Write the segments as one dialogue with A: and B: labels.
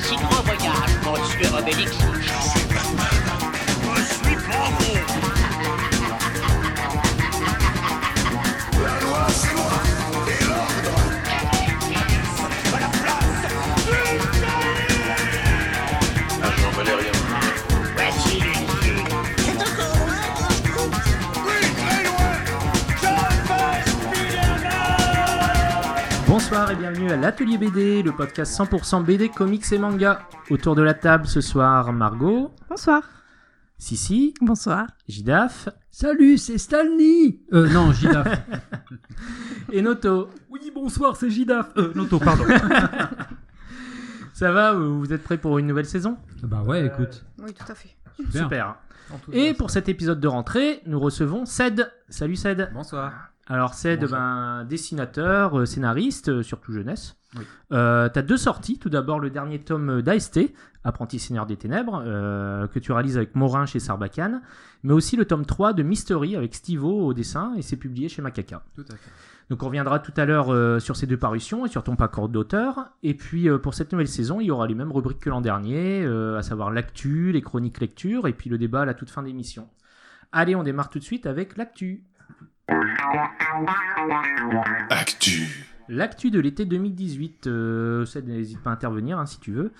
A: Voici trois voyages, monsieur Obélix.
B: Bonsoir et bienvenue à l'Atelier BD, le podcast 100% BD, comics et manga. Autour de la table ce soir, Margot,
C: Bonsoir.
B: Sissi,
C: Bonsoir.
B: Gidaf
D: Salut, c'est Stanley Euh, non, Gidaf.
B: et Noto.
D: oui, bonsoir, c'est Gidaf. Euh, Noto, pardon.
B: Ça va Vous êtes prêts pour une nouvelle saison?
D: Bah ouais, écoute.
C: Oui, tout à fait.
D: Super.
B: Super. Et pour cet épisode de rentrée, nous recevons Ced. Salut Ced.
E: Bonsoir.
B: Alors
E: Bonsoir.
B: ben, dessinateur, euh, scénariste, euh, surtout jeunesse.
E: Oui.
B: Euh, T'as deux sorties. Tout d'abord le dernier tome d'AST, Apprenti Seigneur des Ténèbres, euh, que tu réalises avec Morin chez Sarbacane, mais aussi le tome 3 de Mystery avec Stivo au dessin, et c'est publié chez Macaca.
E: Tout à fait.
B: Donc on reviendra tout à l'heure euh, sur ces deux parutions et sur ton parcours d'auteur. Et puis euh, pour cette nouvelle saison, il y aura les mêmes rubriques que l'an dernier, euh, à savoir l'actu, les chroniques lecture et puis le débat à la toute fin d'émission. Allez, on démarre tout de suite avec l'actu.
F: Actu.
B: L'actu de l'été 2018, euh, n'hésite pas à intervenir hein, si tu veux.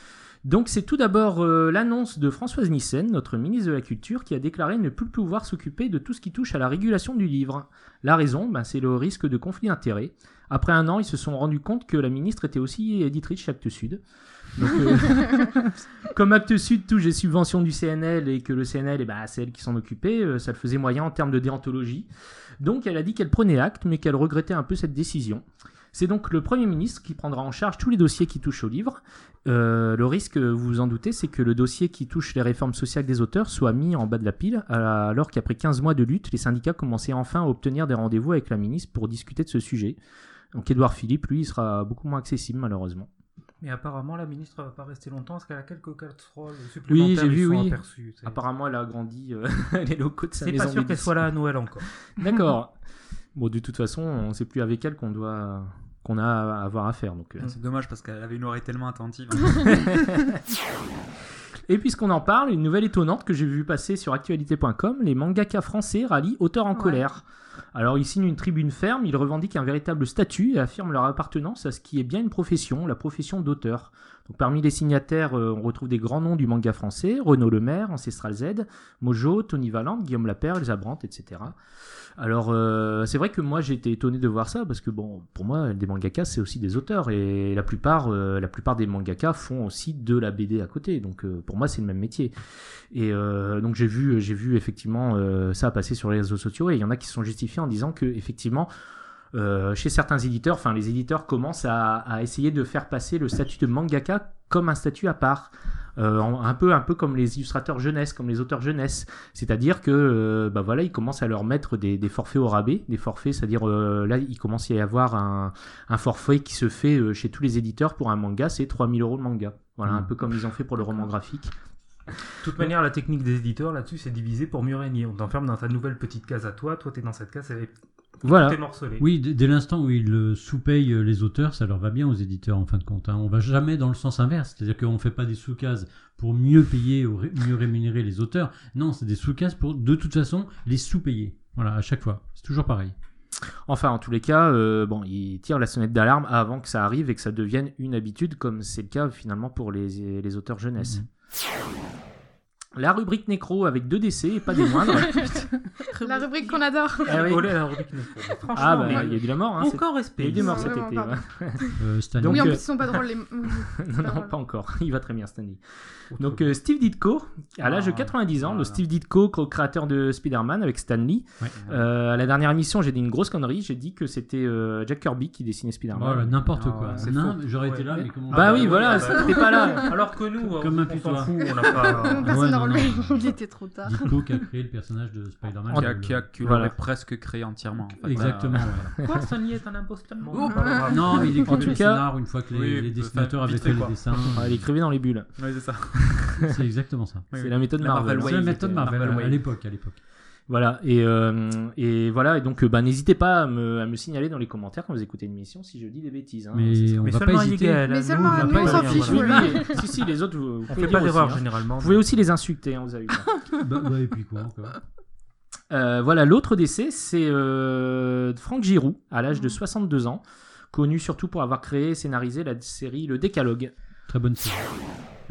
B: Donc c'est tout d'abord euh, l'annonce de Françoise Nyssen, notre ministre de la Culture, qui a déclaré ne plus pouvoir s'occuper de tout ce qui touche à la régulation du livre. La raison, ben, c'est le risque de conflit d'intérêts. Après un an, ils se sont rendus compte que la ministre était aussi éditrice chez Actes Sud. Donc, euh, comme Actes Sud touche les subventions du CNL et que le CNL, eh ben, c'est elle qui s'en occupait, euh, ça le faisait moyen en termes de déontologie. Donc elle a dit qu'elle prenait acte, mais qu'elle regrettait un peu cette décision. C'est donc le Premier ministre qui prendra en charge tous les dossiers qui touchent au livre. Euh, le risque, vous vous en doutez, c'est que le dossier qui touche les réformes sociales des auteurs soit mis en bas de la pile, alors qu'après 15 mois de lutte, les syndicats commençaient enfin à obtenir des rendez-vous avec la ministre pour discuter de ce sujet. Donc Édouard Philippe, lui, il sera beaucoup moins accessible, malheureusement.
G: Mais apparemment, la ministre va pas rester longtemps parce qu'elle a quelques casseroles
B: Oui,
G: supplémentaires
B: j'ai
G: qui
B: vu, oui. Apparemment, elle a agrandi euh, les locaux de sa
G: C'est
B: maison.
G: pas sûr qu'elle soit là à Noël encore.
B: D'accord. Bon, de toute façon, on sait plus avec elle qu'on doit qu'on a à avoir à faire. Donc, euh.
E: C'est dommage parce qu'elle avait une oreille tellement attentive.
B: Et puisqu'on en parle, une nouvelle étonnante que j'ai vue passer sur actualité.com, les mangaka français rallient auteurs en
C: Ouais.
B: colère. Alors ils signent une tribune ferme, ils revendiquent un véritable statut et affirment leur appartenance à ce qui est bien une profession, la profession d'auteur. Donc parmi les signataires, euh, on retrouve des grands noms du manga français, Renaud Lemaire, Ancestral Z, Mojo, Tony Valente, Guillaume Lapère, Elsa Brandt, etc. Alors euh, c'est vrai que moi j'ai été étonné de voir ça parce que bon pour moi des mangakas c'est aussi des auteurs et la plupart euh, la plupart des mangakas font aussi de la BD à côté donc euh, pour moi c'est le même métier. Et donc j'ai vu j'ai vu effectivement ça passer sur les réseaux sociaux et il y en a qui se sont justifiés en disant que effectivement euh, chez certains éditeurs, enfin les éditeurs commencent à, à essayer de faire passer le statut de mangaka comme un statut à part. Euh, un peu un peu comme les illustrateurs jeunesse, comme les auteurs jeunesse. C'est-à-dire que euh, bah voilà, ils commencent à leur mettre des, des forfaits au rabais, des forfaits, c'est-à-dire euh, là il commence à y avoir un, un forfait qui se fait chez tous les éditeurs pour un manga, c'est 3000 euros le manga. Voilà, un peu comme ils ont fait pour le roman graphique.
G: De toute manière, la technique des éditeurs là-dessus, c'est divisé pour mieux régner. On t'enferme dans ta nouvelle petite case à toi, toi t'es dans cette case, et
B: Voilà.
G: morcelé.
D: Oui, dès l'instant où ils euh, sous-payent euh, les auteurs, ça leur va bien aux éditeurs en fin de compte. Hein. On va jamais dans le sens inverse, c'est-à-dire qu'on ne fait pas des sous-cases pour mieux payer ou ré- mieux rémunérer les auteurs. Non, c'est des sous-cases pour de toute façon les sous-payer. Voilà, à chaque fois. C'est toujours pareil.
B: Enfin, en tous les cas, euh, bon, ils tirent la sonnette d'alarme avant que ça arrive et que ça devienne une habitude, comme c'est le cas finalement pour les, les auteurs jeunesse. La rubrique nécro avec deux décès et pas des moindres.
C: La rubrique qu'on adore.
B: Ah oui.
G: Olé, la rubrique Nécro. Franchement,
B: Ah bah
G: mais
B: il y a eu de la mort. Hein, c'est-
G: aucun
B: il y a
G: respect.
B: eu des morts
C: Non,
B: cet été. ouais.
D: Euh, Stanley.
B: Donc,
C: oui, en
B: euh,
C: plus, ils sont pas drôles. Les...
B: non,
C: pas
B: non, pas encore. Il va très bien Stanley. Donc euh, Steve Ditko, à l'âge de
E: Ah,
B: 90 ans, le. Steve Ditko, co-créateur de Spider-Man avec Stan Lee.
D: Ouais.
B: Euh, à la dernière émission, j'ai dit une grosse connerie. J'ai dit que c'était euh, Jack Kirby qui dessinait Spider-Man.
D: Voilà, n'importe quoi. J'aurais été là, mais comment
B: Bah oui, voilà,
G: ah
B: ça,
G: bah,
B: t'es pas là.
G: Alors que nous,
D: Comme
G: on,
D: un putois.
G: fout, on n'a pas.
D: Non.
C: Il était trop tard.
D: Ditko qui a créé le personnage de Spider-Man.
E: qui a,
D: le-
E: qui a- qui
B: Voilà.
E: l'aurait presque créé entièrement. en fait.
D: Exactement. Ouais.
G: Quoi, Stanley est un imposteur
C: Oh,
D: Non, mais il
B: En
D: écrivait
B: cas-
D: scénars une fois que les,
E: Oui,
D: les dessinateurs avaient
E: fait,
D: les dessins.
B: Ouais, il écrivait dans les bulles.
E: C'est ça.
D: C'est exactement ça.
E: Oui,
B: C'est
E: oui.
B: la méthode
E: La
B: Marvel.
D: C'est la méthode Marvel, à l'époque.
B: Voilà, et, euh, et voilà, et donc euh, bah, n'hésitez pas à me, à me signaler dans les commentaires quand vous écoutez l'émission si je dis des bêtises. hein.
D: Mais
B: C'est-
D: on
G: Mais
D: va pas hésiter.
G: Miguel,
C: Mais
G: nous,
C: seulement
G: on va
C: nous,
G: pas
C: on s'en fiche,
G: voilà.
B: Oui, oui, si, si, les autres, vous, vous
G: On
B: pouvez
G: fait pas d'erreur
B: aussi, hein.
G: généralement.
B: Vous pouvez aussi les insulter, hein, vous avez
D: bah, bah, et puis quoi encore
B: Euh, voilà, l'autre décès, c'est euh, Franck Giroud, à l'âge de 62 ans, connu surtout pour avoir créé et scénarisé la série Le Décalogue.
D: Très bonne série.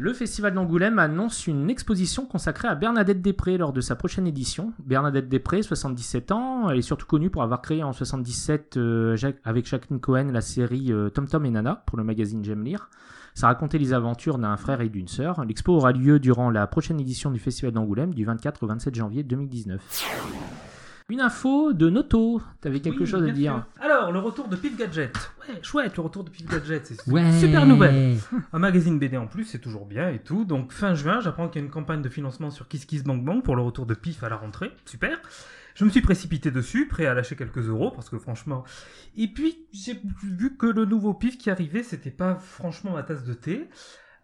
B: Le Festival d'Angoulême annonce une exposition consacrée à Bernadette Després lors de sa prochaine édition. Bernadette Després, 77 ans, elle est surtout connue pour avoir créé en 77 euh, avec Jacqueline Cohen la série euh, Tom Tom et Nana pour le magazine J'aime lire. Ça racontait les aventures d'un frère et d'une sœur. L'expo aura lieu durant la prochaine édition du Festival d'Angoulême du 24 au 27 janvier 2019. Une info de Noto, t'avais quelque
G: Oui,
B: chose à dire
G: sûr. Alors, le retour de Pif Gadget. Ouais, chouette, le retour de Pif Gadget. C'est
D: Ouais.
G: super nouvelle. Un magazine BD en plus, c'est toujours bien et tout. Donc, fin juin, j'apprends qu'il y a une campagne de financement sur KissKissBankBank pour le retour de Pif à la rentrée. Super. Je me suis précipité dessus, prêt à lâcher quelques euros, parce que franchement. Et puis, j'ai vu que le nouveau Pif qui arrivait, c'était pas franchement ma tasse de thé.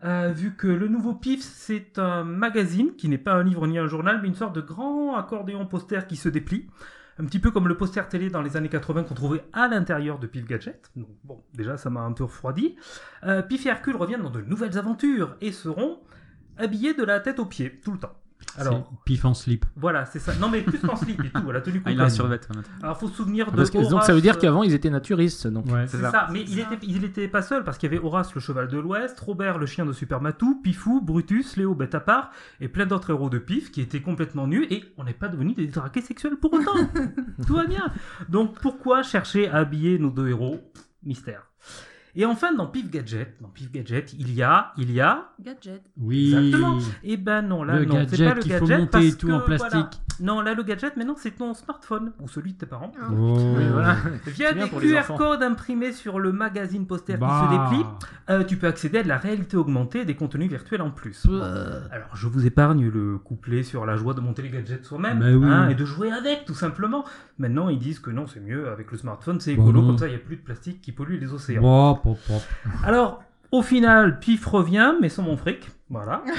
G: Euh, vu que le nouveau Pif, c'est un magazine qui n'est pas un livre ni un journal, mais une sorte de grand accordéon poster qui se déplie. Un petit peu comme le poster télé dans les années 80 qu'on trouvait à l'intérieur de Pif Gadget. Donc, bon, déjà, ça m'a un peu refroidi. Euh, Pif et Hercule reviennent dans de nouvelles aventures et seront habillés de la tête aux pieds, tout le temps. Alors,
D: C'est Pif en slip.
G: voilà, c'est ça. Non, mais plus qu'en slip et tout, la tenue
E: Ah, il a un
G: complète.
E: survêt.
G: Alors, faut se souvenir de
B: Parce que, donc ça veut dire
G: euh,
B: qu'avant ils étaient naturistes. Donc.
D: Ouais.
G: c'est
E: C'est
G: ça.
E: ça.
G: mais il était, il était pas seul parce qu'il y avait Horace, le cheval de l'Ouest, Robert, le chien de Super Matou, Pifou, Brutus, Léo, bête à part, et plein d'autres héros de Pif qui étaient complètement nus et on n'est pas devenus des détraqués sexuels pour autant. Tout va bien. Donc pourquoi chercher à habiller nos deux héros Mystère. Et enfin, dans Pif Gadget, dans Pif Gadget, il y a, il y a,
C: Gadget.
D: Oui.
G: Exactement. eh ben non, là
D: Le
G: non, c'est pas le
D: qu'il faut
G: gadget
D: monter
G: parce
D: et tout
G: que,
D: en
G: voilà.
D: plastique.
G: Non, là le gadget, maintenant c'est ton smartphone ou celui de tes parents.
D: Oh.
B: Oui, voilà.
G: Via des QR codes imprimés sur le magazine poster
D: Bah.
G: qui se déplie, euh, tu peux accéder à de la réalité augmentée et des contenus virtuels en plus. Bon. Alors je vous épargne le couplet sur la joie de monter les gadgets soi-même
D: Bah oui.
G: hein, et de jouer avec tout simplement. Maintenant ils disent que non c'est mieux avec le smartphone, c'est
D: Bah
G: écolo,
D: non.
G: comme ça il n'y a plus de plastique qui pollue les océans.
D: Bon.
G: Alors, au final, Pif revient, mais sans mon fric. Voilà.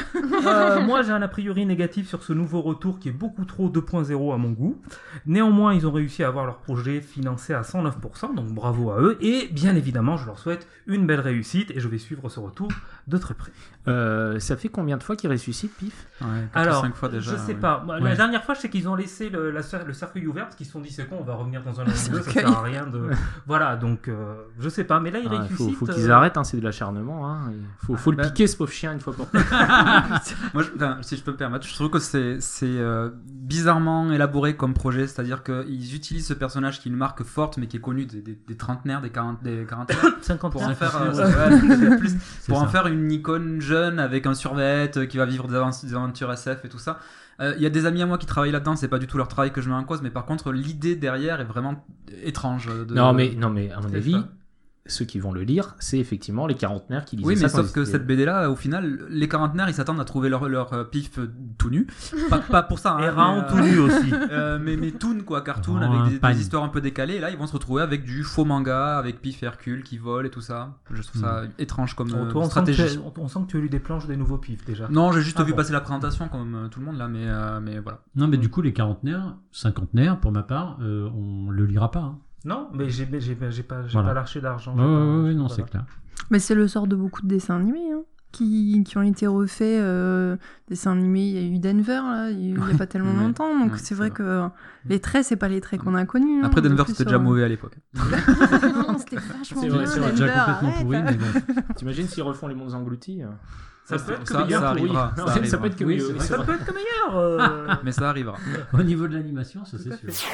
G: Euh, moi, j'ai un a priori négatif sur ce nouveau retour qui est beaucoup trop 2.0 à mon goût. Néanmoins, ils ont réussi à avoir leur projet financé à 109%, donc bravo à eux. Et bien évidemment, je leur souhaite une belle réussite et je vais suivre ce retour de très près.
B: Euh, ça fait combien de fois qu'ils ressuscitent, Pif?
E: Ouais,
G: Alors,
E: cinq fois déjà.
G: je sais
E: ouais.
G: pas. La
D: Ouais.
G: dernière fois, je sais qu'ils ont laissé le, la cer- le cercueil ouvert parce qu'ils se sont dit c'est con, on va revenir dans un an ou deux, ça sert à rien de. voilà, donc euh, je sais pas. Mais là, ils
B: Ah,
G: ressuscitent.
B: faut, faut qu'ils
G: euh,
B: arrêtent, hein, c'est de l'acharnement. Hein. Il faut, le
E: Bah-
B: piquer ce pauvre chien une fois pour toutes.
E: Moi, je- enfin, si je peux me permettre, je trouve que c'est euh, bizarrement élaboré comme projet, c'est-à-dire qu'ils utilisent ce personnage qui est une marque forte, mais qui est connu des, des, des trentenaires, des, 40, des quarantenaires,
G: 50
E: pour en
G: ans.
E: faire, euh, ouais, plus, pour en faire une icône jeune avec un survêt euh, qui va vivre des, aventures SF et tout ça. Euh, Il y a des amis à moi qui travaillent là-dedans, c'est pas du tout leur travail que je mets en cause, mais par contre l'idée derrière est vraiment étrange. De...
B: Non, mais, non, mais à mon avis. Ceux qui vont le lire, c'est effectivement les quarantenaires qui lisaient
E: Oui,
B: ça.
E: mais
B: quand
E: sauf que cette BD là, au final, les quarantenaires ils s'attendent à trouver leur, leur euh, pif euh, tout nu. Pas, pas pour ça, hein, mais, euh,
G: tout nu aussi.
E: euh, mais, mais toon quoi, cartoon
D: Oh,
E: avec des, histoires un peu décalées. Et là, ils vont se retrouver avec du faux manga, avec Pif et Hercule qui volent et tout ça. Je trouve ça étrange comme
G: toi, on, sent que
E: stratégie.
G: tu as, on sent que tu as lu des planches des nouveaux pifs déjà.
E: Non, j'ai juste
G: Ah
E: vu
G: bon.
E: passer la présentation comme tout le monde là, mais, euh, mais voilà.
D: Non, mais du coup, les quarantenaires, cinquantenaires, pour ma part, euh, on le lira pas. hein.
G: Non, mais j'ai pas,
D: Voilà.
G: pas lâché d'argent.
D: Ouais,
G: j'ai
D: ouais, non, c'est clair.
C: Mais c'est le sort de beaucoup de dessins animés, hein, qui, qui ont été refaits. euh, dessins animés, il y a eu Denver, là, il y a- pas tellement
E: Ouais.
C: longtemps. Donc
E: Ouais,
C: c'est vrai
E: vrai.
C: que les traits, c'est pas les traits qu'on a connus. hein,
E: Après,
C: de
E: Denver c'était déjà
C: euh,
E: mauvais à l'époque.
C: non, c'était vachement
B: C'est
C: bien.
B: vrai, c'est vrai,
C: Denver,
D: déjà complètement pourri, mais bon.
B: T'imagines s'ils refont les mondes engloutis
G: Ça peut être
E: ça-
G: que meilleur.
E: ça arrivera, ça
B: Non, ça
E: arrivera.
B: peut être que
D: Oui,
G: Ça peut être que meilleur. euh.
E: Mais ça arrivera.
D: Au niveau de l'animation, ça c'est sûr.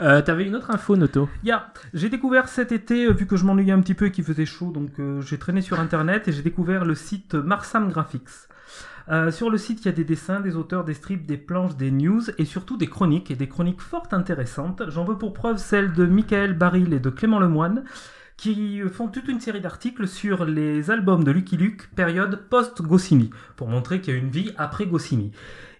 B: Euh, T'avais une autre info, Noto
G: Ya, j'ai découvert cet été, euh, vu que je m'ennuyais un petit peu et qu'il faisait chaud, donc euh, j'ai traîné sur internet et j'ai découvert le site Marsam Graphics. Euh, sur le site, il y a des dessins, des auteurs, des strips, des planches, des news et surtout des chroniques, et des chroniques fort intéressantes. J'en veux pour preuve celle de Michael Baril et de Clément Lemoine, qui font toute une série d'articles sur les albums de Lucky Luke, période post-Goscinny, pour montrer qu'il y a une vie après Goscinny.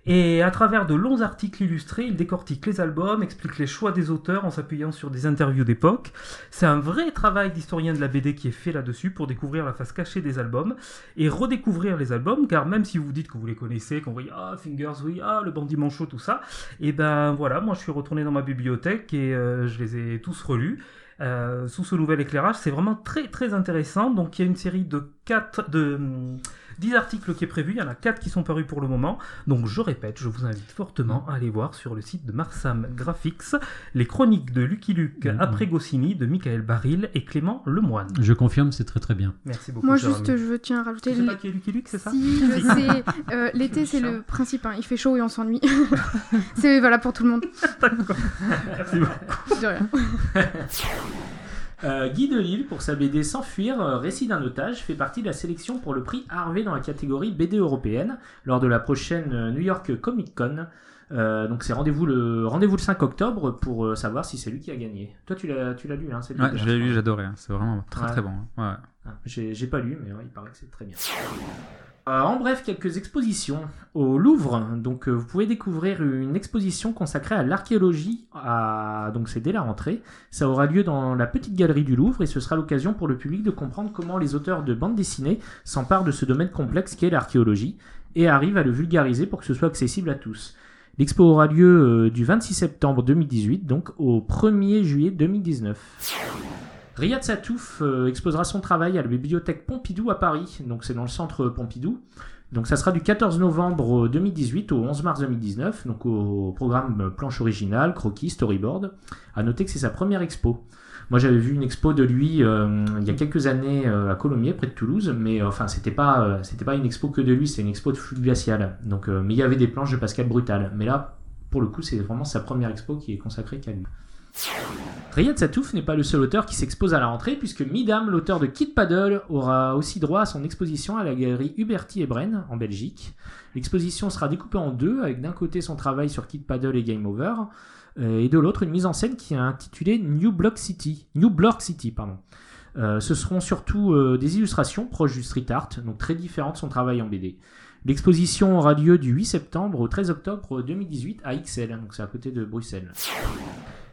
G: Et à travers de longs articles illustrés, il décortique les albums, explique les choix des auteurs en s'appuyant sur des interviews d'époque. C'est un vrai travail d'historien de la BD qui est fait là-dessus pour découvrir la face cachée des albums et redécouvrir les albums, car même si vous dites que vous les connaissez, qu'on voit ah Fingers, oui, ah le bandit manchot, tout ça, et ben voilà, moi je suis retourné dans ma bibliothèque et euh, je les ai tous relus. Euh, sous ce nouvel éclairage, c'est vraiment très très intéressant. Donc il y a une série de 4, de 10 articles qui est prévu, il y en a 4 qui sont parus pour le moment. Donc je répète, je vous invite fortement à aller voir sur le site de Marsam Graphics les chroniques de Lucky Luke
D: Mhm.
G: après Goscinny de Michael Baril et Clément Lemoine.
D: Je confirme, c'est très très bien.
G: Merci beaucoup.
H: Moi, juste,
G: ami.
H: je tiens à rajouter.
G: Tu sais pas qui est Lucky Luke, c'est ça
H: Si, je sais. Euh, L'été, c'est le principe. hein. Il fait chaud et on s'ennuie. c'est voilà pour tout le monde.
G: Merci beaucoup.
H: De rien.
B: Euh, Guy Delisle, pour sa BD S'enfuir, euh, récit d'un otage, fait partie de la sélection pour le prix Harvey dans la catégorie BD européenne lors de la prochaine euh, New York Comic Con. Euh, donc c'est rendez-vous le rendez-vous le 5 octobre pour savoir si c'est lui qui a gagné. Toi tu l'as tu l'as lu hein, cette
E: Ouais, je l'ai lu, j'adorais. hein. C'est vraiment très
B: Ouais.
E: très bon. hein. Ouais.
B: Ah, J'ai j'ai pas lu, mais il paraît que c'est très bien. Euh, en bref, quelques expositions au Louvre. Donc, euh, vous pouvez découvrir une exposition consacrée à l'archéologie. À... Donc, c'est dès la rentrée. Ça aura lieu dans la petite galerie du Louvre et ce sera l'occasion pour le public de comprendre comment les auteurs de bandes dessinées s'emparent de ce domaine complexe qu'est l'archéologie et arrivent à le vulgariser pour que ce soit accessible à tous. L'expo aura lieu euh, du 26 septembre 2018, donc au 1er juillet 2019. Riyad Satouf euh, exposera son travail à la bibliothèque Pompidou à Paris, donc c'est dans le centre Pompidou. Donc ça sera du 14 novembre 2018 au 11 mars 2019, donc au programme planche originale, croquis, storyboard. À noter que c'est sa première expo. Moi j'avais vu une expo de lui euh, il y a quelques années euh, à Colomiers, près de Toulouse, mais euh, enfin c'était pas euh, c'était pas une expo que de lui, c'était une expo de flux glacial. Donc euh, mais il y avait des planches de Pascal Brutal. Mais là pour le coup c'est vraiment sa première expo qui est consacrée qu'à lui. Riyad Satouf n'est pas le seul auteur qui s'expose à la rentrée, puisque Midam, l'auteur de Kid Paddle, aura aussi droit à son exposition à la galerie Huberti et Brenn, en Belgique. L'exposition sera découpée en deux, avec d'un côté son travail sur Kid Paddle et Game Over, euh, et de l'autre une mise en scène qui est intitulée New Block City. New Block City, pardon. Euh, ce seront surtout euh, des illustrations proches du street art, donc très différentes de son travail en BD. L'exposition aura lieu du 8 septembre au 13 octobre 2018 à XL, donc c'est à côté de Bruxelles.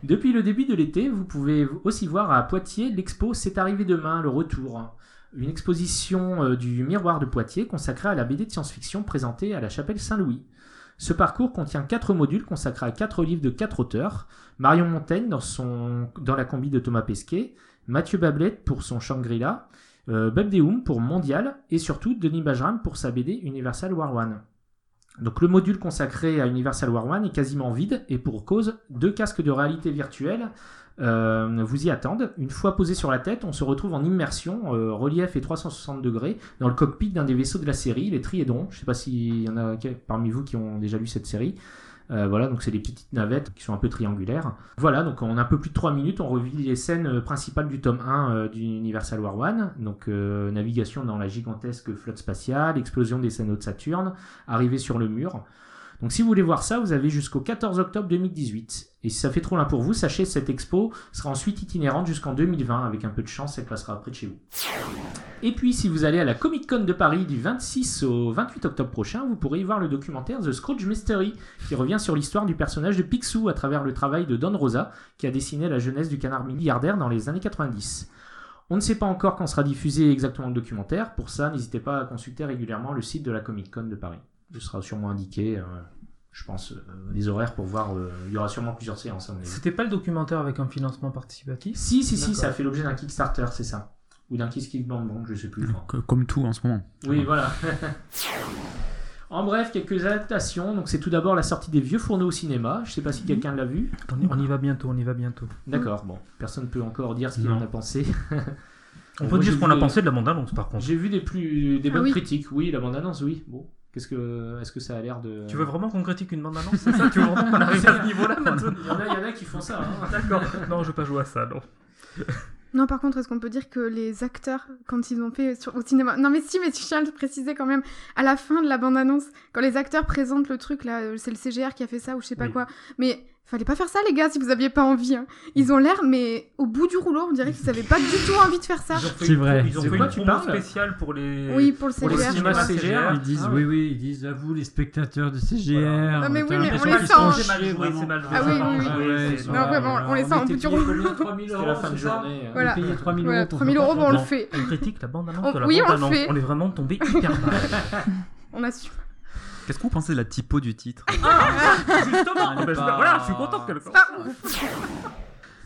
B: Depuis le début de l'été, vous pouvez aussi voir à Poitiers l'expo C'est arrivé demain, le retour. Une exposition euh, du Miroir de Poitiers consacrée à la BD de science-fiction présentée à la chapelle Saint-Louis. Ce parcours contient quatre modules consacrés à quatre livres de quatre auteurs. Marion Montaigne dans, son, dans la combi de Thomas Pesquet, Mathieu Bablette pour son Shangri-La, euh, pour Mondial et surtout Denis Bajram pour sa BD Universal War One. Donc le module consacré à Universal War One est quasiment vide et pour cause, deux casques de réalité virtuelle euh, vous y attendent. Une fois posé sur la tête, on se retrouve en immersion, euh, relief et 360 degrés, dans le cockpit d'un des vaisseaux de la série, les Triédrons. Je ne sais pas s'il y en a parmi vous qui ont déjà lu cette série. Euh, voilà, donc c'est des petites navettes qui sont un peu triangulaires. Voilà, donc en un peu plus de 3 minutes, on revit les scènes euh, principales du tome 1 euh, du Universal War One. Donc navigation dans la gigantesque flotte spatiale, explosion des scénos de Saturne, arrivée sur le mur. Donc si vous voulez voir ça, vous avez jusqu'au 14 octobre 2018. Et si ça fait trop loin pour vous, sachez que cette expo sera ensuite itinérante jusqu'en 2020. Avec un peu de chance, elle passera près de chez vous. Et puis si vous allez à la Comic Con de Paris du 26 au 28 octobre prochain, vous pourrez y voir le documentaire The Scrooge Mystery, qui revient sur l'histoire du personnage de Picsou à travers le travail de Don Rosa, qui a dessiné la jeunesse du canard milliardaire dans les années 90. On ne sait pas encore quand sera diffusé exactement le documentaire, pour ça n'hésitez pas à consulter régulièrement le site de la Comic Con de Paris. Ce sera sûrement indiqué, euh, je pense, euh, les horaires pour voir, euh, il y aura sûrement plusieurs séances.
G: C'était pas le documentaire avec un financement participatif?
B: Si, si, si, ça a fait l'objet d'un Kickstarter, c'est ça. Ou d'un Kiss Kick Bang Bang, je sais plus. Enfin,
E: Comme tout en ce moment.
B: Oui, voilà. en bref, quelques adaptations. Donc, c'est tout d'abord la sortie des Vieux Fourneaux au cinéma. Je sais pas si quelqu'un l'a vu.
G: on y, on y va bientôt, on y va bientôt.
B: D'accord, bon. Personne peut encore dire ce qu'il en a pensé.
G: On peut dire ce qu'on a pensé de la bande-annonce par contre.
B: J'ai vu des plus des
H: Ah
B: bonnes
H: oui.
B: critiques. Oui, la bande-annonce, oui. Bon. Qu'est-ce que est-ce que ça a l'air de
G: Tu veux vraiment qu'on critique une bande-annonce C'est ça Tu veux vraiment qu'on arrive à ce niveau-là maintenant
B: Il y en a, il y en a qui font ça. hein.
G: D'accord. Non, je vais pas jouer à ça, non.
H: Non, par contre, est-ce qu'on peut dire que les acteurs, quand ils ont fait sur, au cinéma. Non, mais si, mais tu tiens à le préciser quand même. À la fin de la bande-annonce, quand les acteurs présentent le truc, là, euh, c'est le CGR qui a fait ça ou je sais pas
B: Oui.
H: quoi. Mais Fallait pas faire ça, les gars, si vous aviez pas envie. hein. Ils ont l'air, mais au bout du rouleau, on dirait qu'ils avaient pas du tout envie de faire ça.
D: C'est vrai.
G: Ils ont fait
B: quoi
G: une
B: tu
G: promo
B: parles
G: spéciale pour les.
H: Oui, pour le
G: pour les
H: CGR.
G: cinémas
B: CGR.
G: CGR.
D: Ils disent
B: Ah
D: oui, oui, ils disent à vous les spectateurs de CGR.
G: Voilà.
H: Ah, mais oui, mais on les sent.
G: C'est mal joué, c'est mal joué.
H: Ah oui,
G: c'est
H: oui,
D: oui.
G: c'est-
H: Non, vraiment, on les sent
D: en
H: au bout du rouleau.
D: 3000 euros.
B: C'était la fin de
D: c'est
B: journée. hein.
H: Voilà.
D: On payait 3000
H: Voilà,
D: euros. pour
H: 3000
D: faire
H: euros,
D: ça.
H: bon, on le fait.
G: On critique la bande-annonce
H: On-
G: de la
H: le
G: bande-annonce.
H: fait.
G: On est vraiment tombé hyper bas.
H: On assume.
E: Qu'est-ce que vous pensez de la typo du titre
G: Justement,
E: Elle est
G: ben, je-
E: pas-
G: voilà, je suis content qu'elle
H: Ah,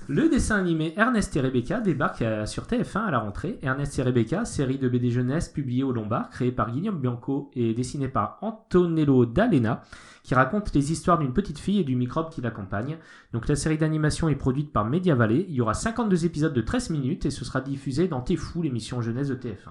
B: Le dessin animé Ernest et Rebecca débarque sur TF1 à la rentrée. Ernest et Rebecca, série de BD jeunesse publiée au Lombard, créée par Guillaume Bianco et dessinée par Antonello D'Alena, qui raconte les histoires d'une petite fille et du microbe qui l'accompagne. Donc la série d'animation est produite par Media Valley. Il y aura 52 épisodes de 13 minutes et ce sera diffusé dans T'es fou, l'émission jeunesse de TF1.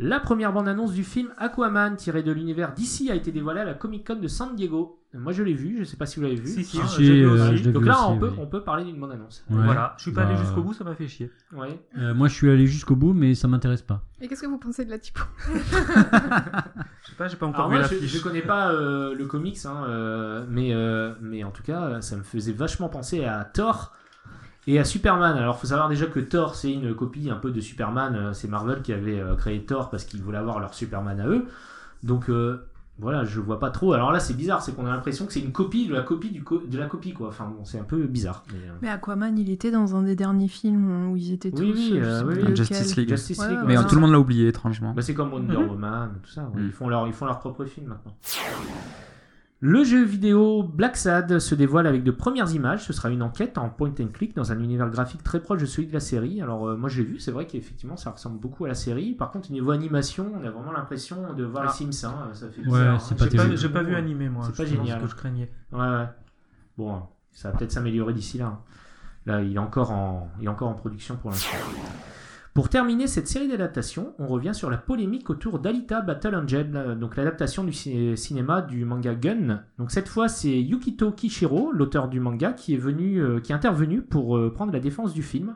B: La première bande-annonce du film Aquaman, tiré de l'univers d'ici, a été dévoilée à la Comic Con de San Diego. Moi je l'ai vu, je sais pas si vous l'avez vu.
G: Si, si,
D: Si,
G: vu
D: euh,
G: aussi.
B: Donc là,
D: aussi,
B: on, peut,
D: oui.
B: on peut parler d'une bande-annonce.
D: Ouais.
G: Voilà, je suis pas allé
D: Bah,
G: jusqu'au bout, ça m'a fait chier.
B: Ouais.
D: Euh, moi, je suis allé jusqu'au bout, mais ça m'intéresse pas.
H: Et qu'est-ce que vous pensez de la typo?
G: Je sais pas, j'ai pas encore
B: Alors
G: vu
B: moi,
G: la
B: je,
G: fiche.
B: je connais pas euh, le comics, hein, euh, mais, euh, mais en tout cas, ça me faisait vachement penser à Thor et à Superman. Alors, faut savoir déjà que Thor, c'est une copie un peu de Superman. euh, C'est Marvel qui avait euh, créé Thor parce qu'ils voulaient avoir leur Superman à eux. Donc, euh, voilà, je vois pas trop. Alors là, c'est bizarre, c'est qu'on a l'impression que c'est une copie de la copie du co- de la copie, quoi. Enfin, bon, c'est un peu bizarre. Mais, euh,
C: Mais Aquaman, il était dans un des derniers films où ils étaient tous.
B: Oui, euh.
E: Justice League.
B: Justice League,
C: ouais,
E: Mais
B: ouais.
E: tout le monde l'a oublié, étrangement.
B: Bah, c'est comme Wonder
G: Mhm.
B: Woman, tout ça. ouais.
E: Mhm.
B: Ils, font leur, ils font leur propre film maintenant. Le jeu vidéo Black Sad se dévoile avec de premières images. Ce sera une enquête en point and click dans un univers graphique très proche de celui de la série. Alors, euh, moi, je l'ai vu, c'est vrai qu'effectivement, ça ressemble beaucoup à la série. Par contre, au niveau animation, on a vraiment l'impression de voir
G: Ah.
B: les Sims. hein. Ça fait
D: Ouais,
B: hein.
D: pas
G: J'ai pas, j'ai pas vu animé, moi.
B: C'est pas génial.
G: ce que je craignais.
B: Ouais, ouais. Bon, ça va peut-être s'améliorer d'ici là. hein. Là, il est encore en, il est encore en production pour l'instant. Pour terminer cette série d'adaptations, on revient sur la polémique autour d'Alita Battle Angel, euh, donc l'adaptation du ci- cinéma du manga Gun. Donc cette fois, c'est Yukito Kishiro, l'auteur du manga, qui est venu, euh, qui est intervenu pour euh, prendre la défense du film.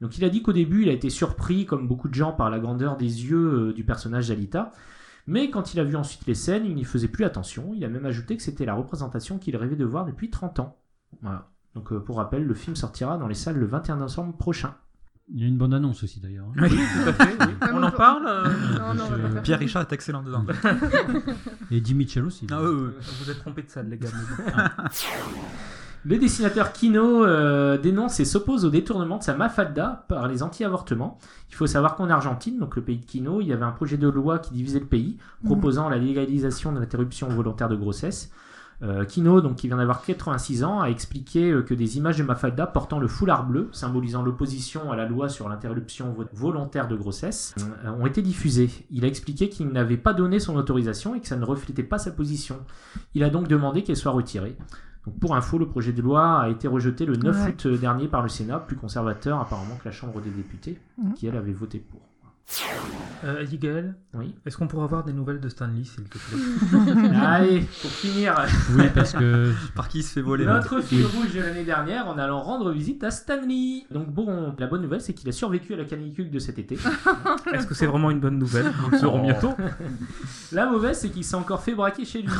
B: Donc il a dit qu'au début, il a été surpris, comme beaucoup de gens, par la grandeur des yeux du personnage d'Alita. Mais quand il a vu ensuite les scènes, il n'y faisait plus attention. Il a même ajouté que c'était la représentation qu'il rêvait de voir depuis 30 ans. Donc pour rappel, le film sortira dans les salles le 21 décembre prochain.
D: Il y a une bonne annonce aussi d'ailleurs.
G: Oui, tout à fait. oui. On en parle euh,
H: Non, non,
E: Pierre
H: ça.
E: Richard est excellent dedans.
D: Et Jimmy Mitchell aussi.
E: Ah, ouais.
G: Vous êtes trompé de salle, les gars. bon.
B: Le dessinateur Kino euh, dénonce et s'oppose au détournement de sa mafalda par les anti-avortements. Il faut savoir qu'en Argentine, donc le pays de Kino, il y avait un projet de loi qui divisait le pays, proposant la légalisation de l'interruption volontaire de grossesse. Euh, Kino, donc, qui vient d'avoir 86 ans, a expliqué euh, que des images de Mafalda portant le foulard bleu, symbolisant l'opposition à la loi sur l'interruption vo- volontaire de grossesse, euh, ont été diffusées. Il a expliqué qu'il n'avait pas donné son autorisation et que ça ne reflétait pas sa position. Il a donc demandé qu'elle soit retirée. Donc pour info, le projet de loi a été rejeté le 9
C: Ouais.
B: août dernier par le Sénat, plus conservateur apparemment que la Chambre des députés,
C: Mhm.
B: qui elle avait voté pour.
G: Euh,
B: Oui.
G: est-ce qu'on pourra avoir des nouvelles de Stanley, s'il te plaît
B: Allez, pour finir,
D: Oui, parce que
E: Par qui il se fait voler
B: notre fil rouge de l'année dernière en allant rendre visite à Stanley. Donc bon, la bonne nouvelle, c'est qu'il a survécu à la canicule de cet été.
G: Est-ce que c'est vraiment une bonne nouvelle Nous le saurons
B: Oh.
G: bientôt.
B: La mauvaise, c'est qu'il s'est encore fait braquer chez lui.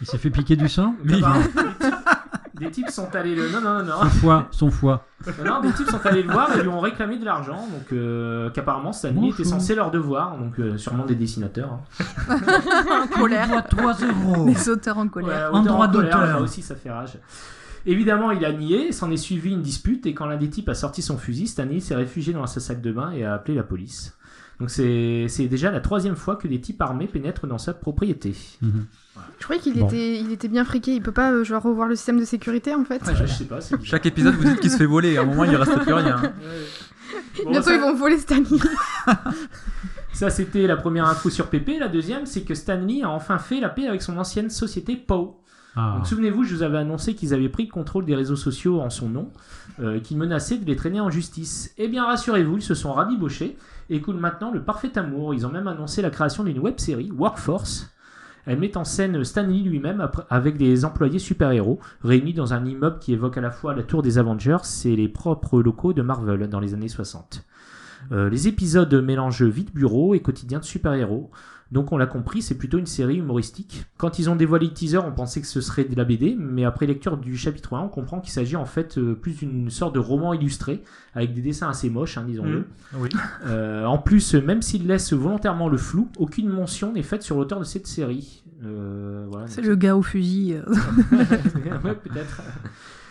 D: il s'est fait piquer du sang.
B: Des types- Des sont allés le... Non, non, non,
D: Son foie, son foie.
B: non. Des types sont allés le voir et lui ont réclamé de l'argent. Donc euh, qu'apparemment, Stanley était censé leur devoir. Donc euh, sûrement des dessinateurs. hein.
C: en colère.
D: 3 euros.
C: Les auteurs en colère.
B: Ouais,
D: En
B: auteur
D: droit
B: colère,
D: d'auteur.
B: Là aussi, ça fait rage. Évidemment, il a nié, s'en est suivi une dispute, et quand l'un des types a sorti son fusil, Stanley s'est réfugié dans sa salle de bain et a appelé la police. Donc c'est c'est déjà la troisième fois que des types armés pénètrent dans sa propriété.
D: Mhm.
H: Je croyais qu'il
D: Bon.
H: était, il était bien friqué. Il peut pas euh, genre revoir le système de sécurité en fait.
B: Je, je sais pas, c'est bizarre.
E: Chaque épisode, vous dites qu'il se fait voler. À un moment, il reste plus rien.
B: Bon,
H: Bientôt
B: ça,
H: ils vont voler Stanley.
B: ça, c'était la première info sur Pépé. La deuxième, c'est que Stanley a enfin fait la paix avec son ancienne société Poe.
D: Ah.
B: Donc souvenez-vous, je vous avais annoncé qu'ils avaient pris le contrôle des réseaux sociaux en son nom, euh, qu'ils menaçaient de les traîner en justice. Eh bien rassurez-vous, ils se sont rabibochés et coulent maintenant le parfait amour. Ils ont même annoncé la création d'une web série, Workforce. Elle met en scène Stanley lui-même avec des employés super-héros réunis dans un immeuble qui évoque à la fois la tour des Avengers et les propres locaux de Marvel dans les années 60. Euh, les épisodes mélangent vie de bureau et quotidien de super-héros. Donc on l'a compris, c'est plutôt une série humoristique. Quand ils ont dévoilé le teaser, on pensait que ce serait de la BD, mais après lecture du chapitre 1, on comprend qu'il s'agit en fait euh, plus d'une sorte de roman illustré, avec des dessins assez moches, hein, disons-le.
G: Mmh. Oui.
B: Euh, en plus, même s'il laisse volontairement le flou, aucune mention n'est faite sur l'auteur de cette série. Euh, voilà,
C: C'est le gars au fusil.
B: ouais, peut-être.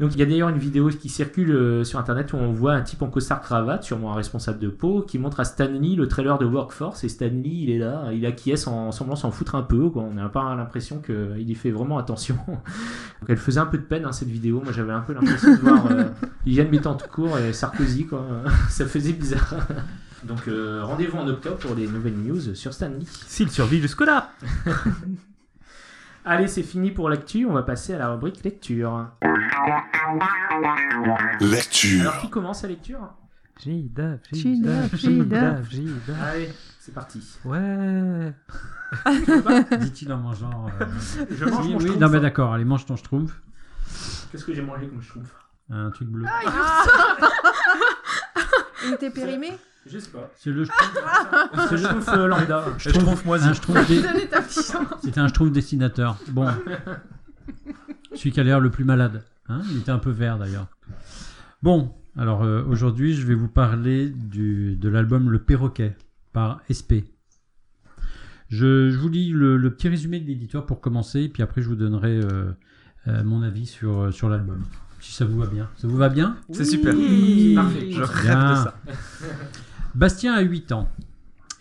B: Donc il y a d'ailleurs une vidéo qui circule euh, sur internet où on voit un type en costard cravate, sûrement un responsable de peau, qui montre à Stanley le trailer de Workforce et Stanley il est là, il acquiesce en semblant s'en foutre un peu. Quoi. On n'a pas l'impression qu'il y fait vraiment attention. Donc elle faisait un peu de peine hein, cette vidéo. Moi j'avais un peu l'impression de voir euh, Yann Bettencourt et Sarkozy. Quoi. Ça faisait bizarre. Donc euh, rendez-vous en octobre pour les nouvelles news sur Stanley.
G: S'il survit jusque-là.
B: Allez, c'est fini pour l'actu. On va passer à la rubrique lecture.
F: Lecture.
B: Alors qui commence la lecture?
G: Gidaf,
C: Gidaf. Gidaf.
B: Allez, c'est parti.
G: Ouais.
D: Dit-il en mangeant. euh,
B: Je mange
D: oui,
B: mon
D: oui, non, mais d'accord, allez, mange ton schtroumpf.
B: Qu'est-ce que j'ai mangé comme schtroumpf?
D: Un truc bleu.
C: Il était périmé?
B: Je sais pas.
D: C'est le schtroumpf.
B: Euh, lambda.
E: Je trouve moisi.
D: C'était un schtroumpf dessinateur. Bon. Celui qui a l'air le plus malade. Hein Il était un peu vert d'ailleurs. Bon, alors euh, aujourd'hui, je vais vous parler du, de l'album Le Perroquet par SP. Je, je vous lis le, le petit résumé de l'éditeur pour commencer, et puis après, je vous donnerai euh, euh, mon avis sur, sur l'album. Si ça vous va bien. Ça vous va bien?
E: C'est super.
B: Oui, parfait.
E: Je rêve
D: Bien.
E: de ça.
D: Bastien a 8 ans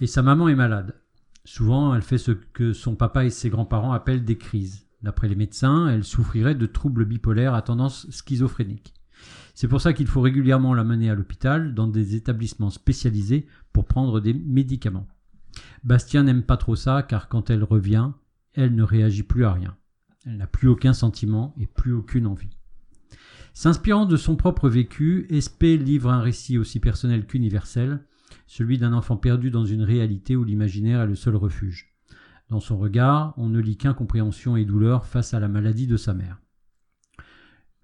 D: et sa maman est malade. Souvent, elle fait ce que son papa et ses grands-parents appellent des crises. D'après les médecins, elle souffrirait de troubles bipolaires à tendance schizophrénique. C'est pour ça qu'il faut régulièrement la mener à l'hôpital, dans des établissements spécialisés, pour prendre des médicaments. Bastien n'aime pas trop ça, car quand elle revient, elle ne réagit plus à rien. Elle n'a plus aucun sentiment et plus aucune envie. S'inspirant de son propre vécu, SP livre un récit aussi personnel qu'universel, celui d'un enfant perdu dans une réalité où l'imaginaire est le seul refuge. Dans son regard, on ne lit qu'incompréhension et douleur face à la maladie de sa mère.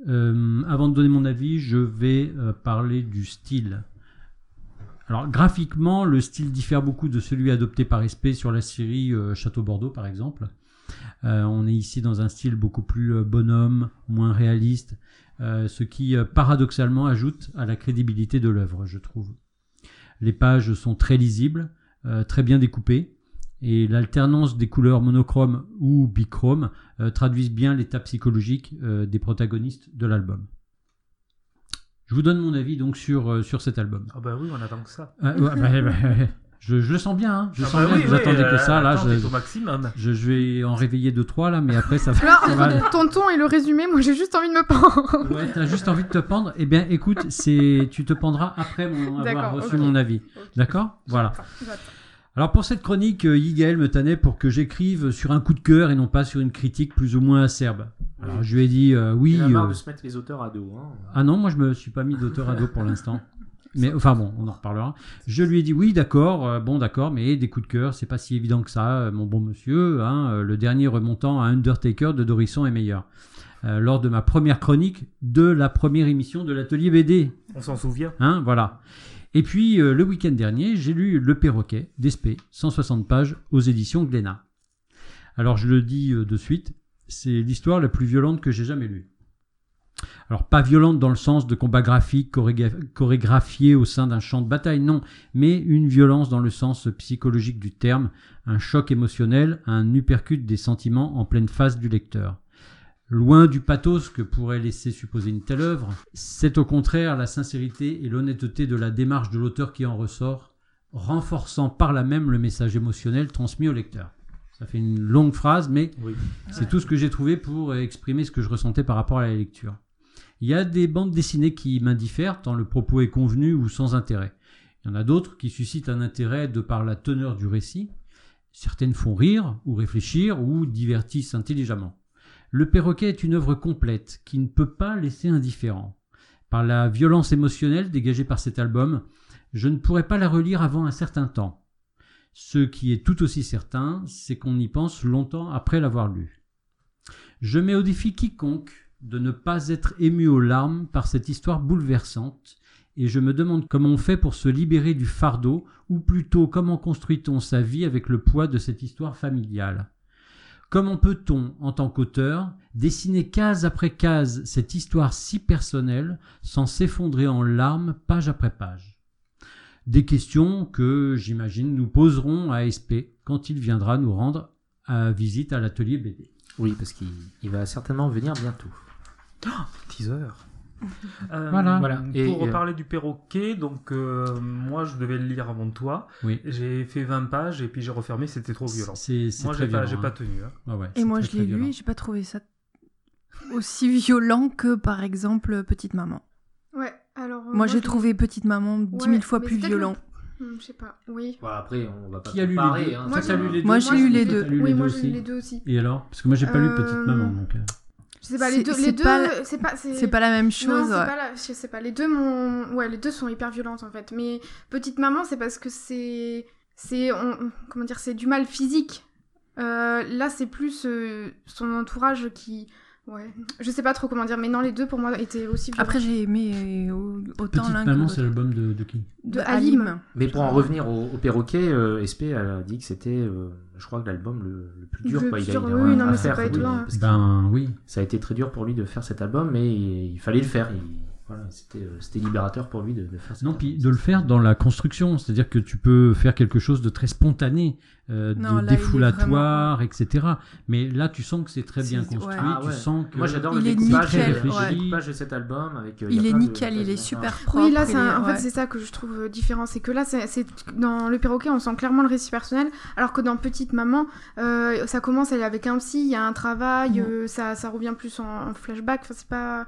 D: Euh, avant de donner mon avis, je vais euh, parler du style. Alors graphiquement, le style diffère beaucoup de celui adopté par SP sur la série euh, Château Bordeaux par exemple. On est ici dans un style beaucoup plus bonhomme, moins réaliste, ce qui paradoxalement ajoute à la crédibilité de l'œuvre, je trouve. Les pages sont très lisibles, euh, très bien découpées, et l'alternance des couleurs monochromes ou bichromes euh, traduisent bien l'état psychologique euh, des protagonistes de l'album. Je vous donne mon avis donc sur, sur cet album.
G: Ah bah oui, on attend que ça.
D: Ah, ouais, bah, bah, je, je le sens bien, hein. je
G: Ah
D: sens
G: bah
D: bien
G: oui,
D: que vous
G: oui,
D: attendez que
G: euh,
D: ça. Là, je,
G: t'es au maximum.
D: je, je vais en réveiller deux trois là, mais après ça, va.
H: entre ton ton et le résumé, moi j'ai juste envie de me pendre.
D: Ouais, t'as juste envie de te pendre. Eh bien, écoute, c'est, tu te pendras après mon, avoir reçu mon avis. D'accord? Voilà. Alors pour cette chronique, euh, Yigael me tannait pour que j'écrive sur un coup de cœur et non pas sur une critique plus ou moins acerbe. Alors je lui ai dit euh, oui.
B: Il a marre
D: euh,
B: de se mettre les auteurs à dos. Hein.
D: Ah non, moi je me suis pas mis d'auteur à dos pour l'instant. Mais enfin bon, on en reparlera. Je lui ai dit oui, d'accord, euh, bon d'accord, mais des coups de cœur, c'est pas si évident que ça, euh, mon bon monsieur. hein, euh, le dernier remontant à Undertaker de Dorisson est meilleur. Lors de ma première chronique de la première émission de l'atelier BD.
G: On s'en souvient.
D: Hein, voilà. Et puis le week-end dernier, j'ai lu Le Perroquet d'Espé, 160 pages aux éditions Glénat. Alors je le dis de suite, c'est l'histoire la plus violente que j'ai jamais lue. Alors pas violente dans le sens de combat graphique chorégra- chorégraphié au sein d'un champ de bataille, non, mais une violence dans le sens psychologique du terme, un choc émotionnel, un uppercut des sentiments en pleine face du lecteur. Loin du pathos que pourrait laisser supposer une telle œuvre, c'est au contraire la sincérité et l'honnêteté de la démarche de l'auteur qui en ressort, renforçant par là même le message émotionnel transmis au lecteur. Ça fait une longue phrase, mais
B: Oui.
D: c'est tout ce que j'ai trouvé pour exprimer ce que je ressentais par rapport à la lecture. Il y a des bandes dessinées qui m'indiffèrent, tant le propos est convenu ou sans intérêt. Il y en a d'autres qui suscitent un intérêt de par la teneur du récit. Certaines font rire, ou réfléchir, ou divertissent intelligemment. Le perroquet est une œuvre complète qui ne peut pas laisser indifférent. Par la violence émotionnelle dégagée par cet album, je ne pourrais pas la relire avant un certain temps. Ce qui est tout aussi certain, c'est qu'on y pense longtemps après l'avoir lu. Je mets au défi quiconque de ne pas être ému aux larmes par cette histoire bouleversante et je me demande comment on fait pour se libérer du fardeau, ou plutôt comment construit-on sa vie avec le poids de cette histoire familiale. Comment peut-on, en tant qu'auteur, dessiner case après case cette histoire si personnelle sans s'effondrer en larmes page après page? Des questions que, j'imagine, nous poserons à SP quand il viendra nous rendre à visite à l'atelier BD.
B: Oui, parce qu'il il va certainement venir bientôt.
G: Teaser. Euh,
D: Voilà.
B: Voilà.
G: Pour
B: Et, euh,
G: reparler du perroquet, donc euh, moi je devais le lire avant toi.
D: Oui.
G: J'ai fait 20 pages et puis j'ai refermé, c'était trop violent. Moi j'ai pas,
D: hein.
G: pas tenu. hein.
D: Ouais,
C: Et moi,
D: très,
C: je l'ai lu
D: violent.
C: et j'ai pas trouvé ça aussi violent que, par exemple, Petite Maman.
H: Ouais, alors.
C: Moi, j'ai trouvé Petite Maman dix
H: Ouais,
C: mille fois plus violent.
H: Hmm, Je sais pas, oui.
B: Bon, après, on va pas
D: Qui a lu les deux
B: hein.
H: Moi,
D: Toi, t'as
H: j'ai-
D: lu les deux
C: Moi, j'ai lu les deux.
H: Oui, moi j'ai lu
D: aussi
H: les deux aussi.
D: Et alors? Parce que moi j'ai pas lu Petite Maman, donc...
H: Je sais pas, les deux, les deux,
C: la-
H: c'est pas,
C: C'est pas la même
H: Non,
C: chose.
H: c'est
C: ouais.
H: pas la- je sais pas. Les deux, m'ont- ouais, les deux sont hyper violentes en fait. Mais petite maman, c'est parce que c'est, c'est, on- comment dire, c'est du mal physique. Euh, là, c'est plus euh, son entourage qui, ouais, je sais pas trop comment dire. Mais non, les deux pour moi étaient aussi violents.
C: Après, j'ai aimé euh, autant l'un que
D: c'est
C: l'autre.
D: l'album de, de qui
H: de Halim.
B: Mais pour en revenir au, au perroquet, euh, SP a dit que c'était, euh, je crois, que l'album le, le plus dur.
H: Le
B: quoi. Il
H: plus
B: il a
H: oui, non,
B: à
H: mais c'est
B: faire,
H: pas
B: oui,
H: étonnant,
D: Ben oui.
B: Ça a été très dur pour lui de faire cet album, mais il, il fallait le faire. Il- voilà, c'était, euh, c'était libérateur pour lui de, de faire cet
D: Non, puis de le faire dans la construction, c'est-à-dire que tu peux faire quelque chose de très spontané, euh,
C: Non,
D: de
C: là,
D: défoulatoire, etc. Mais là, tu sens que c'est très bien construit,
C: ouais.
B: Ah
D: tu
B: ouais.
D: sens que...
B: Moi j'adore le
C: Il est
B: découpage,
C: nickel,
B: le- le
D: ouais.
B: découpage de cet album. Avec, euh,
C: Il est
B: de-
C: nickel, il est super propre.
H: Oui, là, un- en fait, c'est ça que je trouve euh, différent. C'est que là, c'est c'est- dans le perroquet, on sent clairement le récit personnel, alors que dans Petite Maman, euh, ça commence, elle est avec un psy, il y a un travail, euh, ça, ça revient plus en, en flashback. Enfin, c'est pas.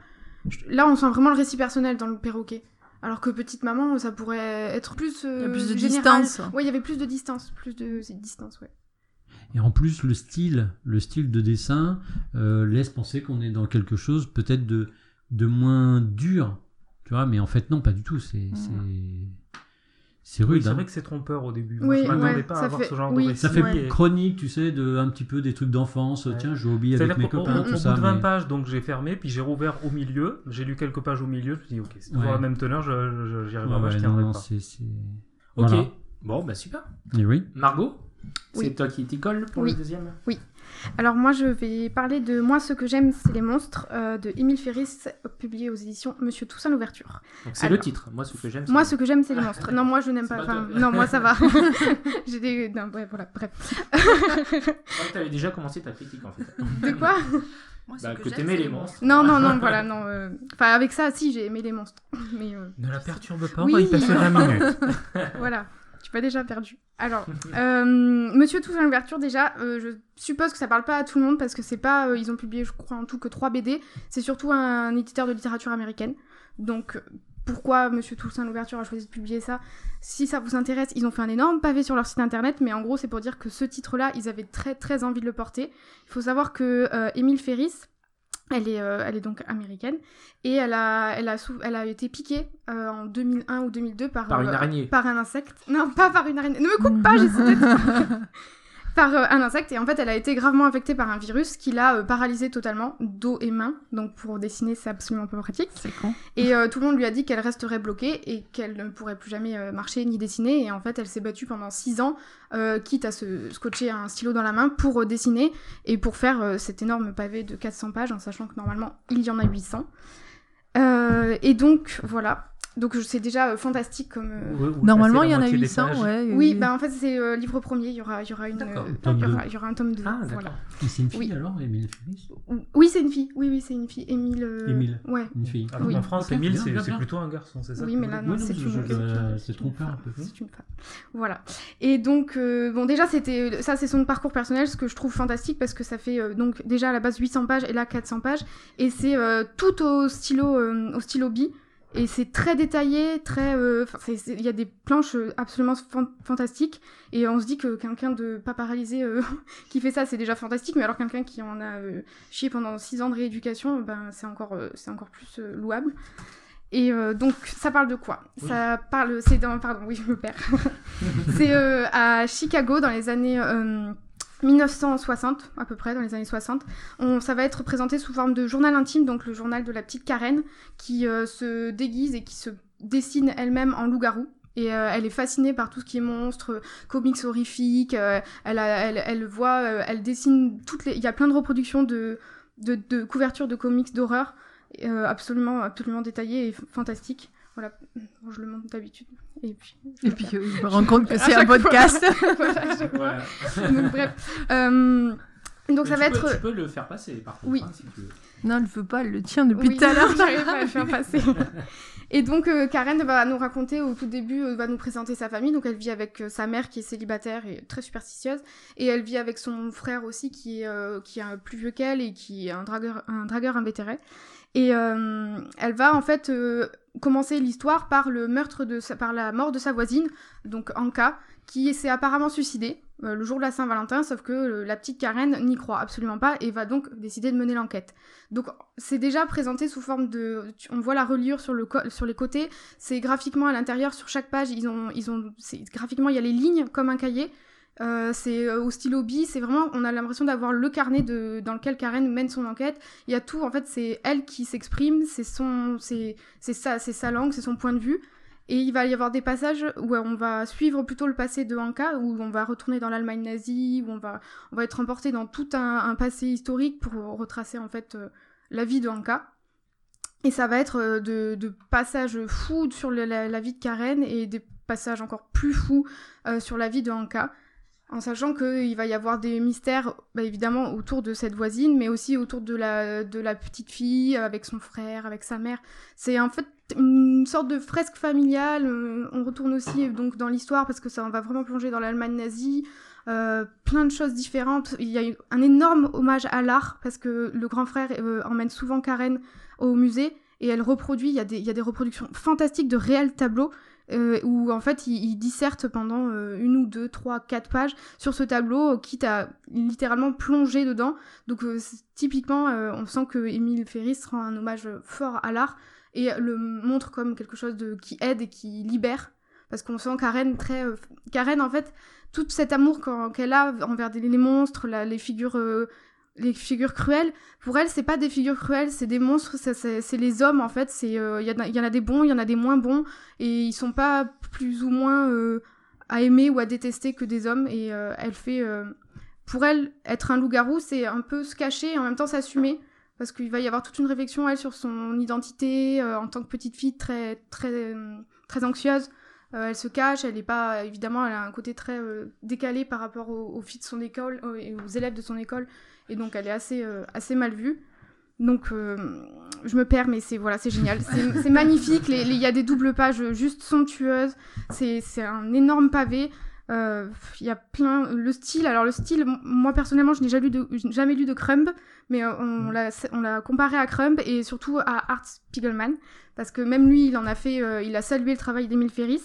H: Là, on sent vraiment le récit personnel dans le perroquet. Alors que Petite Maman, ça pourrait être plus. euh,
C: Il y a plus de
H: général.
C: distance.
H: Ouais, il y avait plus de distance. Plus de distance, ouais.
D: Et en plus, le style, le style de dessin euh, laisse penser qu'on est dans quelque chose peut-être de, de moins dur, tu vois, mais en fait non, pas du tout, c'est c'est-
G: Oui,
D: rude.
G: c'est
D: hein.
G: vrai que c'est trompeur au début.
H: Oui,
G: Moi, je m'attendais
H: ouais,
G: pas
H: ça
G: à avoir
H: fait-
G: ce genre
H: oui,
G: de récit.
D: Ça fait
H: Ouais.
D: chronique, tu sais, de un petit peu des trucs d'enfance.
G: Ouais.
D: Tiens, je vais oublier avec
G: C'est-à-dire
D: mes copains,
G: au-
D: tout
G: au
D: ça.
G: bout de 20
D: mais-
G: pages, donc j'ai fermé, puis j'ai rouvert au milieu. J'ai lu quelques pages au milieu. Je me suis dit, ok, c'est toujours
D: Ouais.
G: la même teneur, je, je, pas, je
D: non,
G: tiendrai
D: non,
G: pas.
B: Ok.
D: Voilà.
B: Bon, bah super.
D: Et oui.
B: Margot,
H: Oui.
B: c'est toi qui t'y colle pour
H: Oui.
B: le deuxième
H: Alors moi je vais parler de Moi ce que j'aime c'est les monstres euh, de Émile Ferris publié aux éditions Monsieur Toussaint l'ouverture.
B: C'est le titre. Moi, ce que j'aime.
H: Moi ce que j'aime c'est les monstres. Non moi je n'aime pas.
B: pas
H: non moi ça va. J'ai des non ouais, voilà bref.
B: Ouais, t'avais déjà commencé ta critique en fait.
H: De quoi?
C: Moi, ce
B: Bah,
C: que
B: que t'aimais les monstres.
H: Non non non voilà non. euh, Enfin avec ça si j'ai aimé les monstres. Mais euh,
G: Ne la perturbe pas, on
H: Oui.
G: va y passer 20 minutes.
H: voilà. Tu m'as déjà perdu. Alors, euh, Monsieur Toussaint l'ouverture, déjà, euh, je suppose que ça parle pas à tout le monde parce que c'est pas. euh, ils ont publié, je crois, en tout que 3 BD. C'est surtout un éditeur de littérature américaine. Donc, pourquoi Monsieur Toussaint l'ouverture a choisi de publier ça? Si ça vous intéresse, ils ont fait un énorme pavé sur leur site internet, mais en gros, c'est pour dire que ce titre-là, ils avaient très très envie de le porter. Il faut savoir que euh, Émile Ferris. Elle est, euh, elle est donc américaine et elle a, elle a, sou- elle a été piquée euh, en 2001 ou 2002 par,
B: Par une
H: euh,
B: araignée.
H: par un insecte. Non, pas par une araignée. Ne me coupe pas, j'essaie de... par euh, un insecte. Et en fait, elle a été gravement infectée par un virus qui l'a euh, paralysée totalement, dos et mains. Donc pour dessiner, c'est absolument pas pratique.
C: C'est con.
H: Et euh, tout le monde lui a dit qu'elle resterait bloquée et qu'elle ne pourrait plus jamais euh, marcher ni dessiner. Et en fait, elle s'est battue pendant 6 ans, euh, quitte à se scotcher un stylo dans la main pour dessiner et pour faire cet énorme pavé de 400 pages, en sachant que normalement, il y en a 800. Euh, et donc, voilà. Donc c'est déjà euh, fantastique comme... euh,
C: Normalement, il y en a
G: moitié des
C: 800,
G: pages.
C: ouais.
H: Oui,
C: et-
H: bah en fait c'est euh, livre premier, il y aura, il y aura une, euh, il, y aura,
D: deux.
H: il y aura un tome 2.
B: Ah,
H: voilà.
B: d'accord.
D: Et c'est une fille
H: Oui.
D: alors, Émile
H: Oui, c'est une fille. Oui, oui, c'est une fille. Émile. euh,
D: Émile.
H: Ouais.
D: Une fille.
G: Alors
H: Oui.
G: qu'en France, Émile, c'est plutôt un garçon, c'est ça
H: Oui, mais là, non, c'est une,
D: je-
H: c'est
D: trompeur un
H: femme.
D: peu.
H: C'est une femme. Voilà. Et donc, euh, bon, déjà, c'était ça, c'est son parcours personnel, ce que je trouve fantastique parce que ça fait euh, donc déjà à la base 800 pages et là 400 pages, et c'est euh, tout au stylo, euh, au stylo bi. Et c'est très détaillé, très. euh, Il y a des planches euh, absolument fan- fantastiques. Et on se dit que quelqu'un de pas paralysé euh, qui fait ça, c'est déjà fantastique. Mais alors quelqu'un qui en a chié pendant 6 ans de rééducation, ben, c'est encore, c'est encore plus louable. Et euh, donc, ça parle de quoi? Ça parle. C'est dans. Pardon, oui, je me perds. c'est euh, à Chicago dans les années. euh, 1960, à peu près, dans les années 60. On, ça va être présenté sous forme de journal intime, donc le journal de la petite Karen, qui euh, se déguise et qui se dessine elle-même en loup-garou. Et euh, elle est fascinée par tout ce qui est monstre, comics horrifiques. euh, elle, voit, elle dessine toutes les. Il y a plein de reproductions de, de, couvertures de comics d'horreur, absolument, absolument détaillées et fantastiques. Voilà, Bon, je le montre d'habitude. Et puis.
C: Et puis, euh, je me rends compte que c'est un podcast.
H: Voilà. Donc, bref. Euh, donc ça va
B: peux-
H: être.
B: Tu peux le faire passer, par contre,
H: Oui.
B: hein, si tu veux.
C: Non, elle veut pas, elle le tient depuis
H: Oui,
C: tout à l'heure.
H: j'arrive pas à le faire passer. Et donc euh, Karen va nous raconter au tout début, euh, va nous présenter sa famille. Donc elle vit avec euh, sa mère qui est célibataire et très superstitieuse, et elle vit avec son frère aussi qui est euh, qui est plus vieux qu'elle et qui est un dragueur un dragueur invétéré. Et euh, elle va en fait euh, commencer l'histoire par le meurtre de par la mort de sa voisine, donc Anka, qui s'est apparemment suicidée euh, le jour de la Saint-Valentin, sauf que euh, la petite Karen n'y croit absolument pas et va donc décider de mener l'enquête. Donc c'est déjà présenté sous forme de, on voit la reliure sur le sur les côtés, c'est graphiquement à l'intérieur sur chaque page ils ont ils ont graphiquement il y a les lignes comme un cahier. Euh, c'est euh, au stylo bi, c'est vraiment, on a l'impression d'avoir le carnet dans lequel Karen mène son enquête. Il y a tout, en fait, c'est elle qui s'exprime, c'est son, c'est, ça, c'est sa langue, c'est son point de vue. Et il va y avoir des passages où on va suivre plutôt le passé de Anka, où on va retourner dans l'Allemagne nazie, où on va, on va être emporté dans tout un, passé historique pour retracer en fait euh, la vie de Anka. Et ça va être euh, de, passages fous sur la, vie de Karen et des passages encore plus fous euh, sur la vie de Anka. En sachant qu'il va y avoir des mystères, bah, évidemment, autour de cette voisine, mais aussi autour de la, petite fille, avec son frère, avec sa mère. C'est en fait une sorte de fresque familiale. euh, On retourne aussi donc dans l'histoire parce que ça on va vraiment plonger dans l'Allemagne nazie. euh, plein de choses différentes. Il y a un énorme hommage à l'art parce que le grand frère euh, emmène souvent Karen au musée et elle reproduit. Il y a des reproductions fantastiques de réels tableaux euh, où en fait il, disserte pendant euh, une ou deux, trois, quatre pages sur ce tableau, euh, quitte à littéralement plonger dedans. Donc euh, typiquement, on sent que Émile Ferris rend un hommage fort à l'art et le montre comme quelque chose de qui aide et qui libère. Parce qu'on sent Karen très. Karen, en fait, tout cet amour qu'elle a envers les monstres, les figures. Les figures cruelles, pour elle, c'est pas des figures cruelles, c'est des monstres, c'est les hommes en fait. Euh, il y, en a- il y en a des bons, il y en a des moins bons, et ils sont pas plus ou moins euh, à aimer ou à détester que des hommes. Et euh, elle fait, pour elle, être un loup-garou, c'est un peu se cacher et en même temps s'assumer, parce qu'il va y avoir toute une réflexion elle sur son identité en tant que petite fille très très très anxieuse. Elle se cache, elle est pas évidemment, elle a un côté très décalé par rapport aux, filles de son école et aux élèves de son école, et donc elle est assez euh, assez mal vue. Donc euh, je me perds, mais c'est voilà, c'est génial, c'est magnifique. Il y a des doubles pages juste somptueuses. C'est c'est un énorme pavé. Euh, Il y a plein le style. Alors le style, moi personnellement, je n'ai jamais jamais lu de Crumb, mais on l'a on l'a comparé à Crumb et surtout à Art Spiegelman parce que même lui, il en a fait, euh, il a salué le travail d'Emile Ferris.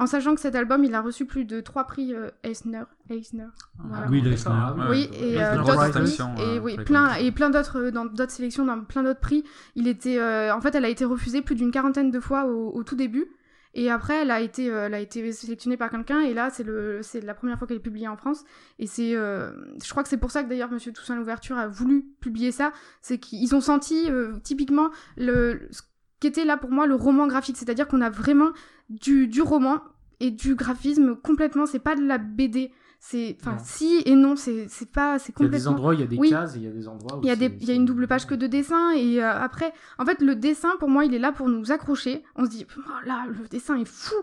H: En sachant que cet album, il a reçu plus de trois prix euh, Eisner. Eisner. Voilà.
D: oui,
B: d'accord.
D: Eisner.
B: Ah, ouais.
H: Oui, et euh, d'autres prix, et
E: euh,
H: oui, plein et plein d'autres dans d'autres sélections, dans plein d'autres prix. Il était, euh, en fait, elle a été refusée plus d'une quarantaine de fois au, au tout début, et après, elle a été, euh, elle a été sélectionnée par quelqu'un, et là, c'est le, c'est la première fois qu'elle est publiée en France, et c'est, euh, je crois que c'est pour ça que d'ailleurs Monsieur Toussaint Louverture a voulu publier ça, c'est qu'ils ont senti euh, typiquement le, ce qu'était là pour moi le roman graphique, c'est-à-dire qu'on a vraiment du, du roman et du graphisme complètement, c'est pas de la BD. C'est, enfin, si et non, c'est c'est pas, c'est
B: Il y a des
H: complètement.
B: endroits, il y a des
H: Oui.
B: cases, il y a des endroits où
H: Il y, a des, il y a une double page que de dessin et euh, après, en fait, le dessin pour moi, il est là pour nous accrocher. On se dit, Oh là, le dessin est fou.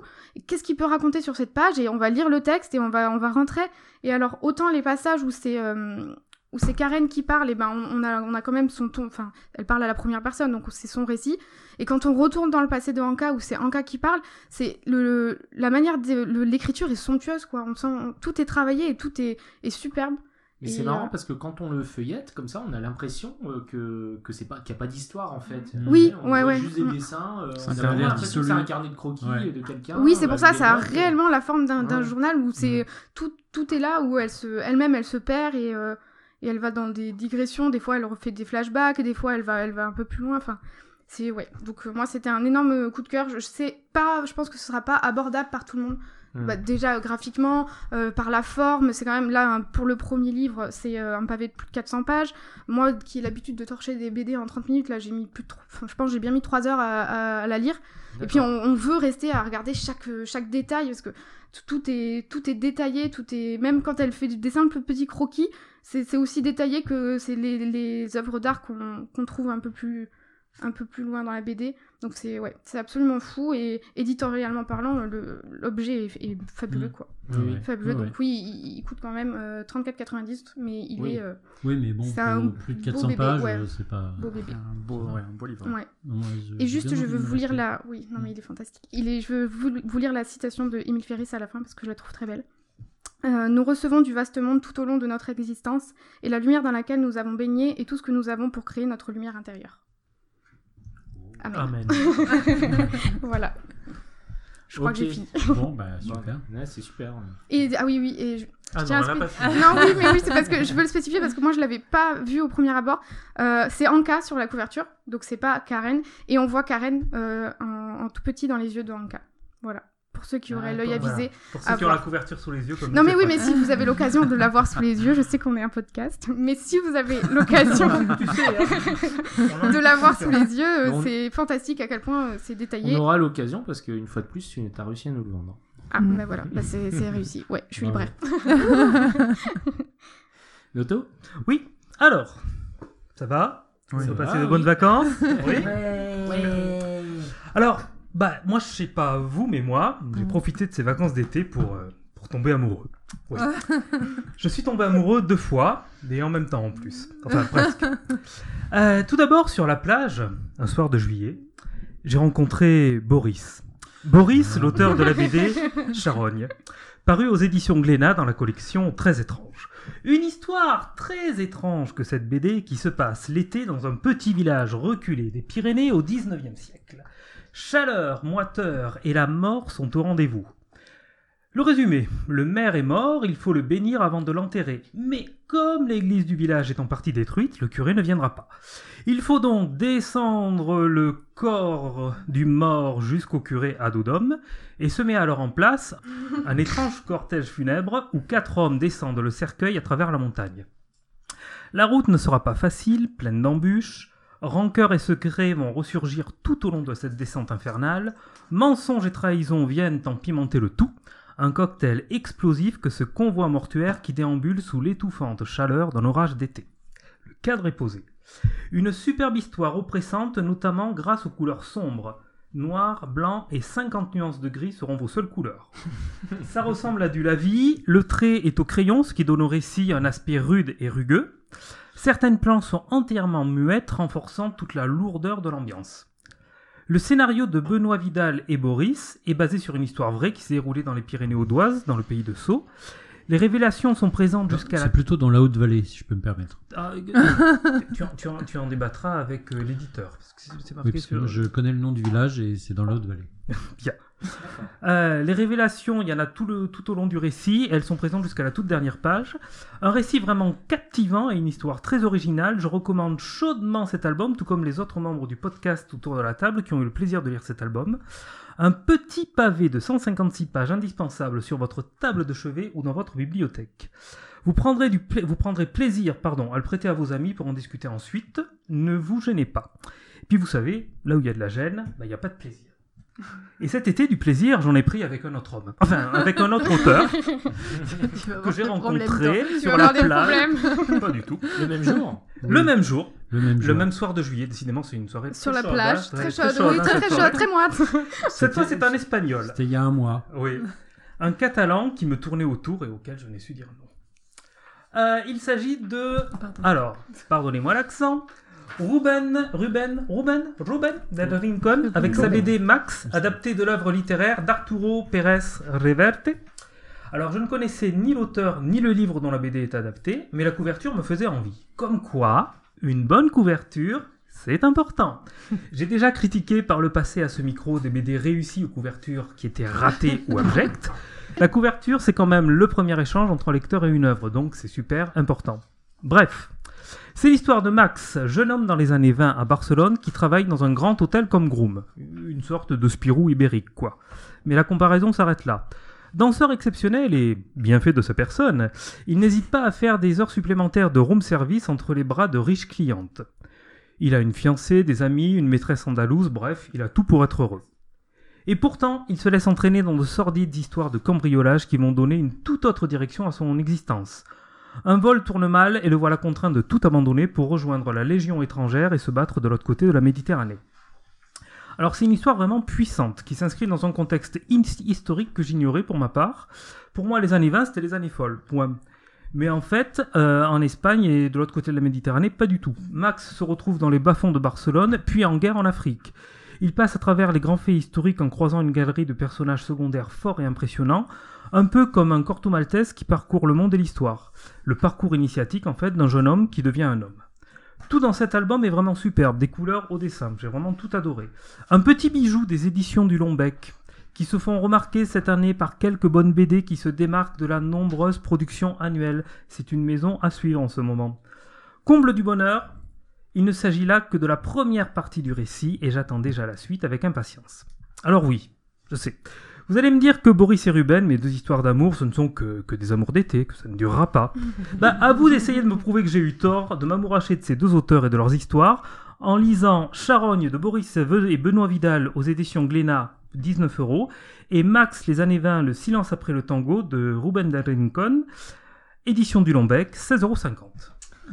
H: Qu'est-ce qu'il peut raconter sur cette page? Et on va lire le texte et on va, on va rentrer. Et alors, autant les passages où c'est euh, où c'est Karen qui parle, et ben on, on a, on a quand même son ton. Enfin, elle parle à la première personne, donc c'est son récit. Et quand on retourne dans le passé de Anka, où c'est Anka qui parle, c'est le, la manière de l'écriture est somptueuse, quoi. On sent tout est travaillé et tout est, est superbe.
B: Mais
H: Et,
B: c'est marrant
H: euh,
B: parce que quand on le feuillette comme ça, on a l'impression euh, que, que c'est pas qu'il n'y a pas d'histoire en fait.
H: Oui,
B: on
H: ouais,
B: voit
H: ouais.
B: juste des
H: Mm.
B: dessins. euh,
E: C'est un
D: dissolu.
B: un carnet de croquis
D: Ouais.
B: de quelqu'un.
H: Oui, c'est pour ça, ça a réellement la forme d'un journal où c'est
D: Mhm.
H: tout, tout est là, où elle se, elle-même, elle se perd et, euh, et elle va dans des digressions. Des fois, elle refait des flashbacks, des fois, elle va, elle va un peu plus loin. Enfin, c'est ouais. Donc euh, moi, c'était un énorme coup de cœur. Je, je sais pas, je pense que ce sera pas abordable par tout le monde.
B: Mm.
H: bah, déjà euh, graphiquement, euh, par la forme, c'est quand même là pour le premier livre, c'est euh, un pavé de plus de 400 pages. Moi qui ai l'habitude de torcher des BD en 30 minutes, là j'ai mis plus de, tro- enfin, je pense que j'ai bien mis 3 heures à, à- à la lire. Et puis on, on veut rester à regarder chaque, euh, chaque détail parce que tout, est, tout est détaillé, tout est même quand elle fait des simples petits croquis, c'est aussi détaillé que c'est les, les œuvres d'art qu'on qu'on trouve un peu plus un peu plus loin dans la BD. Donc c'est ouais, c'est absolument fou et éditorialement parlant, le- l'objet est, est fabuleux
D: Mm.
H: quoi.
B: Oui, oui.
H: Fabuleux. Donc oui, il, il coûte quand même euh, 34,90 mais il
B: Oui.
H: est euh,
D: Oui, mais bon,
H: C'est
D: pour
H: un
D: plus de
H: beau
D: 400
H: bébé,
D: pages,
H: ouais.
D: euh, c'est pas.
H: beau bébé.
E: Un beau, ouais, un beau livre.
H: Ouais.
D: Moi, je-
H: Et juste, je veux vous lire la. Oui, non, mais il est fantastique. Il est... Je veux vous, vous lire la citation de Émile Ferris à la fin parce que je la trouve très belle. Euh, nous recevons du vaste monde tout au long de notre existence, et la lumière dans laquelle nous avons baigné est tout ce que nous avons pour créer notre lumière intérieure. Amen.
G: Amen.
H: voilà. Je crois que j'ai fini.
D: Bon, bah, super.
B: Ouais, c'est super.
H: Et, ah oui, oui, et je,
G: Ah
H: je
G: non, pas
H: oui, mais oui, c'est parce que je veux le spécifier parce que moi je l'avais pas vu au premier abord. Euh, c'est Anka sur la couverture, donc c'est pas Karen, et on voit Karen euh, en, en tout petit dans les yeux de Anka. Voilà. Pour ceux qui auraient l'œil
G: Voilà.
H: avisé.
G: Pour ceux qui ont la couverture sous les yeux comme
H: Non mais oui,
G: pas-
H: mais si vous avez l'occasion de la voir sous les yeux, je sais qu'on est un podcast, mais si vous avez l'occasion
G: hein.
H: de la voir sous les yeux, euh,
B: On-
H: c'est fantastique à quel point euh, c'est
B: On
H: détaillé.
B: aura l'occasion parce qu'une fois de plus, tu as réussi à nous le vendre.
H: Ah bah voilà, bah, c'est réussi. Ouais, je suis
B: Bravo.
H: bref.
B: Noto
G: Oui, alors, ça va?
E: Oui.
G: Va
B: va,
G: passer de
B: oui.
G: bonnes vacances? Oui. Alors, bah, moi, je sais pas vous, mais moi, j'ai
C: Mm.
G: profité de ces vacances d'été pour, euh, pour tomber amoureux. Je suis tombé amoureux deux fois, et en même temps en plus. Enfin, presque. Euh, tout d'abord, sur la plage, un soir de juillet, j'ai rencontré Boris. Boris, l'auteur de la BD Charogne, paru aux éditions Glénat dans la collection Très étrange. Une histoire très étrange que cette BD qui se passe l'été dans un petit village reculé des Pyrénées au 19e siècle. Chaleur, moiteur et la mort sont au rendez-vous. Le résumé, le maire est mort, il faut le bénir avant de l'enterrer. Mais comme l'église du village est en partie détruite, le curé ne viendra pas. Il faut donc descendre le corps du mort jusqu'au curé à dos et se met alors en place un étrange cortège funèbre où quatre hommes descendent le cercueil à travers la montagne. La route ne sera pas facile, pleine d'embûches. Rancœur et secrets vont ressurgir tout au long de cette descente infernale. Mensonges et trahisons viennent en pimenter le tout. Un cocktail explosif que ce convoi mortuaire qui déambule sous l'étouffante chaleur d'un orage d'été. Le cadre est posé. Une superbe histoire oppressante, notamment grâce aux couleurs sombres. Noir, blanc et 50 nuances de gris seront vos seules couleurs. Ça ressemble à du lavis, le trait est au crayon, ce qui donne au récit un aspect rude et rugueux. Certaines planches sont entièrement muettes, renforçant toute la lourdeur de l'ambiance. Le scénario de Benoît Vidal et Boris est basé sur une histoire vraie qui s'est déroulée dans les Pyrénées audoises, dans le pays de Sceaux. Les révélations sont présentes jusqu'à la...
D: C'est plutôt dans la Haute-Vallée, si je peux me permettre.
G: Ah, euh, tu, en, tu en- tu en débattras avec euh, l'éditeur. parce que c'est- c'est
D: Oui, parce que
G: sur-
D: je connais le nom du village et c'est dans la Haute-Vallée.
G: Euh, les révélations, il y en a tout, au long du récit. Elles sont présentes jusqu'à la toute dernière page. Un récit vraiment captivant et une histoire très originale. Je recommande chaudement cet album, tout comme les autres membres du podcast autour de la table qui ont eu le plaisir de lire cet album. Un petit pavé de 156 pages indispensable sur votre table de chevet ou dans votre bibliothèque. Vous prendrez plaisir pardon, à le prêter à vos amis pour en discuter ensuite. Ne vous gênez pas. Puis vous savez, là où il y a de la gêne, bah, il n'y a pas de plaisir. Et cet été, du plaisir, j'en ai pris avec un autre homme. Enfin, avec un autre auteur que j'ai rencontré sur la plage. Pas du tout.
B: Le même jour
G: Le même jour,
D: Le même
G: le
D: jour.
G: même soir de juillet. Décidément, c'est une soirée
H: Sur
G: très
H: la
G: chaude,
H: plage,
G: hein,
H: très chaude, oui,
G: hein,
H: très
G: cette
H: très
G: soirée.
H: chaude, très moite.
G: Cette fois, c'est un espagnol.
D: C'était il y a un mois.
G: Oui. Un catalan qui me tournait autour et auquel je n'ai su dire non. Euh, il s'agit de.
C: Pardon.
G: Alors, pardonnez-moi l'accent. Ruben, Ruben, Ruben, Ruben del Rincon, avec sa BD Max, adaptée de l'œuvre littéraire d'Arturo Pérez Reverte. Alors, je ne connaissais ni l'auteur ni le livre dont la BD est adaptée, mais la couverture me faisait envie. Comme quoi, une bonne couverture, c'est important. J'ai déjà critiqué par le passé à ce micro des BD réussies aux couvertures qui étaient ratées ou abjectes. La couverture, c'est quand même le premier échange entre un lecteur et une œuvre, donc c'est super important. Bref, c'est l'histoire de Max, jeune homme dans les années 20 à Barcelone qui travaille dans un grand hôtel comme groom. Une sorte de Spirou ibérique, quoi. Mais la comparaison s'arrête là. Danseur exceptionnel et bien fait de sa personne, il n'hésite pas à faire des heures supplémentaires de room service entre les bras de riches clientes. Il a une fiancée, des amis, une maîtresse andalouse, bref, il a tout pour être heureux. Et pourtant, il se laisse entraîner dans de sordides histoires de cambriolage qui vont donner une toute autre direction à son existence. Un vol tourne mal et le voilà contraint de tout abandonner pour rejoindre la Légion étrangère et se battre de l'autre côté de la Méditerranée. Alors c'est une histoire vraiment puissante qui s'inscrit dans un contexte his- historique que j'ignorais pour ma part. Pour moi, les années 20, c'était les années folles. Mais en fait, euh, en Espagne et de l'autre côté de la Méditerranée, pas du tout. Max se retrouve dans les bas-fonds de Barcelone, puis en guerre en Afrique. Il passe à travers les grands faits historiques en croisant une galerie de personnages secondaires forts et impressionnants, un peu comme un Corto Maltese qui parcourt le monde et l'histoire. Le parcours initiatique, en fait, d'un jeune homme qui devient un homme. Tout dans cet album est vraiment superbe, des couleurs au dessin, j'ai vraiment tout adoré. Un petit bijou des éditions du Lombec, qui se font remarquer cette année par quelques bonnes BD qui se démarquent de la nombreuse production annuelle. C'est une maison à suivre en ce moment. Comble du bonheur, il ne s'agit là que de la première partie du récit et j'attends déjà la suite avec impatience. Alors oui, je sais. Vous allez me dire que Boris et Ruben, mes deux histoires d'amour, ce ne sont que, que des amours d'été, que ça ne durera pas. bah, à vous d'essayer de me prouver que j'ai eu tort, de m'amouracher de ces deux auteurs et de leurs histoires, en lisant Charogne de Boris et Benoît Vidal aux éditions Glénat, 19 euros, et Max les années 20, Le silence après le tango de Ruben Del Rincon, édition du Lombec, 16,50 euros.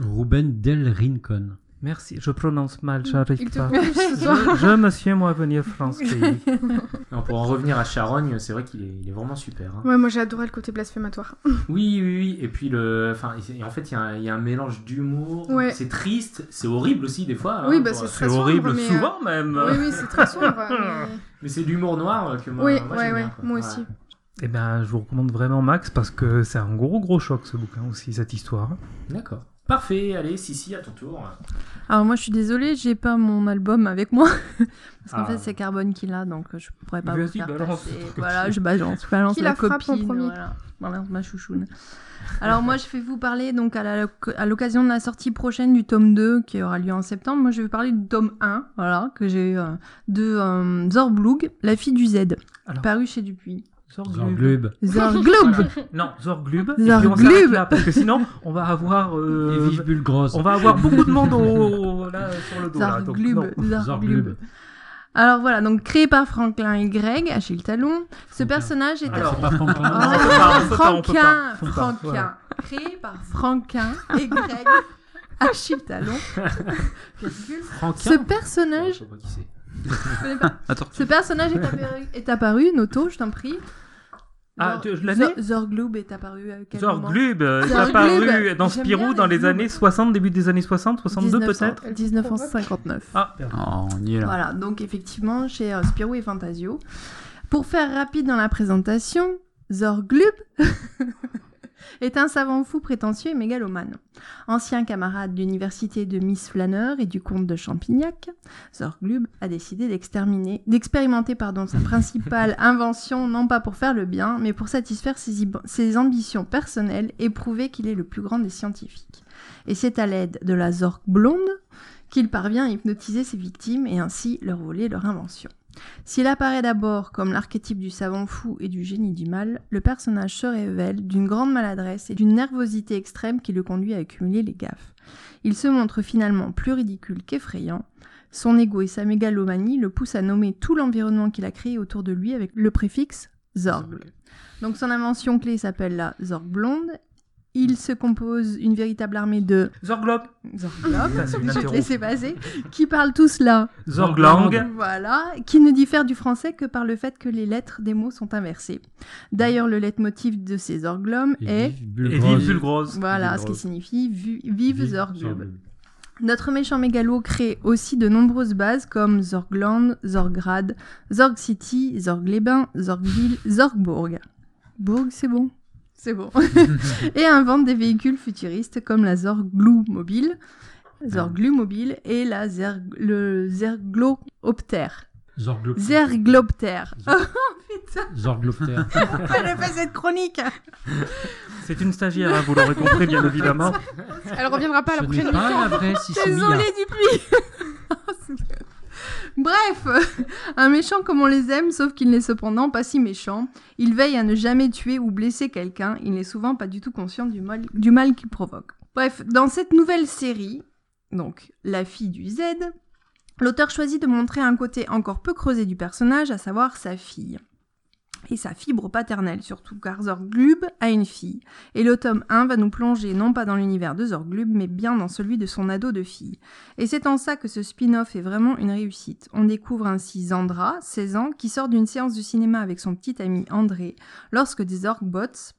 D: Ruben Del Rincon.
G: Merci, je prononce mal, j'arrive pas. Je, je me suis moi venir France pays.
B: Non, pour en revenir à Charogne, c'est vrai qu'il est, il est vraiment super. hein.
H: Ouais, moi j'ai adoré le côté blasphématoire.
B: Oui, oui, oui. Et puis, le... enfin, et en fait, il y, a un- il y a un mélange d'humour.
H: Ouais.
B: C'est triste, c'est horrible aussi, des fois. hein,
H: Oui, bah, c'est très sombre,
G: horrible
H: mais, euh,
G: souvent même.
H: Oui, oui, c'est très sombre. mais-
B: Mais c'est l'humour noir euh, que moi,
H: Oui,
B: moi,
H: ouais,
B: bien,
H: moi
B: Ouais.
H: aussi.
G: Eh ben, je vous recommande vraiment Max parce que c'est un gros gros choc ce bouquin aussi, cette histoire.
B: D'accord. Parfait, allez, Sissi, à ton tour.
C: Alors moi je suis désolée, j'ai pas mon album avec moi parce qu'en
B: Ah.
C: fait c'est Carbone qui l'a donc euh, je pourrais pas vous faire
G: balance
C: passer. Voilà, je balance, je balance
H: Qui
C: la
H: la
C: copine,
H: premier
C: voilà. Balance ma chouchoune. Alors moi je vais vous parler donc à l'occasion de la sortie prochaine du tome 2 qui aura lieu en septembre. Moi je vais vous parler du tome 1, voilà, que j'ai euh, de euh, Zorblug, la fille du Z,
G: Alors.
C: paru chez Dupuis.
G: Zorglub.
D: Zorglub.
C: Zorglub.
G: Non, Zorglub. Et puis on
C: Zorglub.
G: s'arrête là parce que sinon on va avoir euh,
D: Et Vive Bulgros.
G: on va avoir beaucoup de monde au, là, sur le dos là. Donc.
C: Zarglub.
D: Zorglub.
C: Alors voilà, donc créé par Franklin Y, Achille Talon, ce
D: Franklin.
C: personnage est
G: Alors,
D: C'est pas Franklin.
C: Oh,
G: pas,
C: Franquin, créé par Franquin et Greg Achille Talon. Ce personnage,
B: Je sais pas qui c'est.
C: Ce personnage est apparu, est apparu Noto, je t'en prie.
G: Ah, l'année?
C: Zorglub est apparu à quel moment?
G: Zorglub euh, est apparu dans
C: J'aime
G: Spirou dans
C: les
G: années 60, début des années 60, 62
C: 1900
G: peut-être?
C: 1959.
G: Ah, pardon.
E: Oh, on y est là.
C: Voilà, donc effectivement chez euh, Spirou et Fantasio. Pour faire rapide dans la présentation, Zorglub est un savant fou prétentieux et mégalomane. Ancien camarade d'université de Miss Flaneur et du comte de Champignac, Zorglub a décidé d'exterminer, d'expérimenter pardon, sa principale invention non pas pour faire le bien, mais pour satisfaire ses ambitions personnelles et prouver qu'il est le plus grand des scientifiques. Et c'est à l'aide de la Zorg blonde qu'il parvient à hypnotiser ses victimes et ainsi leur voler leur invention. S'il apparaît d'abord comme l'archétype du savant fou et du génie du mal, le personnage se révèle d'une grande maladresse et d'une nervosité extrême qui le conduit à accumuler les gaffes. Il se montre finalement plus ridicule qu'effrayant. Son ego et sa mégalomanie le poussent à nommer tout l'environnement qu'il a créé autour de lui avec le préfixe Zorg. Donc son invention clé s'appelle la Zorg blonde. Il se compose une véritable armée de
G: c'est une
C: je vais te laisser passer, qui parlent tous là
G: Zorglang.
C: voilà, qui ne diffère du français que par le fait que les lettres des mots sont inversées. D'ailleurs, le leitmotiv de ces orglomes
D: Et
C: est
D: Vive
G: et
D: Bulgros.
G: Vive Bulgros.
C: voilà, ce qui signifie vive. Zorglub. Notre méchant mégalo crée aussi de nombreuses bases comme Zorgland, Zorgrad, Zorg City, Zorgleben, Zorgville, Zorgbourg. Bourg, c'est bon C'est bon. et invente des véhicules futuristes comme la Zorglou mobile, Zorglu mobile et la Zerg- le Zergloptère.
D: Zorglopter.
C: Zergloptère.
D: Zorglopter.
C: Fallait pas cette chronique
G: C'est une stagiaire, hein, vous l'aurez compris bien évidemment.
H: Elle reviendra pas à la
D: Ce
H: prochaine émission.
C: Désolée Dupuis Bref, un méchant comme on les aime, sauf qu'il n'est cependant pas si méchant. Il veille à ne jamais tuer ou blesser quelqu'un. Il n'est souvent pas du tout conscient du mal, qu'il provoque. Bref, dans cette nouvelle série, donc La fille du Z, l'auteur choisit de montrer un côté encore peu creusé du personnage, à savoir sa fille. Et sa fibre paternelle surtout, car Zorglub a une fille. Et le tome 1 va nous plonger non pas dans l'univers de Zorglub, mais bien dans celui de son ado de fille. Et c'est en ça que ce spin-off est vraiment une réussite. On découvre ainsi Zandra, 16 ans, qui sort d'une séance de cinéma avec son petit ami André, lorsque des Zorgbots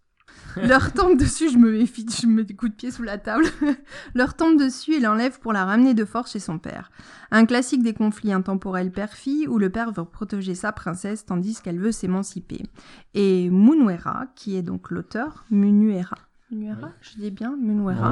C: leur tombe dessus, je me méfie, je me mets des coups de pied sous la table, leur tombe dessus et l'enlève pour la ramener de force chez son père. Un classique des conflits intemporels père-fille où le père veut protéger sa princesse tandis qu'elle veut s'émanciper. Et Munuera, qui est donc l'auteur, Munuera, Munuera, je dis bien Munuera.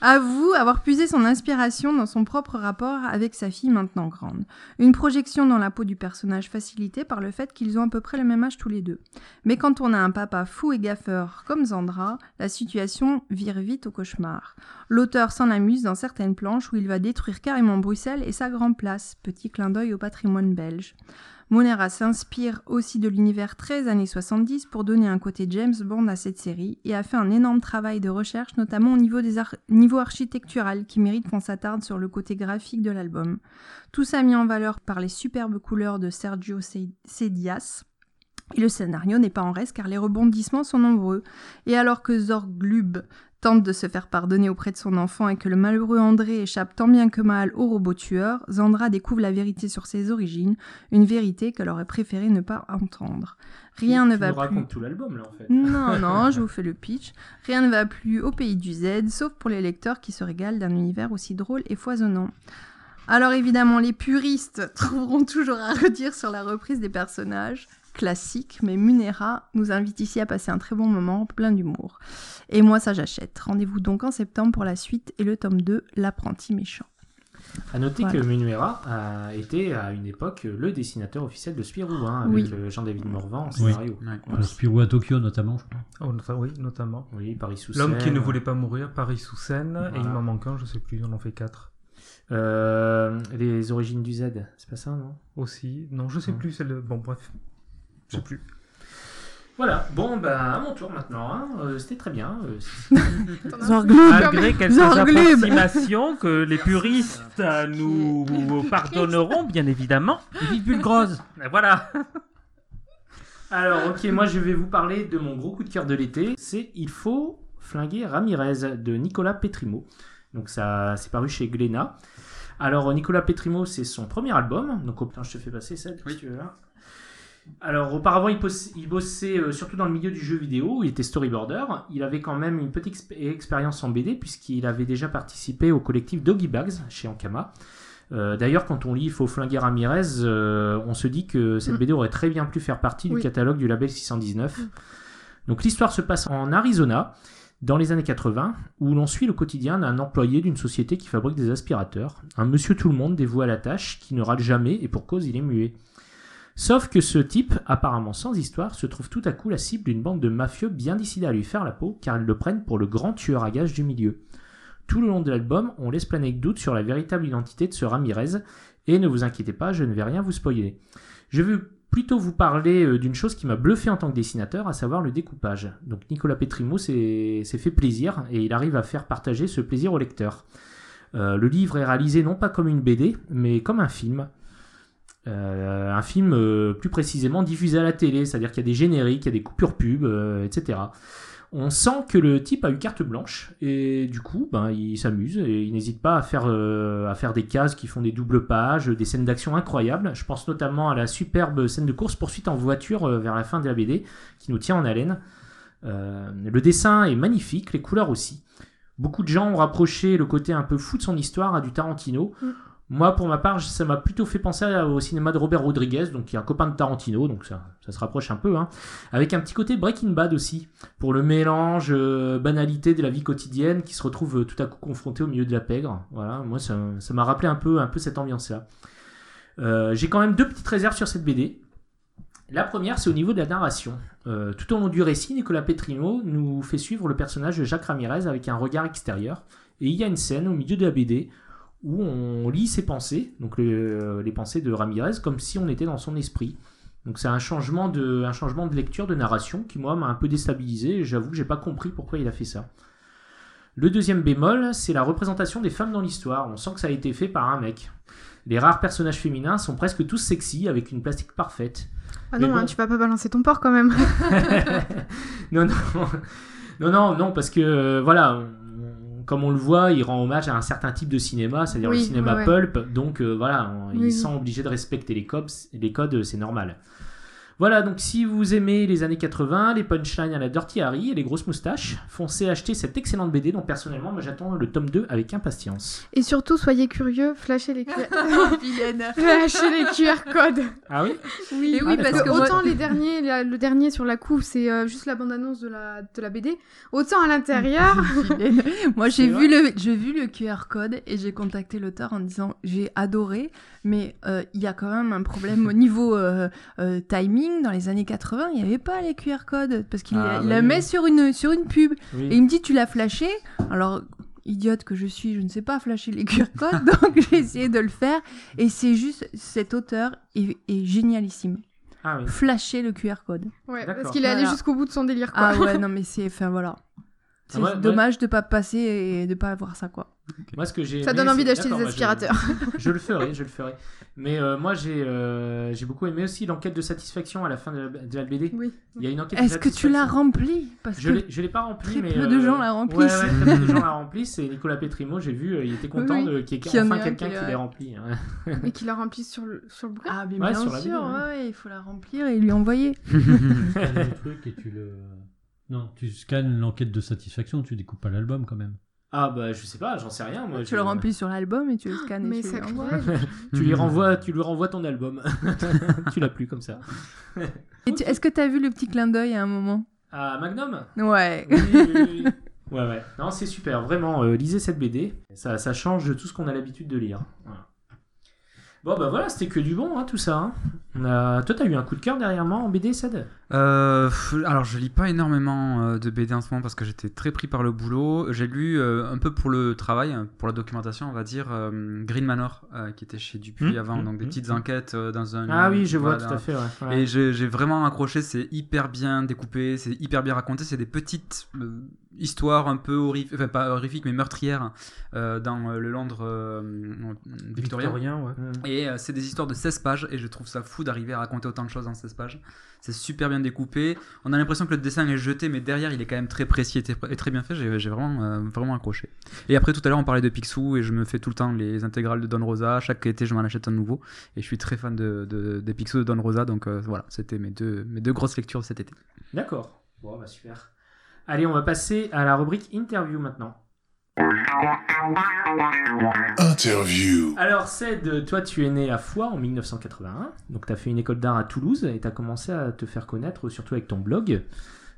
C: Avoue avoir puisé son inspiration dans son propre rapport avec sa fille maintenant grande. Une projection dans la peau du personnage facilitée par le fait qu'ils ont à peu près le même âge tous les deux. Mais quand on a un papa fou et gaffeur comme Zandra, la situation vire vite au cauchemar. L'auteur s'en amuse dans certaines planches où il va détruire carrément Bruxelles et sa grande place, petit clin d'œil au patrimoine belge. Monera s'inspire aussi de l'univers 13 années 70 pour donner un côté James Bond à cette série et a fait un énorme travail de recherche, notamment au niveau, des architectural, qui mérite qu'on s'attarde sur le côté graphique de l'album. Tout ça mis en valeur par les superbes couleurs de Sergio Se- Sedias. Et le scénario n'est pas en reste car les rebondissements sont nombreux. Et alors que Zorglub tente de se faire pardonner auprès de son enfant et que le malheureux André échappe tant bien que mal au robot tueur, Zandra découvre la vérité sur ses origines, une vérité qu'elle aurait préféré ne pas entendre. Rien
B: Tu-
C: ne va
B: nous
C: plus.
B: racontes tout l'album là en fait.
C: Non, non, je vous fais le pitch. Rien ne va plus au pays du Z, sauf pour les lecteurs qui se régalent d'un univers aussi drôle et foisonnant. Alors évidemment, les puristes trouveront toujours à redire sur la reprise des personnages classiques, mais Munera nous invite ici à passer un très bon moment plein d'humour. Et moi, ça j'achète. Rendez-vous donc en septembre pour la suite et le tome 2, L'apprenti méchant.
B: À noter
C: Voilà.
B: que Menuera a été à une époque le dessinateur officiel de Spirou, hein, avec
C: Oui.
B: Jean-David Morvan en
D: Oui.
B: scénario.
E: Ouais.
D: Euh, Spirou à Tokyo notamment, je crois.
G: Oh, oui, notamment.
B: Oui, Paris sous
G: L'homme qui
B: Seine.
G: ne voulait pas mourir, Paris sous scène, et il m'en manque un, je sais plus, on en fait quatre.
B: Euh, les origines du Z, c'est pas ça, non?
G: Aussi, non, je sais plus, c'est le. Bon, bref. Je sais plus.
B: Voilà, bon, bah, à mon tour maintenant. hein. Euh, C'était très bien. euh,
G: Malgré quelques approximations que les puristes euh, nous pardonneront, bien évidemment.
D: Vite Pulgrose
G: Et Voilà.
B: Alors, ok, moi je vais vous parler de mon gros coup de cœur de l'été. C'est Il faut flinguer Ramirez de Nicolas Petrimo. Donc, ça, c'est paru chez Glénat. Alors, Nicolas Petrimo, c'est son premier album. Donc, oh, putain, je te fais passer ça,
E: Oui.
B: si tu veux, là. Alors, auparavant, il, bossait euh, surtout dans le milieu du jeu vidéo. Il était storyboarder. Il avait quand même une petite exp- expérience en BD, puisqu'il avait déjà participé au collectif Doggy Bags chez Ankama. Euh, D'ailleurs, quand on lit Il faut flinguer Ramirez, euh, on se dit que cette
C: Mm.
B: BD aurait très bien pu faire partie du catalogue du label 619. Donc l'histoire se passe en Arizona, dans les années 80, où l'on suit le quotidien d'un employé d'une société qui fabrique des aspirateurs. Un monsieur tout le monde dévoué à la tâche, qui ne rate jamais, et pour cause il est muet. Sauf que ce type, apparemment sans histoire, se trouve tout à coup la cible d'une bande de mafieux bien décidés à lui faire la peau, car ils le prennent pour le grand tueur à gages du milieu. Tout le long de l'album, on laisse planer le doute sur la véritable identité de ce Ramirez, et ne vous inquiétez pas, je ne vais rien vous spoiler. Je vais plutôt vous parler euh, d'une chose qui m'a bluffé en tant que dessinateur, à savoir le découpage. Donc Nicolas Petrimo s'est s'est fait plaisir, et il arrive à faire partager ce plaisir au lecteur. Euh, le livre est réalisé non pas comme une BD, mais comme un film. Euh, un film euh, plus précisément diffusé à la télé, c'est-à-dire qu'il y a des génériques, il y a des coupures pub, euh, etc. On sent que le type a eu carte blanche et du coup, ben, il s'amuse et il n'hésite pas à faire, des cases qui font des doubles pages, des scènes d'action incroyables. Je pense notamment à la superbe scène de course-poursuite en voiture vers la fin de la BD qui nous tient en haleine. Le dessin est magnifique, les couleurs aussi. Beaucoup de gens ont rapproché le côté un peu fou de son histoire à du Tarantino.
C: Mm.
B: Moi, pour ma part, ça m'a plutôt fait penser au cinéma de Robert Rodriguez, donc qui est un copain de Tarantino, donc ça, se rapproche un peu, hein. avec un petit côté Breaking Bad aussi, pour le mélange euh, banalité de la vie quotidienne qui se retrouve euh, tout à coup confronté au milieu de la pègre. Voilà, moi ça m'a rappelé un peu, un peu cette ambiance-là. Euh, J'ai quand même deux petites réserves sur cette BD. La première, c'est au niveau de la narration. Tout au long du récit, Nicolas Petrino nous fait suivre le personnage de Jacques Ramirez avec un regard extérieur. Et il y a une scène au milieu de la BD où on lit ses pensées, donc le- les pensées de Ramirez, comme si on était dans son esprit. Donc c'est un changement de, un changement de lecture, de narration qui moi m'a un peu déstabilisé. et J'avoue que j'ai pas compris pourquoi il a fait ça. Le deuxième bémol, c'est la représentation des femmes dans l'histoire. On sent que ça a été fait par un mec. Les rares personnages féminins sont presque tous sexy avec une plastique parfaite.
H: Ah non,
B: bon.
H: hein, tu vas pas balancer ton porc quand même.
B: non, non, non, non, non, parce que euh, voilà, comme on le voit, il rend hommage à un certain type de cinéma, c'est-à-dire le cinéma
H: ouais,
B: pulp. Donc euh, voilà, on-
H: Oui,
B: il
H: oui.
B: sent obligé de respecter les codes, les codes, c'est normal. Voilà, donc si vous aimez les années 80, les punchlines à la Dirty Harry et les grosses moustaches, foncez acheter cette excellente BD dont personnellement, moi j'attends le tome 2 avec impatience.
H: Et surtout, soyez curieux, flashez les QR, flashez les QR codes.
B: Ah oui
H: Oui,
C: Et oui,
B: Ah,
C: parce que
H: autant les derniers, la- le dernier sur la couve, c'est euh, juste la bande-annonce de la, de la BD, autant à l'intérieur.
C: Moi, j'ai vu, le, j'ai vu le QR code et j'ai contacté l'auteur en disant j'ai adoré, mais euh, il y a quand même un problème au niveau euh, euh, timing. Dans les années 80, il n'y avait pas les QR codes parce qu'il
B: Ah, bah
C: la
B: oui.
C: met sur une, sur une pub.
B: Oui.
C: Et il me dit tu l'as flashé? Alors, idiote que je suis, je ne sais pas flasher les QR codes, donc j'ai essayé de le faire. Et c'est juste, cet auteur est, est génialissime.
B: Ah oui.
C: Flasher le QR code.
H: Ouais, parce qu'il est allé jusqu'au bout de son délire, quoi.
C: Ah ouais, non mais c'est, enfin voilà. C'est
B: Ah
C: dommage de pas passer et de pas avoir ça quoi.
B: Moi, ce que j'ai
H: Ça
B: aimé,
H: donne envie d'acheter des
B: moi, je-
H: aspirateurs.
B: Je le ferai, je le ferai. Mais euh, moi, j'ai euh, j'ai beaucoup aimé aussi l'enquête de satisfaction à la fin de la, de la BD.
H: Oui.
B: Il y a une enquête
C: Est-ce que tu l'as
B: satisfaction.
C: rempli Parce
B: Je
C: que
B: l'ai- je l'ai pas rempli,
C: très
B: mais
C: peu de
B: euh,
C: gens la remplissent.
B: Ouais, ouais, très peu de gens la remplissent. Et Nicolas Petrimo, j'ai vu, il était content
C: Oui,
B: de qu'il y ait enfin quelqu'un
C: qui-
B: qui l'ait rempli. hein.
H: Et qu'il a rempli sur le, sur le bouquin?
C: ah mais
B: Ouais,
C: bien
B: la
C: sûr,
B: vidéo,
C: ouais,
B: hein.
C: ouais, il faut la remplir et lui envoyer.
D: Tu le truc et tu le. Non, tu scannes l'enquête de satisfaction, tu découpes pas l'album quand même.
B: Ah bah je sais pas, j'en sais rien. Moi,
C: tu
B: je-
C: le remplis sur l'album et tu le scannes
H: Mais
C: et tu lui.
B: Tu lui renvoies, tu lui renvoies ton album. tu l'as plus comme ça.
C: Et tu- Est-ce que tu as vu le petit clin d'œil à un moment?
B: Ah Magnum?
C: Ouais.
B: Oui, oui, oui. Ouais, ouais. Non, c'est super. Vraiment, euh, lisez cette BD. Ça, ça change de tout ce qu'on a l'habitude de lire. Voilà. Bon, bah voilà, c'était que du bon, hein, tout ça. hein. A... Toi, t'as eu un coup de cœur derrière moi en BD, Sad
E: Euh, alors je lis pas énormément euh, de BD en ce moment parce que j'étais très pris par le boulot. J'ai lu euh, un peu pour le travail, hein, pour la documentation, on va dire, euh, Green Manor, euh, qui était chez Dupuis
B: Mmh,
E: avant,
B: mmh,
E: donc des
B: mmh,
E: petites enquêtes euh, dans un.
B: Ah oui, je vois tout à fait. Ouais. Ouais.
E: Et j'ai vraiment accroché, c'est hyper bien découpé, c'est hyper bien raconté, c'est des petites euh, histoires un peu horrifiques, enfin pas horrifiques mais meurtrières euh, dans euh, le Londres euh, victorien.
G: Victorien, ouais.
E: Et euh, c'est des histoires de 16 pages et je trouve ça fou d'arriver à raconter autant de choses en 16 pages. C'est super bien découpé. On a l'impression que le dessin est jeté, mais derrière il est quand même très précis et très, bien fait. J'ai vraiment, euh, vraiment accroché. Et après tout à l'heure on parlait de Picsou et je me fais tout le temps les intégrales de Don Rosa. Chaque été je m'en achète un nouveau et je suis très fan de, de- des Picsou de Don Rosa. Donc euh, voilà, c'était mes deux, mes deux grosses lectures cet été.
B: D'accord. Bon, bah super. Allez, on va passer à la rubrique interview maintenant.
F: Interview.
B: Alors, Ced, toi, tu es né à Foix en 1981. Donc, tu as fait une école d'art à Toulouse et tu as commencé à te faire connaître, surtout avec ton blog.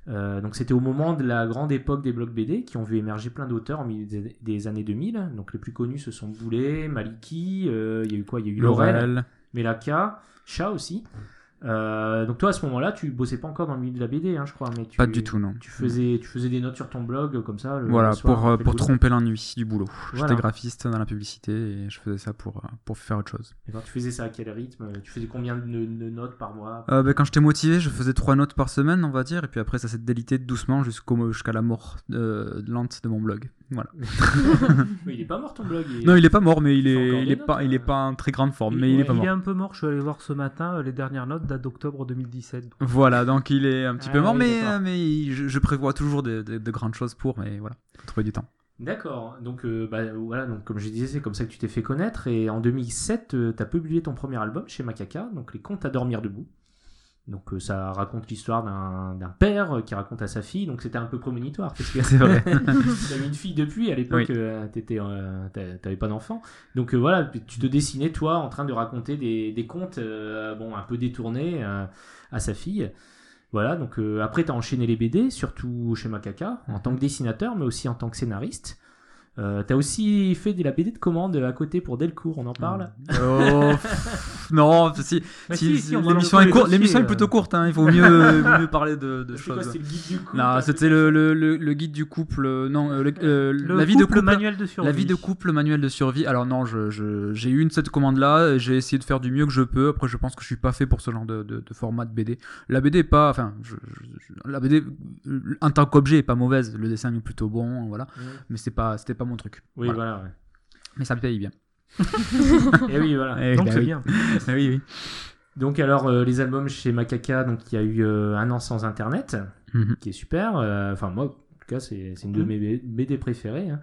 B: Euh, donc, c'était au moment de la grande époque des blogs BD qui ont vu émerger plein d'auteurs au milieu des, des années 2000. Donc, les plus connus, ce sont Boulet, Maliki. euh, Il y a eu quoi? Il y a eu Laurel, Melaka, Chat aussi. Euh, donc, toi, à ce moment-là, tu bossais pas encore dans le milieu de la BD, hein, je crois. Mais tu,
E: Pas du tout, non.
B: Tu faisais, tu faisais des notes sur ton blog, comme ça. le-
E: Voilà,
B: le soir,
E: pour, euh, pour tromper l'ennui du boulot.
B: Voilà.
E: J'étais graphiste dans la publicité et je faisais ça pour, euh, pour faire autre chose.
B: D'accord, tu faisais ça à quel rythme Tu faisais combien de, de notes par mois?
E: Euh, ben, quand j'étais motivé, je faisais trois notes par semaine, on va dire, et puis après ça s'est délité doucement jusqu'au jusqu'à la mort euh, lente de mon blog. Voilà.
B: Mais il est pas mort ton blog. il est-
E: Non, il est pas mort, mais il
B: Il
E: est, il
B: notes,
E: pas, il est
B: euh.
E: pas en très grande forme,
B: Il-
E: mais il
B: ouais,
E: est pas
G: Il
E: mort.
G: est un peu mort, je suis allé voir ce matin, euh, les dernières notes datent d'octobre 2017.
E: Voilà, donc il est un petit
B: Ah
E: peu mort,
B: oui,
E: mais, il- je, je prévois toujours de, de- de grandes choses pour, mais voilà, faut trouver du temps.
B: D'accord. Donc, euh, bah, voilà, donc comme je disais, c'est comme ça que tu t'es fait connaître. Et en 2007, tu as publié ton premier album chez Macaca, donc Les Contes à dormir debout. Donc euh, ça raconte l'histoire d'un d'un père euh, qui raconte à sa fille, donc c'était un peu prémonitoire. Parce que
E: C'est vrai.
B: T'avais une fille depuis, à l'époque,
E: Oui.
B: euh, t'étais, euh, t'a- t'avais pas d'enfant. Donc euh, voilà, tu te dessinais, toi, en train de raconter des, des contes bon, un peu détournés euh, à sa fille. Voilà, donc euh, après, tu as enchaîné les BD, surtout chez Macaca, en tant que dessinateur, mais aussi en tant que scénariste. Euh, T'as aussi fait de la BD de commande à côté pour Delcourt, on en parle
E: Oh, pff, non, si, si-
G: si, si, on va
E: l'émission est courte,
G: euh.
E: plutôt courte, hein, il vaut mieux, parler de, de choses.
B: c'est le guide du couple
E: Non,
B: un
E: c'était le, le, le, le guide du couple, euh, non, euh, le- euh,
G: Le
E: la vie de
G: couple
E: couple,
G: manuel de survie.
E: la vie de couple, manuel de survie. Alors non, je, je- j'ai eu une cette commande là, j'ai essayé de faire du mieux que je peux. Après, je pense que je suis pas fait pour ce genre de, de, de format de BD. La BD est pas, enfin, je, je- je- la BD euh, en tant qu'objet est pas mauvaise. Le dessin est plutôt bon, voilà. Mais c'est pas, c'était pas mon truc.
B: Oui,
E: Voilà.
B: voilà. ouais.
E: Mais ça me paye bien.
B: Et oui, voilà.
E: Eh,
G: Donc
E: bah
G: c'est
E: oui.
G: bien.
E: Eh oui, oui.
B: Donc alors euh, les albums chez Macaca, donc il y a eu euh, un an sans internet,
E: Mhm.
B: qui est super. euh, Enfin moi, en tout cas c'est c'est une de
G: Mhm.
B: mes BD préférées. hein.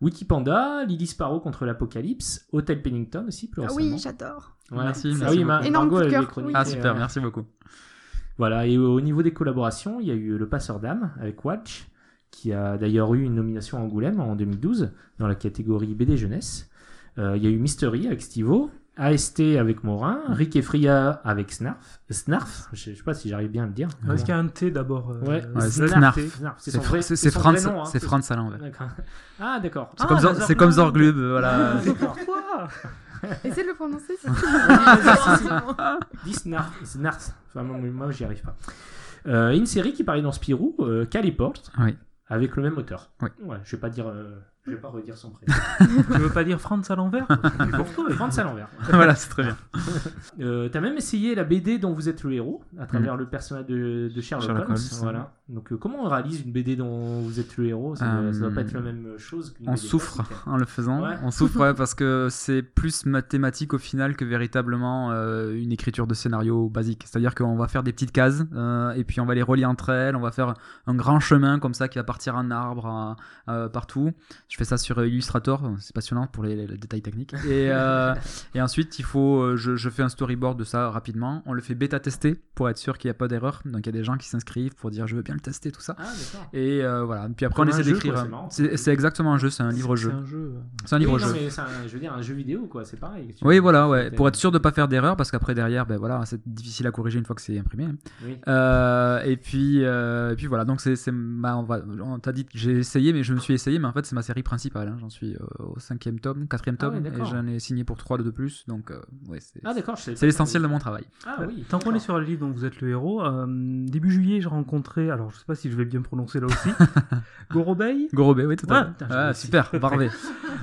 B: Wikipanda, Lily Sparrow contre l'apocalypse, Hotel Pennington aussi plus
H: Ah
B: récemment.
H: oui, j'adore.
B: Ouais.
E: Merci,
B: Ah
E: merci
B: oui, Ma- Margot
H: coup de
B: elle
H: cœur,
B: est chroniquée,
H: oui.
E: Ah super,
B: euh,
E: merci beaucoup.
B: Voilà, et au niveau des collaborations, il y a eu Le Passeur d'âme avec Watch, qui a d'ailleurs eu une nomination à Angoulême en 2012 dans la catégorie BD jeunesse. Euh, il y a eu Mystery avec Stivo, AST avec Morin, Rick et Fria avec Snarf. Snarf Je sais je sais pas si j'arrive bien à le dire.
G: Est-ce qu'il y a un T d'abord euh,
B: Ouais,
E: Ouais,
G: Snarf.
B: C'est
E: C'est Franz,
B: hein,
E: c'est Franz.
B: Ah, d'accord.
E: C'est
G: Ah,
E: comme, Zor- c'est comme Zorglub, voilà.
G: Pourquoi
H: Essaye de le prononcer.
B: Dis Snarf. Snarf. Enfin, moi, j'y arrive pas. Euh, une série qui parlait dans Spirou, euh, Caliport,
E: Oui.
B: Avec le même auteur.
E: Oui.
B: Ouais, je vais pas dire, euh, je vais pas redire son prénom.
G: Tu veux pas dire Franz à l'envers? Pourquoi
B: Franz à l'envers.
E: voilà, c'est très bien.
B: Euh, T'as même essayé la BD dont vous êtes le héros, à travers le personnage de, de Sherlock,
E: Mm. Sherlock
B: Holmes.
E: Holmes.
B: Voilà. Donc, euh, comment on réalise une BD dont vous êtes le héros? Ça, doit, ça doit pas être la même chose qu'une
E: On
B: BD
E: souffre
B: classique.
E: en le faisant.
B: Ouais.
E: On souffre ouais, parce que c'est plus mathématique au final que véritablement euh, une écriture de scénario basique. C'est-à-dire qu'on va faire des petites cases euh, et puis on va les relier entre elles. On va faire un grand chemin comme ça qui va partir en arbre à- à- partout. Je fais ça sur Illustrator. C'est passionnant pour les, les détails techniques. Et, euh, et ensuite, il faut, euh, je, je fais un storyboard de ça rapidement. On le fait bêta tester pour être sûr qu'il n'y a pas d'erreur. Donc il y a des gens qui s'inscrivent pour dire je veux bien le tester tout ça.
B: Ah.
E: Et euh, voilà. Puis après,
B: Comme
E: on essaie d'écrire.
B: quoi, c'est
E: exactement un jeu, c'est un livre-jeu.
G: C'est un jeu.
E: C'est un
B: Oui,
E: livre-jeu.
B: non, mais c'est un- je veux dire, un jeu vidéo, quoi, c'est pareil.
E: Oui, voilà, ouais. Pour être sûr de pas faire d'erreur, parce qu'après derrière, ben voilà, c'est difficile à corriger une fois que c'est imprimé. hein.
B: Oui.
E: Euh, et puis, euh, et puis voilà. Donc c'est, ma- on t'a dit que j'ai essayé, mais je me suis essayé, mais en fait c'est ma série principale. hein. J'en suis euh, au cinquième tome, quatrième
B: Ah
E: tome,
B: ouais,
E: et j'en ai signé pour trois de plus. Donc euh, ouais, c'est,
B: Ah,
E: l'essentiel de mon travail.
B: Ah, oui.
G: Tant qu'on est sur le livre dont vous êtes le héros, euh, début juillet, j'ai rencontré, alors je sais pas si je vais bien prononcer là aussi, Gorobei.
E: Gorobé, oui, tout à
G: Ouais,
E: fait. Ah, super.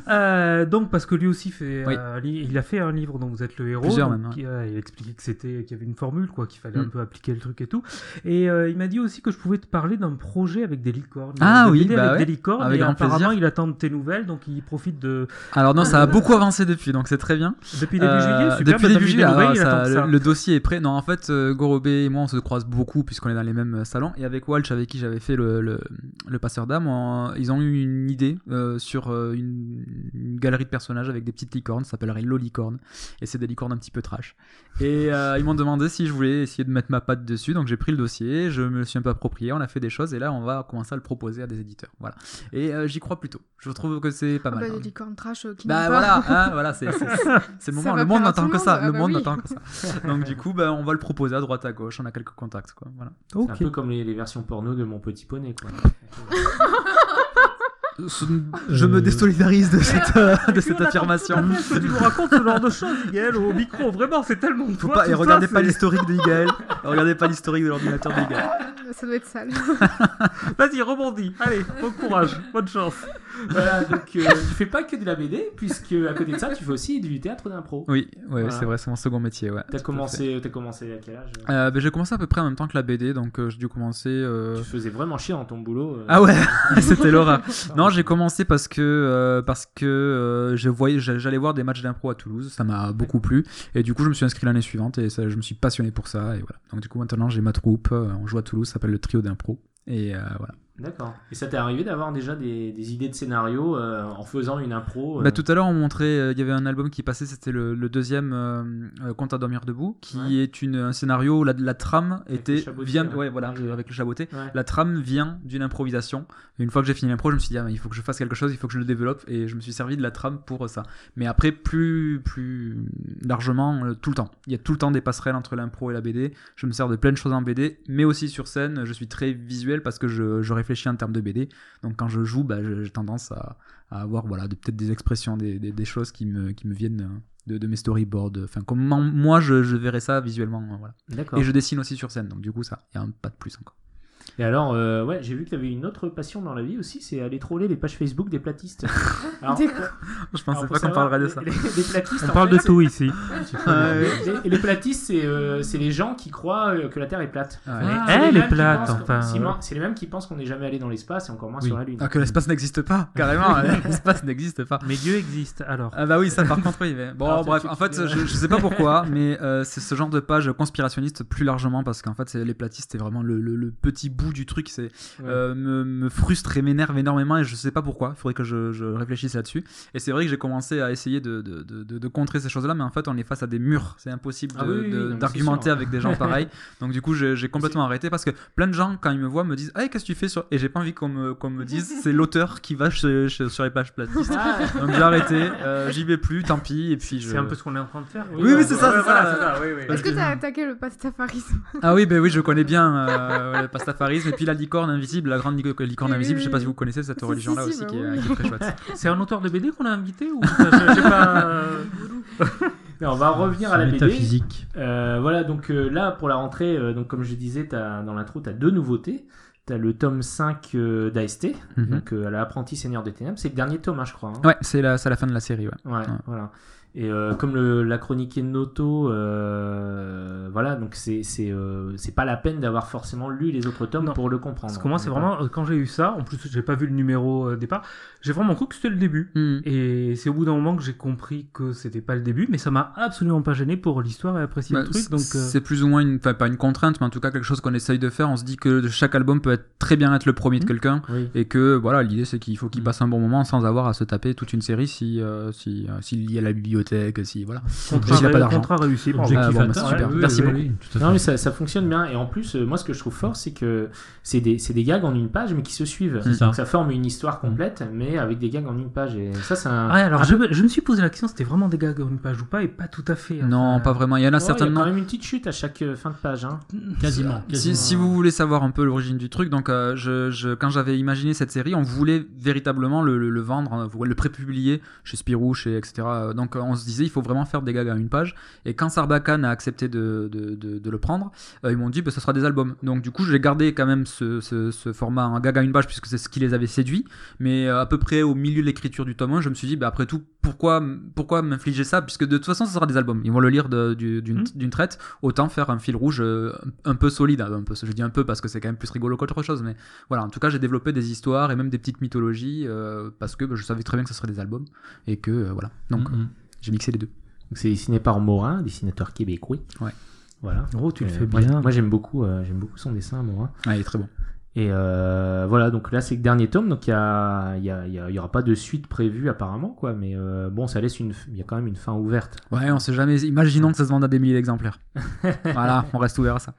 G: Euh, donc parce que lui aussi fait,
E: Oui.
G: euh, il a fait un livre dont vous êtes le héros.
E: Plusieurs
G: donc,
E: même, ouais.
G: euh, il expliquait que c'était, qu'il y avait une formule quoi, qu'il fallait
E: Mm.
G: un peu appliquer le truc et tout. Et euh, il m'a dit aussi que je pouvais te parler d'un projet avec des licornes.
E: Ah oui, bah
G: avec
E: ouais,
G: des licornes.
E: avec
G: et
E: grand
G: apparemment,
E: plaisir.
G: il attend de tes nouvelles, donc il profite de
E: Alors non, ça a beaucoup avancé depuis, donc c'est très bien.
G: depuis début
E: Euh,
G: juillet. Super,
E: depuis début juillet,
G: nouvelles,
E: alors,
G: il attend
E: ça-
G: que
E: le, dossier est prêt. Non, en fait, euh, Gorobé et moi, on se croise beaucoup puisqu'on est dans les mêmes euh, salons. Et avec Walsh, avec qui j'avais fait le, le, le passeur d'âme, on- ils ont eu une idée euh, sur euh, une, une galerie de personnages avec des petites licornes. Ça s'appellerait Lolicorne. Et c'est des licornes un petit peu trash. Et euh, ils m'ont demandé si je voulais essayer de mettre ma patte dessus. Donc j'ai pris le dossier, je me le suis un peu approprié, on a fait des choses. Et là, on va commencer à le proposer à des éditeurs. Voilà. Et euh, j'y crois plutôt. Je trouve que c'est pas
H: Ah
E: mal.
H: bah,
E: hein.
H: des licornes trash euh, qui
E: Bah voilà, hein, voilà c'est le moment. Le monde n'attend que ça. Le
H: Ah bah
E: monde
H: oui.
E: n'attend que ça. Donc du coup, bah, on va le proposer à droite à gauche. On a quelques contacts, quoi. Voilà.
B: C'est un peu comme les, les versions porno de mon petit poney, quoi.
E: Je me désolidarise de cette, euh, de cette affirmation.
G: tout à fait que tu nous racontes ce genre de choses, Miguel, au micro. Vraiment, c'est tellement
E: Faut
G: toi,
E: pas,
G: tout
E: et
G: ça,
E: regardez pas l'historique de Igaël. regardez pas l'historique de l'ordinateur de Igaël.
H: Ça doit être sale.
G: Vas-y, rebondis. Allez, bon courage, bonne chance.
B: voilà, donc euh, tu fais pas que de la BD, puisque à côté de ça, tu fais aussi du théâtre d'impro.
E: Oui, ouais,
B: Voilà.
E: c'est vrai, c'est mon second métier. Ouais,
B: T'as commencé, t'as commencé à quel âge.
E: Euh, bah, j'ai commencé à peu près en même temps que la BD, donc euh, j'ai dû commencer. euh,
B: Tu faisais vraiment chier dans ton boulot. euh.
E: Ah ouais, c'était l'horreur. Non, j'ai commencé parce que euh, parce que euh, je voyais, j'a- j'allais voir des matchs d'impro à Toulouse, ça m'a beaucoup plu, et du coup je me suis inscrit l'année suivante et ça, je me suis passionné pour ça et voilà. Donc du coup maintenant j'ai ma troupe, euh, on joue à Toulouse, ça s'appelle le trio d'impro et voilà.
B: D'accord. Et ça t'est arrivé d'avoir déjà des, des idées de scénario euh, en faisant une impro euh,
E: Bah, tout à l'heure on montrait, euh, il y avait un album qui passait, c'était le, le deuxième euh, Conte à dormir debout, qui
B: Ouais.
E: est une, un scénario où la, la trame
B: Avec
E: était vient,
B: ouais.
E: voilà, avec le chaboté.
B: Ouais.
E: La trame vient d'une improvisation. Et une fois que j'ai fini l'impro, je me suis dit, ah, il faut que je fasse quelque chose, il faut que je le développe. Et je me suis servi de la trame pour ça. Mais après, plus, plus largement, tout le temps. Il y a tout le temps des passerelles entre l'impro et la BD. Je me sers de plein de choses en BD, mais aussi sur scène. Je suis très visuel parce que je, je réfléchis en termes de BD. Donc quand je joue, bah, j'ai tendance à, à avoir voilà, de- peut-être des expressions, des, des, des choses qui me, qui me viennent de, de mes storyboards. Enfin, comment moi je, je verrais ça visuellement. Voilà.
B: D'accord.
E: Et je dessine aussi sur scène, donc du coup, ça, il y a un pas de plus encore.
B: Et alors, euh, ouais, j'ai vu que tu avais une autre passion dans la vie aussi, c'est aller troller les pages Facebook des platistes. Alors,
H: Des-
E: Je pensais
B: alors,
E: pas qu'on parlerait de ça.
B: Les, les- les platistes,
G: On parle
B: fait,
G: de tout ici.
B: c'est- les, les platistes, c'est euh, c'est les gens qui croient euh, que la Terre est plate.
E: Ouais.
G: Ah,
B: c'est les
G: elle est plate, enfin.
B: C'est les mêmes qui pensent qu'on n'est jamais allé dans l'espace et encore moins
D: Oui.
B: sur la Lune.
E: Ah, que l'espace n'existe pas, carrément. l'espace n'existe pas.
G: Mais Dieu existe, alors.
E: Ah bah oui, ça par contre, oui. mais- Bon,
B: Alors,
E: bref,
B: tu-
E: en fait, je, je sais pas pourquoi, mais euh, c'est ce genre de page conspirationniste plus largement parce qu'en fait, c'est- les platistes, c'est vraiment le, le- le petit bout du truc, c'est
B: Ouais.
E: euh, me, me frustre et m'énerve énormément et je sais pas pourquoi. Il faudrait que je, je réfléchisse là-dessus. Et c'est vrai que j'ai commencé à essayer de, de, de, de- de contrer ces choses-là, mais en fait, on est face à des murs. C'est impossible
B: Ah oui, oui,
E: d'argumenter avec des gens pareils. Donc du coup, j'ai complètement arrêté parce que plein de gens, quand ils me voient, me disent Hey, qu'est-ce que tu fais sur? Et j'ai pas envie qu'on me, dise c'est l'auteur qui va chez- chez- sur les pages platistes.
B: Ah,
E: Donc j'ai arrêté, euh, j'y vais plus, tant pis. Et puis je...
G: C'est un peu ce qu'on est en train de faire.
E: Oui, oui, c'est ça,
B: voilà.
H: Est-ce que t'as attaqué le pastafarisme
E: Ah oui, ben oui, je connais bien euh, le pastafarisme et puis la licorne invisible, la grande lico- licorne
H: Oui,
E: invisible.
H: oui,
E: Je sais pas si vous connaissez cette religion-là
H: si,
E: aussi
H: bah
E: qui, est,
H: oui.
E: qui est très chouette.
G: C'est un auteur de BD qu'on a invité ou je sais pas. euh,
B: on va revenir à la BD.
D: métaphysique.
B: Euh, voilà, donc euh, là, pour la rentrée, euh, donc comme je disais dans l'intro, tu as deux nouveautés. Tu as le tome 5 euh, d'AST, donc euh, l'apprenti seigneur des ténèbres. C'est le dernier tome, hein, je crois. hein.
E: Ouais, c'est la, c'est la fin de la série, ouais.
B: Ouais, voilà. Et euh, comme le, la chroniquée de Noto, euh, voilà, donc c'est c'est euh, c'est pas la peine d'avoir forcément lu les autres tomes
G: Non.
B: pour le comprendre.
G: Parce que moi, c'est
B: est
G: vraiment. euh, Quand j'ai eu ça, en plus, j'ai pas vu le numéro euh, départ, j'ai vraiment cru que c'était le début.
E: Hmm.
G: Et c'est au bout d'un moment que j'ai compris que c'était pas le début, mais ça m'a absolument pas gêné pour l'histoire et apprécier
E: Bah,
G: le truc. Donc, euh,
E: C'est plus ou moins, une, enfin pas une contrainte, mais en tout cas quelque chose qu'on essaye de faire. On se dit que chaque album peut être très bien être le premier de
G: Mhm.
E: quelqu'un.
B: Oui.
E: Et que voilà, l'idée c'est qu'il faut qu'il
D: Mm.
E: passe un bon moment sans avoir à se taper toute une série si euh, si euh, s'il y a la bibliothèque, si voilà.
G: contrat,
E: s'il a pas d'argent.
G: contrat réussi.
E: Ah, bon, bah, super. Merci
D: oui,
E: beaucoup.
D: oui,
B: Non mais ça, ça fonctionne bien et en plus euh, moi ce que je trouve fort c'est que c'est des, c'est des gags en une page mais qui se suivent.
D: C'est ça.
B: Donc ça forme une histoire complète mais avec des gags en une page et ça c'est un...
G: Ouais, alors
B: un
G: je, me suis posé la question, c'était vraiment des gars sur une page ou pas, et pas tout à fait.
E: Non,
G: enfin,
E: pas vraiment. Il y en a
B: Ouais, il y a
E: certainement.
B: quand même une petite chute à chaque euh, fin de page. Hein.
D: Quasiment.
E: Si,
D: quasiment.
E: si vous voulez savoir un peu l'origine du truc, donc euh, je, je- quand j'avais imaginé cette série, on voulait véritablement le, le- le vendre, hein, le prépublier chez Spirou, chez etc. Euh, Donc euh, on se disait il faut vraiment faire des gags à une page. Et quand Sarbacane a accepté de, de, de- de le prendre, euh, ils m'ont dit bah, ce sera des albums. Donc du coup j'ai gardé quand même ce, ce- ce format en gag à une page puisque c'est ce qui les avait séduits. Mais euh, à peu près au milieu de l'écriture du tome 1, je me suis dit bah, après tout pourquoi pourquoi m'infliger ça? Puisque de toute façon ce sera des albums. Ils vont le lire du- d'une traite. Autant faire un fil rouge euh, un peu solide. Un peu, je dis un peu parce que c'est quand même plus rigolo qu'autre chose. Mais voilà, en tout cas, j'ai développé des histoires et même des petites mythologies euh, parce que bah, je savais très bien que ce serait des albums et que euh, voilà. Donc
D: Mm, mm.
E: j'ai mixé les deux.
B: C'est dessiné par Morin, dessinateur québécois.
E: Ouais.
B: Voilà.
G: Oh, tu le fais bien.
B: Moi j'aime beaucoup, euh, j'aime beaucoup son dessin, Morin.
E: Ouais, il est très bon.
B: Et euh, voilà, donc là c'est le dernier tome, donc il y, a, il y, a- y a- y aura pas de suite prévue apparemment, quoi. Mais euh, bon, ça laisse une, il y a quand même une fin ouverte.
E: Ouais, on sait jamais. Imaginons que ça se vende à des milliers d'exemplaires. voilà, on reste ouvert à ça.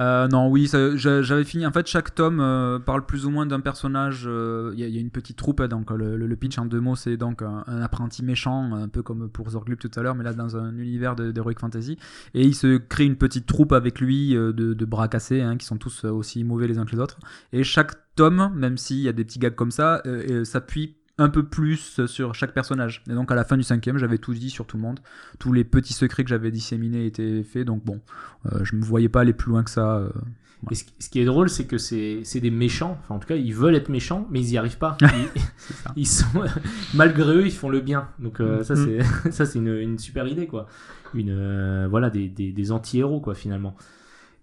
E: Euh, non, oui, j'avais fini. En fait, chaque tome euh, parle plus ou moins d'un personnage. euh, Il y, a- il y a une petite troupe. hein, donc, le, le- le pitch en deux mots, c'est donc un, un apprenti méchant, un peu comme pour Zorglub tout à l'heure, mais là dans un univers de- d'heroic fantasy. Et il se crée une petite troupe avec lui euh, de, de bras cassés, hein, qui sont tous euh, aussi mauvais les uns que les autres. Et chaque tome, même s'il y a des petits gags comme ça, euh, euh, s'appuie un peu plus sur chaque personnage. Et donc à la fin du cinquième, j'avais tout dit sur tout le monde. Tous les petits secrets que j'avais disséminés étaient faits. Donc bon, euh, je me voyais pas aller plus loin que ça. euh.
B: Et ce, qui- est drôle, c'est que c'est des méchants. Enfin, en tout cas, ils veulent être méchants, mais ils y arrivent pas. Ils, sont, malgré eux, ils font le bien. Donc euh, ça,
G: Mhm.
B: c'est ça, c'est une, une super idée, quoi. Une voilà des, des, des anti-héros, quoi, finalement.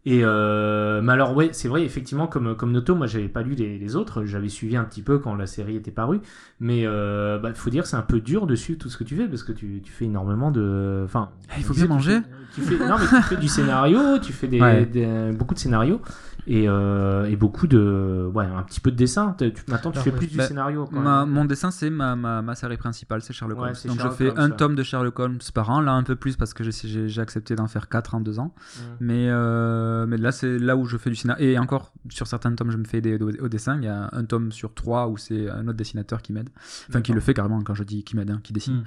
B: Et euh, mais alors ouais, c'est vrai effectivement comme comme Noto, moi j'avais pas lu les, les autres, j'avais suivi un petit peu quand la série était parue, mais euh, bah, faut dire c'est un peu dur de suivre tout ce que tu fais parce que tu, tu fais énormément de, enfin,
E: Eh, il faut bien
B: tu
E: manger.
B: fais- Tu fais, non mais tu fais du scénario, tu fais des,
E: Ouais.
B: des- beaucoup de scénarios et, euh, et beaucoup de, ouais, un petit peu de dessin. Tu, maintenant tu fais plus du
E: Bah,
B: scénario. Quand
E: Ma-
B: même.
E: mon dessin, c'est ma, ma, ma série principale, c'est Sherlock Holmes.
B: c'est
E: Donc
B: Sherlock
E: je fais
B: Holmes,
E: un tome de Sherlock Holmes par an, là un peu plus parce que j'ai- accepté d'en faire 4 en 2 ans.
B: Mm.
E: Mais, euh, mais là, c'est là où je fais du scénario. Et encore, sur certains tomes, je me fais des, au, au dessin. Il y a un tome sur trois où c'est un autre dessinateur qui m'aide. Enfin, qui le fait carrément quand je dis qui m'aide, hein, qui dessine.
D: Mm.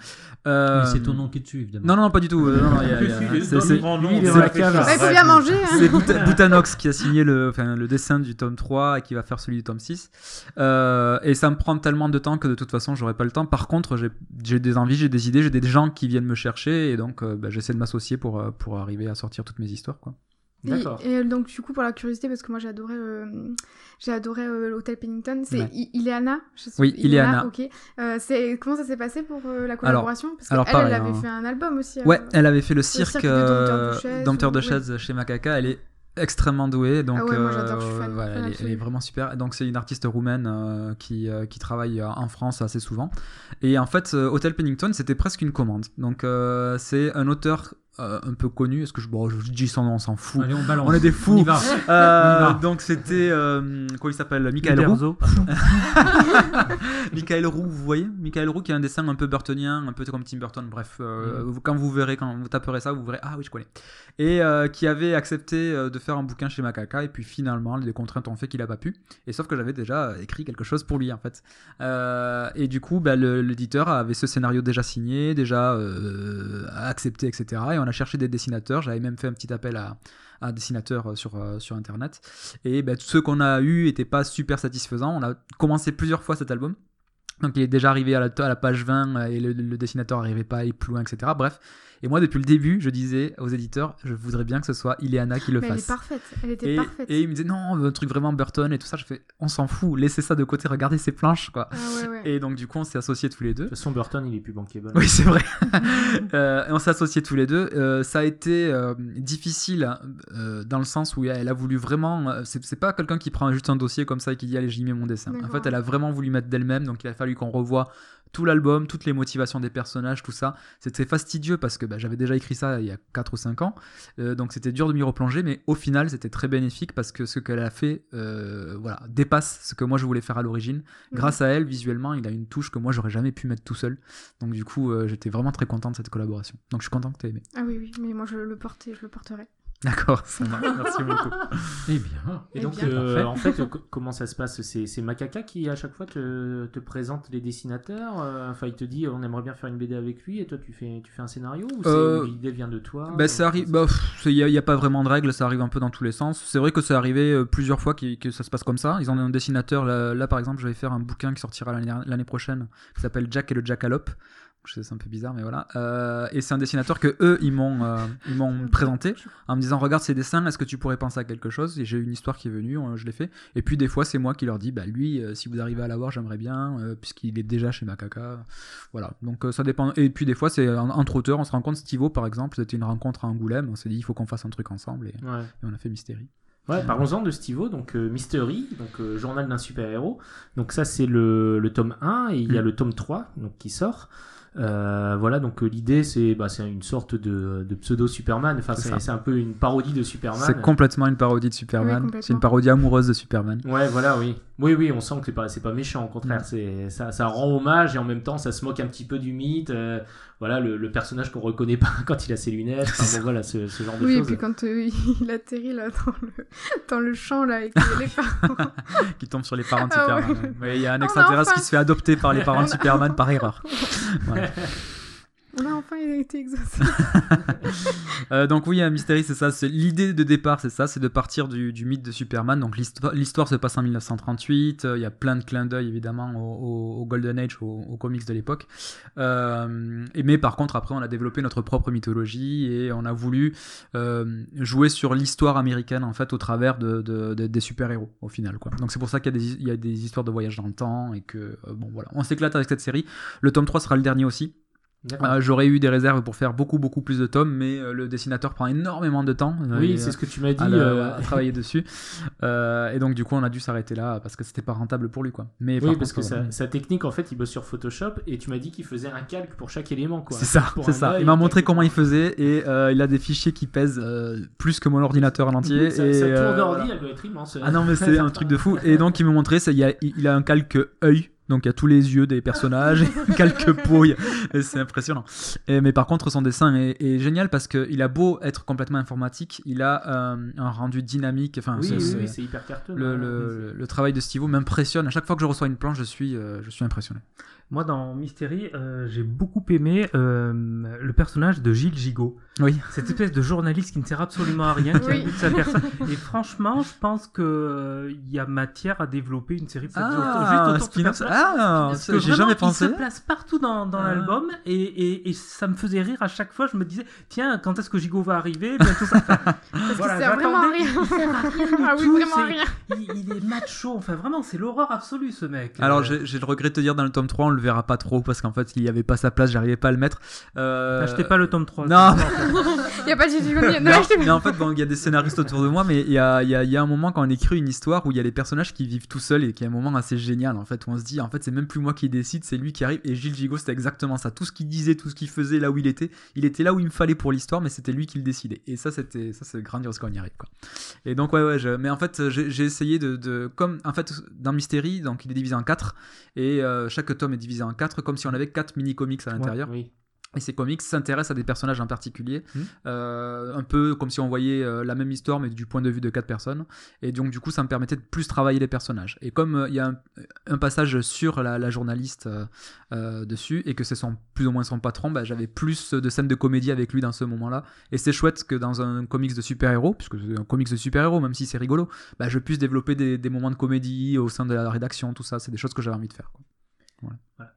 E: Euh,
D: Mais c'est ton nom qui est dessus, évidemment.
E: Non, non, pas du tout. euh, non, non, il y a- il y a-
G: Plus, il
E: c'est- c'est-
G: le grand nom,
B: lui, il est
G: on
B: dans la
G: fait
B: cave.
G: ça.
H: Il faut bien manger. hein.
E: c'est Bout- Boutanox qui a signé le, enfin, le dessin du tome 3 et qui va faire celui du tome 6. Euh, et ça me prend tellement de temps que de toute façon, j'aurai pas le temps. Par contre, j'ai- des envies, j'ai des idées, j'ai des gens qui viennent me chercher et donc euh, bah, j'essaie de m'associer pour, euh, pour arriver à sortir toutes mes histoires. Quoi.
B: D'accord.
H: Et, et donc, du coup, pour la curiosité, parce que moi j'ai adoré, euh, j'ai adoré euh, l'hôtel Pennington, c'est
E: Ouais.
H: I- Ileana je sais-
E: Oui, Ileana.
H: Ok. Euh, c'est comment ça s'est passé pour euh, la collaboration? Parce qu'elle, elle avait
E: hein.
H: fait un album aussi.
E: Ouais,
H: euh,
E: elle avait fait le cirque,
H: cirque des dompteurs de chaises,
E: de chaises chez Macaca. Elle est extrêmement douée, donc
H: Ah ouais, moi, j'adore, je suis
E: euh, voilà, elle, est,
H: absolue.
E: elle est vraiment super. Donc c'est une artiste roumaine euh, qui, euh, qui travaille en France assez souvent. Et en fait, Hotel Pennington, c'était presque une commande. Donc c'est un auteur euh, un peu connu. Est-ce que je, bon, je dis son nom, on s'en fout.
D: Allez, on balance.
E: On est des
D: On
E: fous.
D: y va.
E: Euh,
D: On y va.
E: donc c'était euh, comment il s'appelle? Michael Roux. Michael Roux, vous voyez? Michael Roux qui a un dessin un peu burtonien, un peu comme Tim Burton. Bref, vous- quand vous verrez, quand vous taperez ça, vous verrez ah oui je connais. Et qui avait accepté de faire un bouquin chez Macaca et puis finalement les contraintes ont fait qu'il a pas pu. Et sauf que j'avais déjà écrit quelque chose pour lui en fait. Et du coup, bah, l'éditeur avait ce scénario déjà signé, déjà accepté, etc. Et on a cherché des dessinateurs. J'avais même fait un petit appel à à dessinateurs euh, sur, euh, sur internet et bah, ceux qu'on a eu n'étaient pas super satisfaisants on a commencé plusieurs fois cet album donc il est déjà arrivé à la, à la page 20 euh, et le, le dessinateur n'arrivait pas à aller plus loin, etc. Bref. Et moi, depuis le début, je disais aux éditeurs, je voudrais bien que ce soit Ileana qui le
H: mais elle est
E: fasse.
H: parfaite. Elle était
E: Et,
H: parfaite.
E: et il me disait non, un truc vraiment Burton et tout ça. Je fais, on s'en fout, laissez ça de côté, regardez ces planches, quoi.
H: Ah ouais, ouais.
E: Et donc, du coup, on s'est associés tous les deux.
B: De toute façon, Burton, il est plus bankable.
E: Oui, c'est vrai. Euh, et on s'est associés tous les deux. Euh, ça a été euh, difficile euh, dans le sens où elle a voulu vraiment. euh, c'est pas quelqu'un qui prend juste un dossier comme ça et qui dit allez, j'y mets mon dessin. En fait, elle a vraiment voulu mettre d'elle-même. Donc, il a fallu qu'on revoie tout l'album, toutes les motivations des personnages, tout ça. C'était fastidieux parce que bah, j'avais déjà écrit ça il y a 4 ou 5 ans. Euh, donc, c'était dur de m'y replonger. Mais au final, c'était très bénéfique parce que ce qu'elle a fait euh, voilà, dépasse ce que moi je voulais faire à l'origine.
H: Mhm.
E: Grâce à elle, visuellement, il a une touche que moi j'aurais jamais pu mettre tout seul. Donc du coup, euh, j'étais vraiment très content de cette collaboration. Donc je suis content que tu aies aimé.
H: Ah oui, oui, mais moi je le portais, je le porterai.
E: D'accord, ça marche. Merci beaucoup.
D: Eh bien.
B: Et
H: Eh
B: donc,
H: bien.
B: euh,
D: Parfait.
B: en fait, co- comment ça se passe? C'est c'est Macaca qui, à chaque fois, te, te présente les dessinateurs euh, Enfin, il te dit, on aimerait bien faire une BD avec lui, et toi, tu fais, tu fais un scénario Ou c'est-
E: Euh,
B: l'idée vient de toi
E: Bah, ça arrive. bah, Il n'y a, y a pas vraiment de règles, ça arrive un peu dans tous les sens. C'est vrai que c'est arrivé euh, plusieurs fois que ça se passe comme ça. Ils en ont un dessinateur. Là, là, par exemple, je vais faire un bouquin qui sortira l'année l'année prochaine qui s'appelle Jack et le Jackalope. Je sais, c'est un peu bizarre, mais voilà. Euh, et c'est un dessinateur que eux, ils m'ont euh, ils m'ont présenté en me disant Regarde ces dessins, est-ce que tu pourrais penser à quelque chose? Et j'ai eu une histoire qui est venue, euh, je l'ai fait. Et puis des fois, c'est moi qui leur dis Bah, lui, euh, si vous arrivez à l'avoir, j'aimerais bien, euh, puisqu'il est déjà chez Macaca. Voilà. Donc euh, ça dépend. Et puis des fois, c'est en- entre auteurs, on se rencontre. Stivo, par exemple, c'était une rencontre à Angoulême. On s'est dit Il faut qu'on fasse un truc ensemble. Et,
B: Ouais.
E: et on a fait Mystérie.
B: Ouais, parlons-en de Stivo, donc euh, Mystery, donc euh, journal d'un super-héros. Donc ça c'est le, le tome 1 et il y a
E: Mm.
B: le tome 3 donc qui sort. Euh, voilà, donc euh, l'idée c'est bah, c'est une sorte de, de pseudo Superman, enfin
E: C'est
B: un peu une parodie de Superman.
E: C'est complètement une parodie de Superman. c'est une parodie amoureuse de Superman.
B: Ouais, voilà, oui. Oui, oui, on sent que c'est pas, c'est pas méchant, au contraire.
E: Mm.
B: C'est, ça, ça rend hommage et en même temps, ça se moque un petit peu du mythe. euh, voilà, le, le personnage qu'on reconnaît pas quand il a ses lunettes. Enfin, bon, voilà, ce, ce genre de
H: Oui, et
B: choses.
H: puis quand euh, il atterrit là dans le, dans le champ là avec les parents.
E: qui tombe sur les parents de
H: Ah
E: Superman.
H: ouais.
E: ouais. Ouais, Il y a un
H: a
E: extraterrestre
H: enfin-
E: qui se fait adopter par les parents de Superman par erreur. Voilà.
H: On a été exaucé.
E: Euh, donc oui, un Mystery, c'est ça. C'est l'idée de départ, c'est ça, c'est de partir du, mythe de Superman. Donc l'histoire, se passe en 1938. euh, Il y a plein de clins d'œil évidemment au, au- au Golden Age, aux aux comics de l'époque. Euh, mais par contre, après, on a développé notre propre mythologie et on a voulu jouer sur l'histoire américaine en fait au travers de, de- de- des super héros au final. Donc c'est pour ça qu'il y y a des histoires de voyage dans le temps et que bon voilà, on s'éclate avec cette série. Le tome 3 sera le dernier aussi. Euh, J'aurais eu des réserves pour faire beaucoup beaucoup plus de tomes, mais euh, le dessinateur prend énormément de temps. euh,
B: oui, c'est ce que tu m'as dit.
E: à, le- à travailler dessus. Et donc du coup on a dû s'arrêter là parce que c'était pas rentable pour lui quoi. Mais
B: Oui, parce que
E: contre,
B: sa,
E: voilà.
B: sa technique, en fait, il bosse sur Photoshop et tu m'as dit qu'il faisait un calque pour chaque élément. quoi.
E: c'est ça, c'est ça. Il m'a montré comment il faisait et il a des fichiers qui pèsent plus que mon ordinateur en entier.
B: Sa,
E: et,
B: sa tour
E: euh,
B: d'ordi, elle doit être immense.
E: Ah non mais c'est un truc de fou. Et donc il me montrait, ça, il, a, il a un calque œil Donc il y a tous les yeux des personnages, et quelques et c'est impressionnant. Et, mais par contre, son dessin est, est génial parce qu'il a beau être complètement informatique, il a euh, un rendu dynamique. Enfin,
B: Oui,
E: c'est-
B: oui, oui, hyper carton.
E: le, le- le travail de Steve m'impressionne. À chaque fois que je reçois une planche, je suis, euh, je suis impressionné.
G: Moi, dans Mystery, euh, j'ai beaucoup aimé euh, le personnage de Gilles Gigot.
E: Oui.
G: Cette espèce de journaliste qui ne sert absolument à rien, qui
H: Oui.
G: a de sa personne. Et franchement, je pense qu'il y a matière à développer une série peut-être
E: Ah,
G: juste autour de.
E: Ah, j'ai jamais pensé.
G: Il se place partout dans, dans
E: Ah.
G: l'album et, et, et ça me faisait rire à chaque fois. Je me disais, tiens, quand est-ce que Gigot va arriver? Bientôt ça. Enfin,
H: Parce
G: voilà,
H: qu'il sert vraiment à rien.
G: il sert à rien du
H: Ah oui,
G: tout,
H: vraiment à
G: c'est-
H: rien.
G: Il, il est macho. Enfin, vraiment, c'est l'horreur absolue, ce mec.
E: Alors
G: Euh,
E: j'ai le regret de te dire dans le tome 3 on le verra pas trop parce qu'en fait il y avait pas sa place, j'arrivais pas à le mettre. Euh,
G: Achetez pas le tome 3.
E: Non.
H: Il y a pas de Goni.
E: mais, en, mais fait, bon, il y a des scénaristes autour de moi, mais il y a, il y, a, il y a un moment quand on écrit une histoire où il y a les personnages qui vivent tout seuls et qui est un moment assez génial en fait, où on se dit en fait c'est même plus moi qui décide, c'est lui qui arrive. Et Gilles Gigot c'était exactement ça. Tout ce qu'il disait, tout ce qu'il faisait, là où il était, il était là où il me fallait pour l'histoire, mais c'était lui qui le décidait. Et ça c'était ça c'est grandiose quand on y arrive quoi. Et donc ouais ouais, je- mais en fait j'ai essayé de, de comme en fait dans Mystery donc il est divisé en quatre et euh, chaque tome est divisé en quatre comme si on avait quatre mini comics à l'intérieur.
B: Oui.
E: Et ces comics s'intéressent à des personnages en particulier,
G: Mhm.
E: euh, un peu comme si on voyait euh, la même histoire mais du point de vue de quatre personnes. Et donc du coup, ça me permettait de plus travailler les personnages. Et comme euh, il y a un, un passage sur la, la journaliste dessus et que c'est son plus ou moins son patron, bah, j'avais plus de scènes de comédie avec lui dans ce moment-là. Et c'est chouette que dans un comics de super-héros, puisque c'est un comics de super-héros, même si c'est rigolo, bah, je puisse développer des, des moments de comédie au sein de la rédaction, tout ça. C'est des choses que j'avais envie de faire. quoi.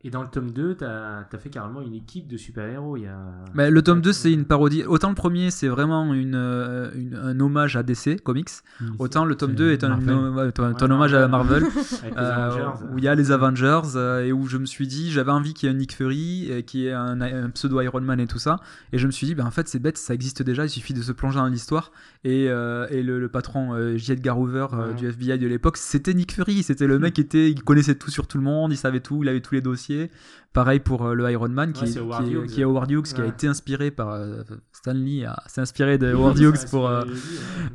B: Et dans le tome 2, t'as as fait carrément une équipe de super-héros. A...
E: Mais le tome 2, c'est une parodie. Autant le premier, c'est vraiment une, euh, une- un hommage à DC Comics. Autant le tome
D: c'est
E: 2 est un, un- hommage à Marvel. Euh,
B: Avengers.
E: où il y a les Avengers euh, et où je me suis dit j'avais envie qu'il y ait un Nick Fury euh, qui est un, pseudo Iron Man et tout ça et je me suis dit ben en fait c'est bête ça existe déjà il suffit de se plonger dans l'histoire et, euh, et le, le patron euh, J. Edgar Hoover euh,
B: Ouais.
E: du FBI de l'époque c'était Nick Fury c'était le mec qui était il connaissait tout sur tout le monde il savait tout il avait tous les dossiers pareil pour euh, le Iron Man qui,
B: Ouais,
E: est-
B: c'est Howard
E: qui, est-
B: Hughes.
E: qui est Howard Hughes qui a été inspiré par euh, Stan Lee a- s'est inspiré de Howard Hughes pour euh,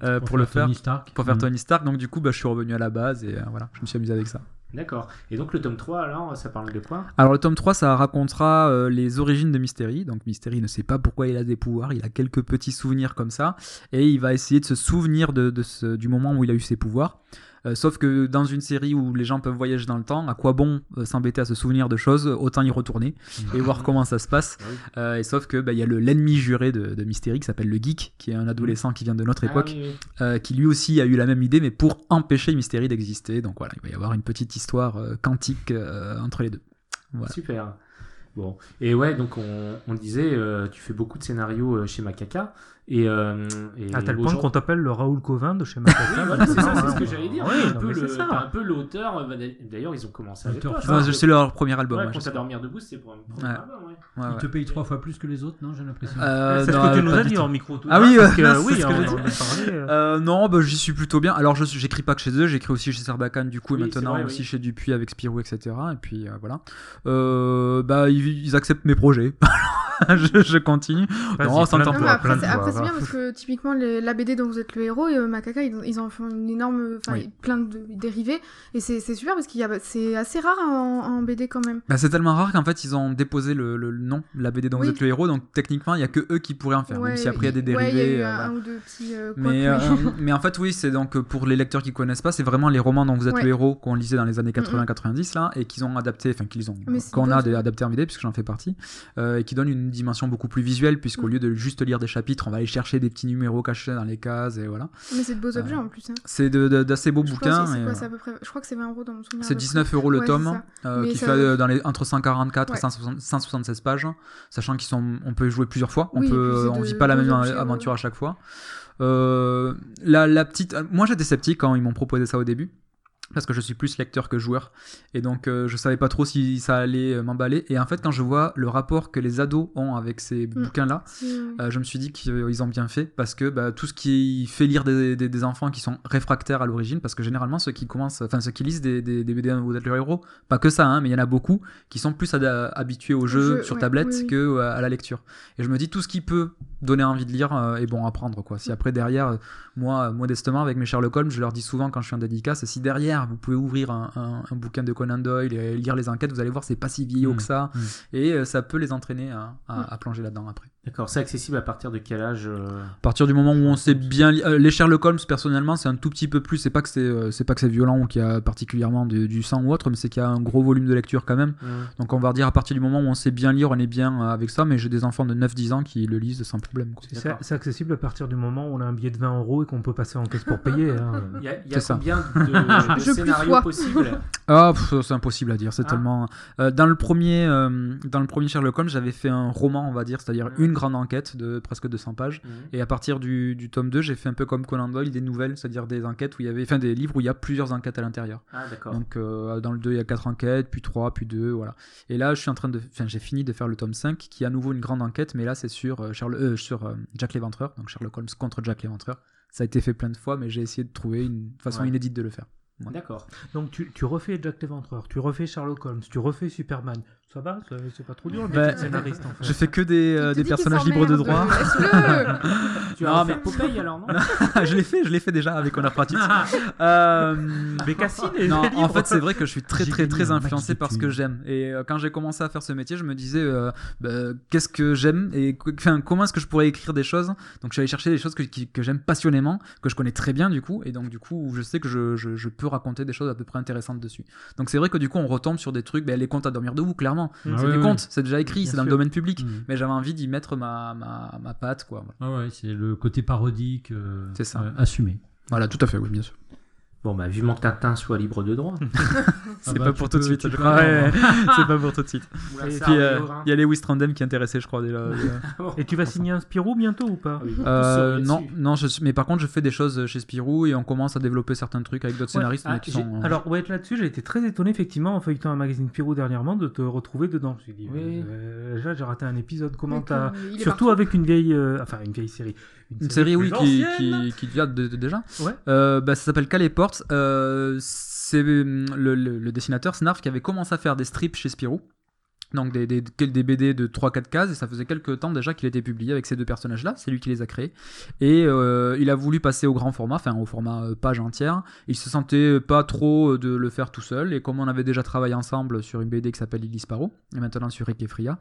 E: euh, pour, le faire
D: Tony Stark.
E: pour faire
D: Mm.
E: Tony Stark donc du coup bah, je suis revenu à la base et euh, voilà je me suis amusé avec ça
B: D'accord. Et donc le tome 3, alors, ça parle de quoi?
E: Alors le tome 3, ça racontera euh, les origines de Mystery. Donc Mystery ne sait pas pourquoi il a des pouvoirs, il a quelques petits souvenirs comme ça, et il va essayer de se souvenir de, de ce- du moment où il a eu ses pouvoirs. Euh, sauf que dans une série où les gens peuvent voyager dans le temps, à quoi bon euh, s'embêter à se souvenir de choses Autant y retourner et voir comment ça se passe.
B: Ah.
E: Euh, et sauf que bah, il y a le l'ennemi juré de, de Mystery qui s'appelle le Geek, qui est un adolescent qui vient de notre époque,
B: Ah, oui,
E: euh, qui lui aussi a eu la même idée, mais pour empêcher Mystery d'exister. Donc voilà, il va y avoir une petite histoire quantique entre les deux. Voilà.
B: Super. Bon. Et ouais, donc on, disait, euh, tu fais beaucoup de scénarios euh, chez Macaca. Et, euh, et
G: À tel point qu'on t'appelle le Raoul Covin de chez.
B: Oui, voilà, c'est ça, c'est ce que j'allais dire.
G: Oui,
B: T'es un
G: non,
B: peu le-
G: c'est ça.
B: un peu l'auteur. euh, D'ailleurs, ils ont commencé avec
D: L'auteur
B: toi.
E: sais leur premier album.
B: Ouais,
E: ouais, sais.
B: à dormir debout, c'est pour un premier
E: Ouais.
B: album, ouais.
E: Ouais,
D: Il
E: ouais.
D: te paye trois fois plus que les autres, non J'ai l'impression.
E: Euh,
G: c'est ce que tu nous as dit en micro tout
E: Ah
G: à l'heure,
E: oui, ouais, c'est
G: oui, euh.
E: Euh, non, bah, j'y suis plutôt bien. Alors, je j'écris pas que chez eux, j'écris aussi chez Sarbacane, du coup, et
B: c'est
E: maintenant aussi chez Dupuis avec Spirou, etc. Et puis euh, voilà. Euh, bah, ils, ils acceptent mes projets. je, continue. Non,
H: c'est
G: toi,
H: après, c'est bien parce que typiquement les- la BD dont vous êtes le héros et euh, Macaca ils, ils en font une énorme enfin
E: Oui.
H: plein de dérivés et c'est super parce qu'il y a c'est assez rare en, en BD quand même
E: Bah, c'est tellement rare qu'en fait, ils ont déposé le, le nom, la BD dont
H: Oui.
E: vous êtes le héros. Donc, techniquement, il y a que eux qui pourraient en faire. même si après, il y a des
H: ouais,
E: dérivés.
H: il y a eu un,
E: voilà.
H: un ou deux petits
E: Mais, euh, mais en fait, oui, c'est donc euh, pour les lecteurs qui connaissent pas, c'est vraiment les romans dont vous êtes
H: Ouais.
E: le héros qu'on lisait dans les années
H: Mm, mm.
E: 80-90 là, et qu'ils ont adapté, enfin qu'ils ont, qu'on a adapté en BD puisque j'en fais partie, euh, et qui donne une dimension beaucoup plus visuelle puisqu'au
H: Mm.
E: lieu de juste lire des chapitres, on va aller chercher des petits numéros cachés dans les cases et voilà.
H: mais c'est de beaux
E: euh,
H: objets en plus hein.
E: C'est d'assez beaux
H: je
E: bouquins.
H: que c'est
E: et,
H: quoi, c'est à peu près je crois que c'est 20 euros dans mon souvenir
E: c'est
H: peu près.
E: 19 euros le
H: Ouais,
E: tome, euh, qui
H: ça-
E: fait euh, dans les, entre 144 et
H: Ouais.
E: 160 176 pages, sachant qu'ils sont, on peut y jouer plusieurs fois, on
H: Oui, et
E: peut, on vit pas la même aventure à chaque fois. Euh, la, la petite, moi j'étais sceptique quand ils m'ont proposé ça au début. Parce que je suis plus lecteur que joueur. Et donc, euh, je savais pas trop si ça allait euh, m'emballer. Et en fait, quand je vois le rapport que les ados ont avec ces bouquins-là,
H: Si, euh,
E: je me suis dit qu'ils ont bien fait parce que bah, tout ce qui fait lire des, des- des enfants qui sont réfractaires à l'origine, parce que généralement ceux qui commencent, enfin ceux qui lisent des, des, des BD le héros, pas que ça, hein, mais il y en a beaucoup qui sont plus habitués au jeu
H: jeu,
E: sur
H: ouais,
E: tablette
H: oui, oui.
E: que euh, à la lecture. Et je me dis tout ce qui peut donner envie de lire est bon à prendre quoi. Si après derrière, moi modestement avec mes Sherlock Holmes, je leur dis souvent quand je suis en dédicace, si derrière lumière. Vous pouvez ouvrir un, un- un bouquin de Conan Doyle et lire les enquêtes, vous allez voir, c'est pas si vieillot
D: Mm.
E: que ça.
D: Mm.
E: Et euh, ça peut les entraîner à, à- à plonger là-dedans après.
B: D'accord, c'est accessible à partir de quel âge euh,
E: À partir du moment où on sait bien euh, les Sherlock Holmes personnellement c'est un tout petit peu plus c'est pas que c'est euh, c'est pas que c'est violent ou qu'il y a particulièrement du, du sang ou autre mais c'est qu'il y a un gros volume de lecture quand même donc on va dire à partir du moment où on sait bien lire on est bien avec ça mais j'ai des enfants de 9-10 ans qui le lisent sans problème quoi.
G: C'est c'est accessible à partir du moment où on a un billet de 20 euros et qu'on peut passer en caisse pour payer. hein.
B: Il y a, y a
E: ça.
B: combien de, de
H: Je plus
E: Ah, c'est impossible à dire. C'est
B: Ah.
E: tellement. Euh, dans le premier, euh, dans le premier Sherlock Holmes, j'avais fait un roman, on va dire, c'est-à-dire
B: Mhm.
E: une grande enquête de presque 200 pages. Et à partir du, du tome 2, j'ai fait un peu comme Conan Doyle, des nouvelles, c'est-à-dire des enquêtes où il y avait, enfin des livres où il y a plusieurs enquêtes à l'intérieur.
B: Ah, d'accord.
E: Donc euh, dans le 2, il y a 4 enquêtes, puis 3, puis 2, voilà. Et là, je suis en train de, enfin, j'ai fini de faire le tome 5, qui est à nouveau une grande enquête, mais là, c'est sur, Sherlock- euh, sur Jack l'Éventreur, donc Sherlock Holmes contre Jack l'Éventreur. Ça a été fait plein de fois, mais j'ai essayé de trouver une façon
B: Ouais.
E: inédite de le faire.
B: D'accord.
G: Donc tu, tu refais Jack l'Éventreur, tu refais Sherlock Holmes, tu refais Superman. Ça va C'est- pas trop dur
E: Bah,
G: métier de scénariste en fait.
E: Je fais que des, euh, des personnages libres de
H: s'emmerde,
E: droit.
B: Tu vas
E: Non,
B: en faire Popeye alors, non
E: je l'ai fait, je l'ai fait déjà avec Honor Pratique. Euh,
G: Mais Cassine est
E: non, en fait, c'est vrai que je suis très très très influencé par ce que j'aime. Et euh, quand j'ai commencé à faire ce métier, je me disais, euh, bah, qu'est-ce que j'aime et enfin, comment est-ce que je pourrais écrire des choses? Donc, je suis allé chercher des choses que, j'aime passionnément, que je connais très bien du coup, et donc du coup, je sais que je, je- je peux raconter des choses à peu près intéressantes dessus. Donc, c'est vrai que du coup, on retombe sur des trucs, ben, les contes à dormir debout, clairement.
D: Ah
E: c'est
D: ouais,
E: des
D: ouais.
E: contes, c'est déjà écrit, c'est dans le domaine public.
D: Mm.
E: Mais j'avais envie d'y mettre ma, ma, ma patte, quoi.
D: Ah ouais, c'est le côté parodique euh,
E: ça.
D: euh, assumé.
E: Voilà, tout à fait, oui, bien sûr.
B: Bon, bah, vivement que Tintin soit libre de droit.
E: C'est
D: bah,
E: pas pour tout de suite. je crois. Ouais, c'est pas pour tout de suite. Et puis, euh,
B: Laurin.
E: il y a Lewis Trondheim qui est intéressé, je crois. déjà.
G: Et tu vas signer un Spirou bientôt ou pas
B: Ah
E: Euh, non, non je mais par contre, je fais des choses chez Spirou et on commence à développer certains trucs avec d'autres
G: Ouais.
E: scénaristes.
G: Ah,
E: mais qui
G: j'ai-
E: sont, euh,
G: Alors, ouais, là-dessus, j'ai été très étonné, effectivement, en feuilletant un magazine Spirou dernièrement, de te retrouver dedans. Je me suis dit,
B: Oui.
G: euh, déjà, j'ai raté un épisode. Comment t'as. Surtout
H: partout.
G: avec une vieille. Enfin, une vieille série.
E: Une série, oui, qui, qui, qui date de- de- déjà.
G: Ouais.
E: Euh, bah, ça s'appelle Calais Portes. Euh, c'est hum, le, le- le dessinateur Snarf qui avait commencé à faire des strips chez Spirou. Donc des, BD de 3-4 cases, et ça faisait quelques temps déjà qu'il était publié avec ces deux personnages-là, c'est lui qui les a créés. Et euh, il a voulu passer au grand format, enfin au format euh, page entière. Il se sentait pas trop euh, de le faire tout seul, et comme on avait déjà travaillé ensemble sur une BD qui s'appelle Lily Sparrow, et maintenant sur Rick et Fria,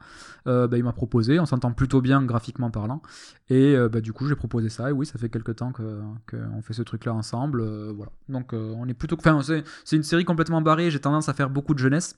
E: euh, bah, il m'a proposé, on s'entend plutôt bien graphiquement parlant. Et euh, bah, du coup, j'ai proposé ça. Et oui, ça fait quelques temps que qu'on fait ce truc-là ensemble. euh, voilà. Donc, euh, on est plutôt. Enfin, c'est une série complètement barrée. J'ai tendance à faire beaucoup de jeunesse.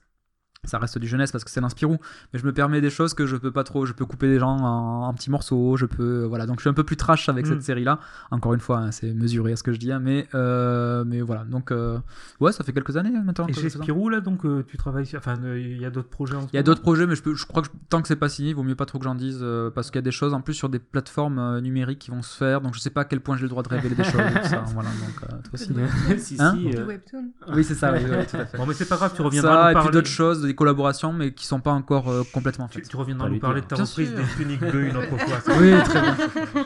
E: Ça reste du jeunesse parce que c'est l'inspirou, mais je me permets des choses que je peux pas trop. Je peux couper des gens en, en petits morceaux. Je peux, voilà. Donc je suis un peu plus trash avec
G: Mm.
E: cette série-là. Encore une fois, hein, c'est mesuré à ce que je dis, hein, mais euh, mais voilà. Donc euh, ouais, ça fait quelques années hein, maintenant.
G: Et chez. Spirou, là, donc, euh, tu travailles sur. Enfin, euh, il y a d'autres projets en ce
E: Il y a d'autres projets, mais je, peux, je crois que tant que c'est pas signé, il vaut mieux pas trop que j'en dise euh, parce qu'il y a des choses en plus sur des plateformes euh, numériques qui vont se faire. Donc je sais pas à quel point j'ai le droit de révéler des choses. ça, voilà, donc, euh, toi aussi.
B: si,
E: Hein
B: si. Euh,
C: webtoon.
E: Oui, c'est ça. oui, oui, tout à fait.
G: Bon, mais c'est pas grave, tu reviendras
E: Ça
G: nous
E: et puis d'autres choses, des collaborations, mais qui sont pas encore euh, complètement
G: Tu,
E: faites.
G: tu reviendras
B: Pas
G: nous
B: lui
G: parler
B: dire.
G: de ta
E: Bien
G: reprise
E: sûr.
G: des Tunic Bleu une autre fois.
E: Oui, très bien.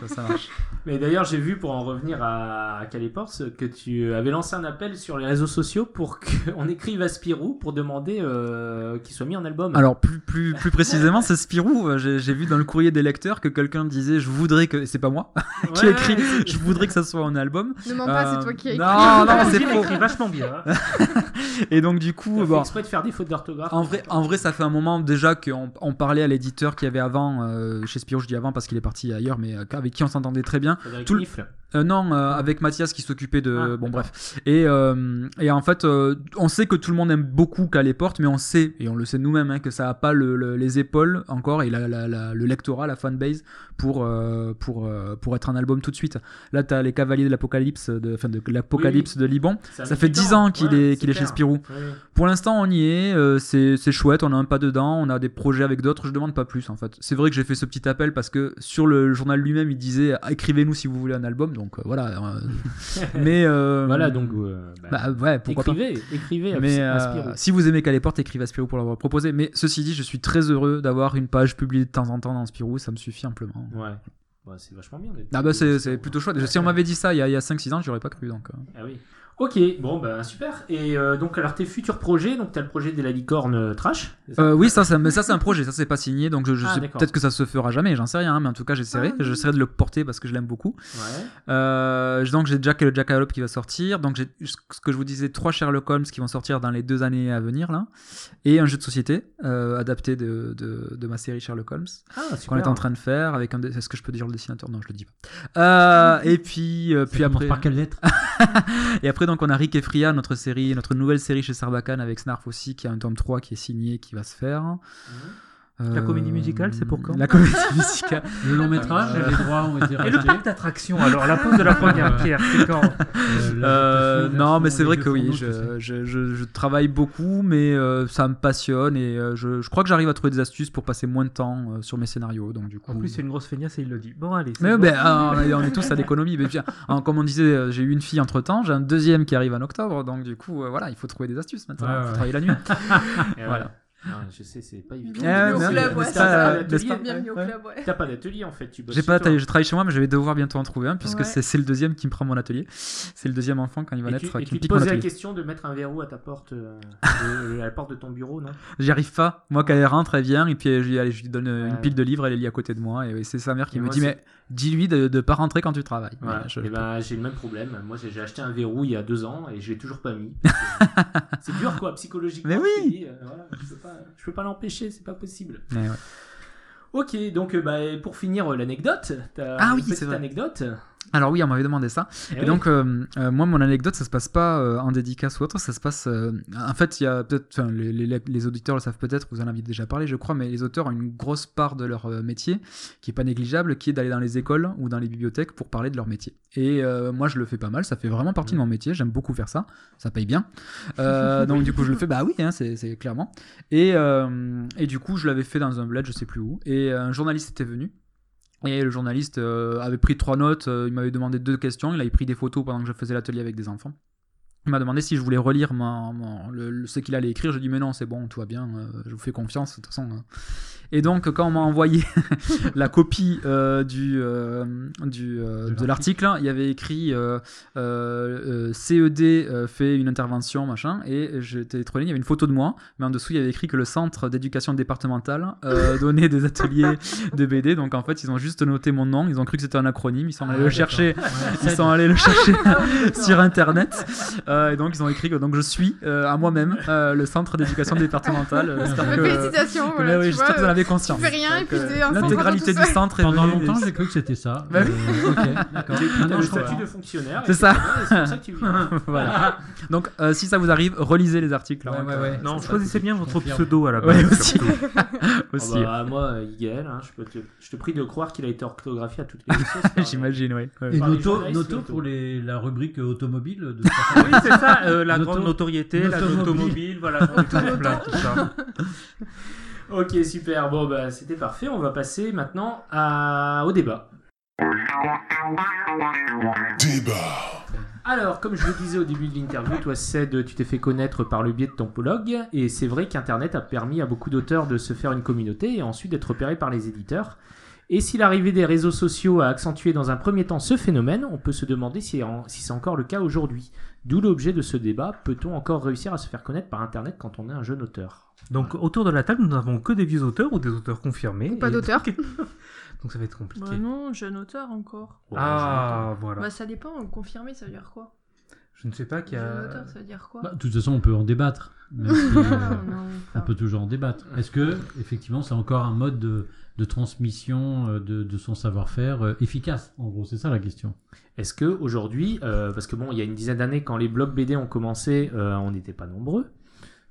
E: Ça, ça marche.
B: Mais d'ailleurs, j'ai vu, pour en revenir à, Calipors, que tu avais lancé un appel sur les réseaux sociaux pour qu'on écrive à Spirou pour demander euh, qu'il soit mis en album.
E: Alors plus, plus, plus précisément, c'est Spirou. Euh, J'ai vu dans le courrier des lecteurs que quelqu'un disait je voudrais que c'est pas moi qui
B: Ouais,
E: écrit
B: c'est-
E: je voudrais que ça soit en album.
H: Ne mens pas, c'est toi qui as écrit.
E: Non, non, c'est
G: Il
E: faux.
G: écrit vachement bien. hein.
E: Et donc du coup, bon,
B: exprès de faire des fautes d'orthographe.
E: En vrai, en vrai, ça fait un moment déjà qu'on on parlait à l'éditeur qui avait avant, euh, chez Spirou, je dis avant parce qu'il est parti ailleurs, mais euh, avec qui on s'entendait très bien. Tout le-. Euh, non, avec Mathias qui s'occupait de.
B: Ah,
E: bon, bref. Et, et en fait, on sait que tout le monde aime beaucoup Calais Porte, mais on sait, et on le sait nous-mêmes, hein, que ça a pas le- le- les épaules encore et la- la- la- le lectorat, la fanbase pour, pour, pour être un album tout de suite. Là, t'as les Cavaliers de l'Apocalypse, de, enfin, de l'Apocalypse de Liban.
B: Ça,
E: fait
B: du
E: 10
B: temps.
E: ans qu'il
B: Ouais,
E: est, qu'il est chez. Spirou. Pour l'instant, on y est, c'est c'est chouette, on a un pas dedans, on a des projets avec d'autres, je demande pas plus en fait. C'est vrai que j'ai fait ce petit appel parce que sur le journal lui-même, il disait ah, écrivez-nous si vous voulez un album, donc euh, voilà. euh, mais euh,
B: Voilà, donc. euh, bah,
E: bah, ouais, pourquoi pas.
B: écrivez, écrivez à,
E: Mais si vous aimez Calais Porte, écrivez à Spirou pour l'avoir proposé. Mais ceci dit, je suis très heureux d'avoir une page publiée de temps en temps dans Spirou, ça me suffit amplement.
B: Ouais. Ouais, c'est vachement bien.
E: Ah bah c'est plutôt chouette. Si on m'avait dit ça il y a, a 5-6 ans, j'aurais pas cru donc.
B: Ah oui. Ok, bon bah super. Et euh, donc alors tes futurs projets, donc t'as le projet de la licorne euh, trash. ça?
E: Euh, oui, ça, ça, mais ça c'est un projet, ça c'est pas signé, donc je, je
B: Ah,
E: sais peut-être que ça se fera jamais, j'en sais rien, hein, mais en tout cas j'essaierai,
C: Ah.
E: j'essaierai de le porter parce que je l'aime beaucoup.
B: Ouais.
E: Euh, donc j'ai Jack et le Jackalope qui va sortir, donc j'ai ce que je vous disais trois Sherlock Holmes qui vont sortir dans les deux années à venir là, et un jeu de société euh, adapté de, de, de ma série Sherlock Holmes
B: Ah
E: qu'on est en train de faire avec un. Est-ce que je peux dire le dessinateur? Non, je le dis pas. Euh, et puis euh, puis après.
D: par quelle lettre?
E: Et après, donc, on a Rick et Fria, notre série, notre nouvelle série chez Sarbacane avec Snarf aussi, qui a un tome 3 qui est signé, qui va se faire.
G: La comédie musicale, c'est pour quand
E: La comédie musicale.
D: Le long métrage,
E: Euh,
D: les droits ont été
G: Et le parc d'attractions, alors la pose de la première pierre, c'est quand
D: Euh,
E: Euh, non, mais c'est vrai que oui, je,
D: tout ça.
E: je, je, je travaille beaucoup, mais euh, ça me passionne et euh, je, je crois que j'arrive à trouver des astuces pour passer moins de temps euh, sur mes scénarios. Donc, du coup.
G: En plus, c'est une grosse feignasse et il le dit. Bon, allez.
E: Mais
G: bon.
E: ben, ah, on est- on est tous à l'économie. Mais bien, hein, comme on disait, euh, j'ai eu une fille entre temps, j'ai un deuxième qui arrive en octobre, donc du coup, euh, voilà, il faut trouver des astuces maintenant.
D: Ouais,
E: Il faut
D: ouais.
E: travailler la nuit. Voilà.
B: Non, je sais, c'est pas évident.
C: Bienvenue au
E: mais-
C: club, ouais.
E: ça,
B: T'as pas d'atelier,
E: pas
B: en fait,
E: J'ai pas d'atelier, je travaille chez moi, mais je vais devoir bientôt en trouver un, puisque
C: Ouais.
E: c'est c'est le deuxième qui me prend mon atelier. C'est le deuxième enfant quand il va
B: Et
E: naître
B: tu, et
E: qui
B: tu
E: me
B: te
E: pique
B: posais la question de mettre un verrou à ta porte, euh, de- à la porte de ton bureau, non?
E: J'y arrive pas. Moi, quand elle rentre, elle vient, et puis euh, je lui, allez, je lui donne euh, une pile de livres, elle est lie à côté de moi, et c'est sa mère qui
B: Et
E: me
B: moi,
E: dit, mais dis-lui de, de pas rentrer quand tu travailles.
B: Voilà.
E: Mais je-
B: Et ben, j'ai le même problème. Moi, j'ai acheté un verrou il y a deux ans et je l'ai toujours pas mis. c'est dur, quoi, psychologiquement.
E: Mais oui.
B: euh, voilà, je peux pas, je peux pas l'empêcher, c'est pas possible.
E: Ouais.
B: Ok, donc euh, bah, pour finir euh, l'anecdote, t'as
E: Ah
B: une
E: oui,
B: petite anecdote?
E: Alors oui, on m'avait demandé ça.
B: Eh
E: Et
B: oui.
E: donc, euh, euh, moi, mon anecdote, ça se passe pas euh, en dédicace ou autre, ça se passe. en fait, il y a peut-être. enfin, Les, les- les auditeurs le savent peut-être, vous en avez déjà parlé, je crois, mais les auteurs ont une grosse part de leur métier, qui est pas négligeable, qui est d'aller dans les écoles ou dans les bibliothèques pour parler de leur métier. Et moi, je le fais pas mal, ça fait vraiment partie de mon métier, j'aime beaucoup faire ça, ça paye bien. Donc, du coup, je le fais, bah oui, hein, c'est clairement. Et, et du coup, je l'avais fait dans un bled, je sais plus où, et un journaliste était venu. Et le journaliste euh, avait pris trois notes, euh, il m'avait demandé deux questions, il avait pris des photos pendant que je faisais l'atelier avec des enfants. Il m'a demandé si je voulais relire ce qu'il allait écrire. Je lui ai dit mais non, c'est bon, tout va bien, euh, je vous fais confiance, de toute façon. hein. Et donc, quand on m'a envoyé la copie euh, du, euh, du, euh, de l'article, il y avait écrit euh, euh, euh, CED fait une intervention, machin, et j'étais trop il y avait une photo de moi, mais en dessous, il y avait écrit que le centre d'éducation départementale euh, donnait des ateliers de BD. Donc, en fait, ils ont juste noté mon nom, ils ont cru que c'était un acronyme, ils sont allés
D: Ah,
E: le
D: d'accord.
E: chercher.
D: Ouais,
E: ils sont allés le chercher sur internet. Euh, et donc ils ont écrit que donc je suis euh, à moi-même euh, le centre d'éducation départementale. Euh,
H: Félicitations, voilà,
E: mais oui,
H: tu
E: conscience
H: fais rien et
E: Donc,
H: puis
E: euh,
H: un
E: l'intégralité du centre est
D: Pendant longtemps, j'ai cru que c'était ça.
E: Bah oui.
D: Euh, ok, d'accord. Je
B: statut de fonctionnaire.
E: C'est ça.
B: et C'est pour ça que tu
E: voilà donc euh, si ça vous arrive relisez les articles
D: Ouais,
E: hein,
D: ouais,
E: que-
D: ouais.
G: Non,
E: ça,
G: choisissez bien votre
D: confirme.
G: pseudo à la
E: Ouais,
G: base.
E: aussi. aussi
B: Oh bah, moi, euh, Igaël, hein, je, te, je te prie de croire qu'il a été orthographié à toutes les sauces.
E: j'imagine oui
D: Et Noto, pour les, la rubrique automobile de
G: oui, c'est ça, euh, la
D: Noto-
G: grande notoriété, la automobile, voilà, tout ça.
B: Ok, super. Bon, bah, c'était parfait. On va passer maintenant à... au débat.
F: Débat.
B: Alors, comme je le disais au début de l'interview, toi, Ced, tu t'es fait connaître par le biais de ton blog, et c'est vrai qu'Internet a permis à beaucoup d'auteurs de se faire une communauté et ensuite d'être repérés par les éditeurs. Et si l'arrivée des réseaux sociaux a accentué dans un premier temps ce phénomène, on peut se demander si c'est encore le cas aujourd'hui. D'où l'objet de ce débat, peut-on encore réussir à se faire connaître par Internet quand on est un jeune auteur?
G: Donc autour de la table, nous n'avons que des vieux auteurs ou des auteurs confirmés.
H: Ou pas d'auteurs.
G: donc- Donc ça va être compliqué.
C: Bah non, jeune auteur encore.
G: Ah, voilà.
C: Bah ça dépend, confirmé ça veut dire quoi?
G: Je ne sais pas qu'il y
C: Jeune
G: a...
C: auteur ça veut dire quoi?
D: Bah, de toute façon, on peut en débattre.
C: Non,
D: euh,
C: non,
D: on peut toujours en débattre. Est-ce que, effectivement, c'est encore un mode de, de transmission euh, de, de son savoir-faire euh, efficace En gros, c'est ça la question.
B: Est-ce que aujourd'hui, euh, parce que bon, il y a une dizaine d'années, quand les blogs BD ont commencé, euh, on n'était pas nombreux.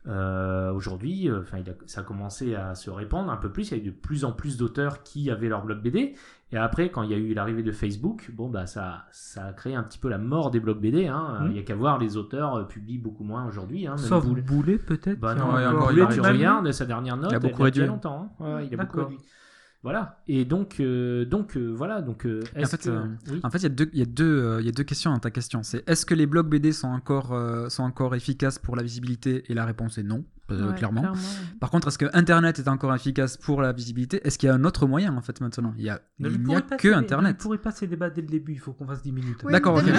B: Euh, aujourd'hui, enfin, ça a commencé à se répandre un peu plus. Il y a eu de plus en plus d'auteurs qui avaient leur blog BD. Et après, quand il y a eu l'arrivée de Facebook, bon, bah, ça, ça a créé un petit peu la mort des blogs BD. hein. Il y a qu'à voir, les auteurs publient beaucoup moins aujourd'hui. Hein,
G: Sauf
B: Boulet.
G: Peut-être
B: Bah non,
E: Ouais,
B: Boulet,
E: il
B: tu
E: a-
B: regardes sa dernière note.
E: Il a beaucoup réduit.
B: longtemps. hein. Ouais, il a beaucoup
G: D'accord.
B: réduit. Voilà. Et donc, euh, donc euh, voilà. Donc, euh,
E: En
B: est-ce
E: fait,
B: que...
E: euh,
B: oui.
E: En fait, il y a deux, il y a deux, euh, il y a deux questions dans ta question. C'est est-ce que les blogs BD sont encore, euh, sont encore efficaces pour la visibilité? Et la réponse est non. Euh,
C: Ouais,
E: clairement.
C: clairement.
E: Par contre, est-ce que Internet est encore efficace pour la visibilité? Est-ce qu'il y a un autre moyen en fait maintenant? Il a,
G: Ne
E: n'y a que
G: céder- Ne
E: Internet.
G: pourrait pas ces débats dès le début, il faut qu'on fasse 10 minutes.
H: Oui,
E: D'accord.
H: D'habitude,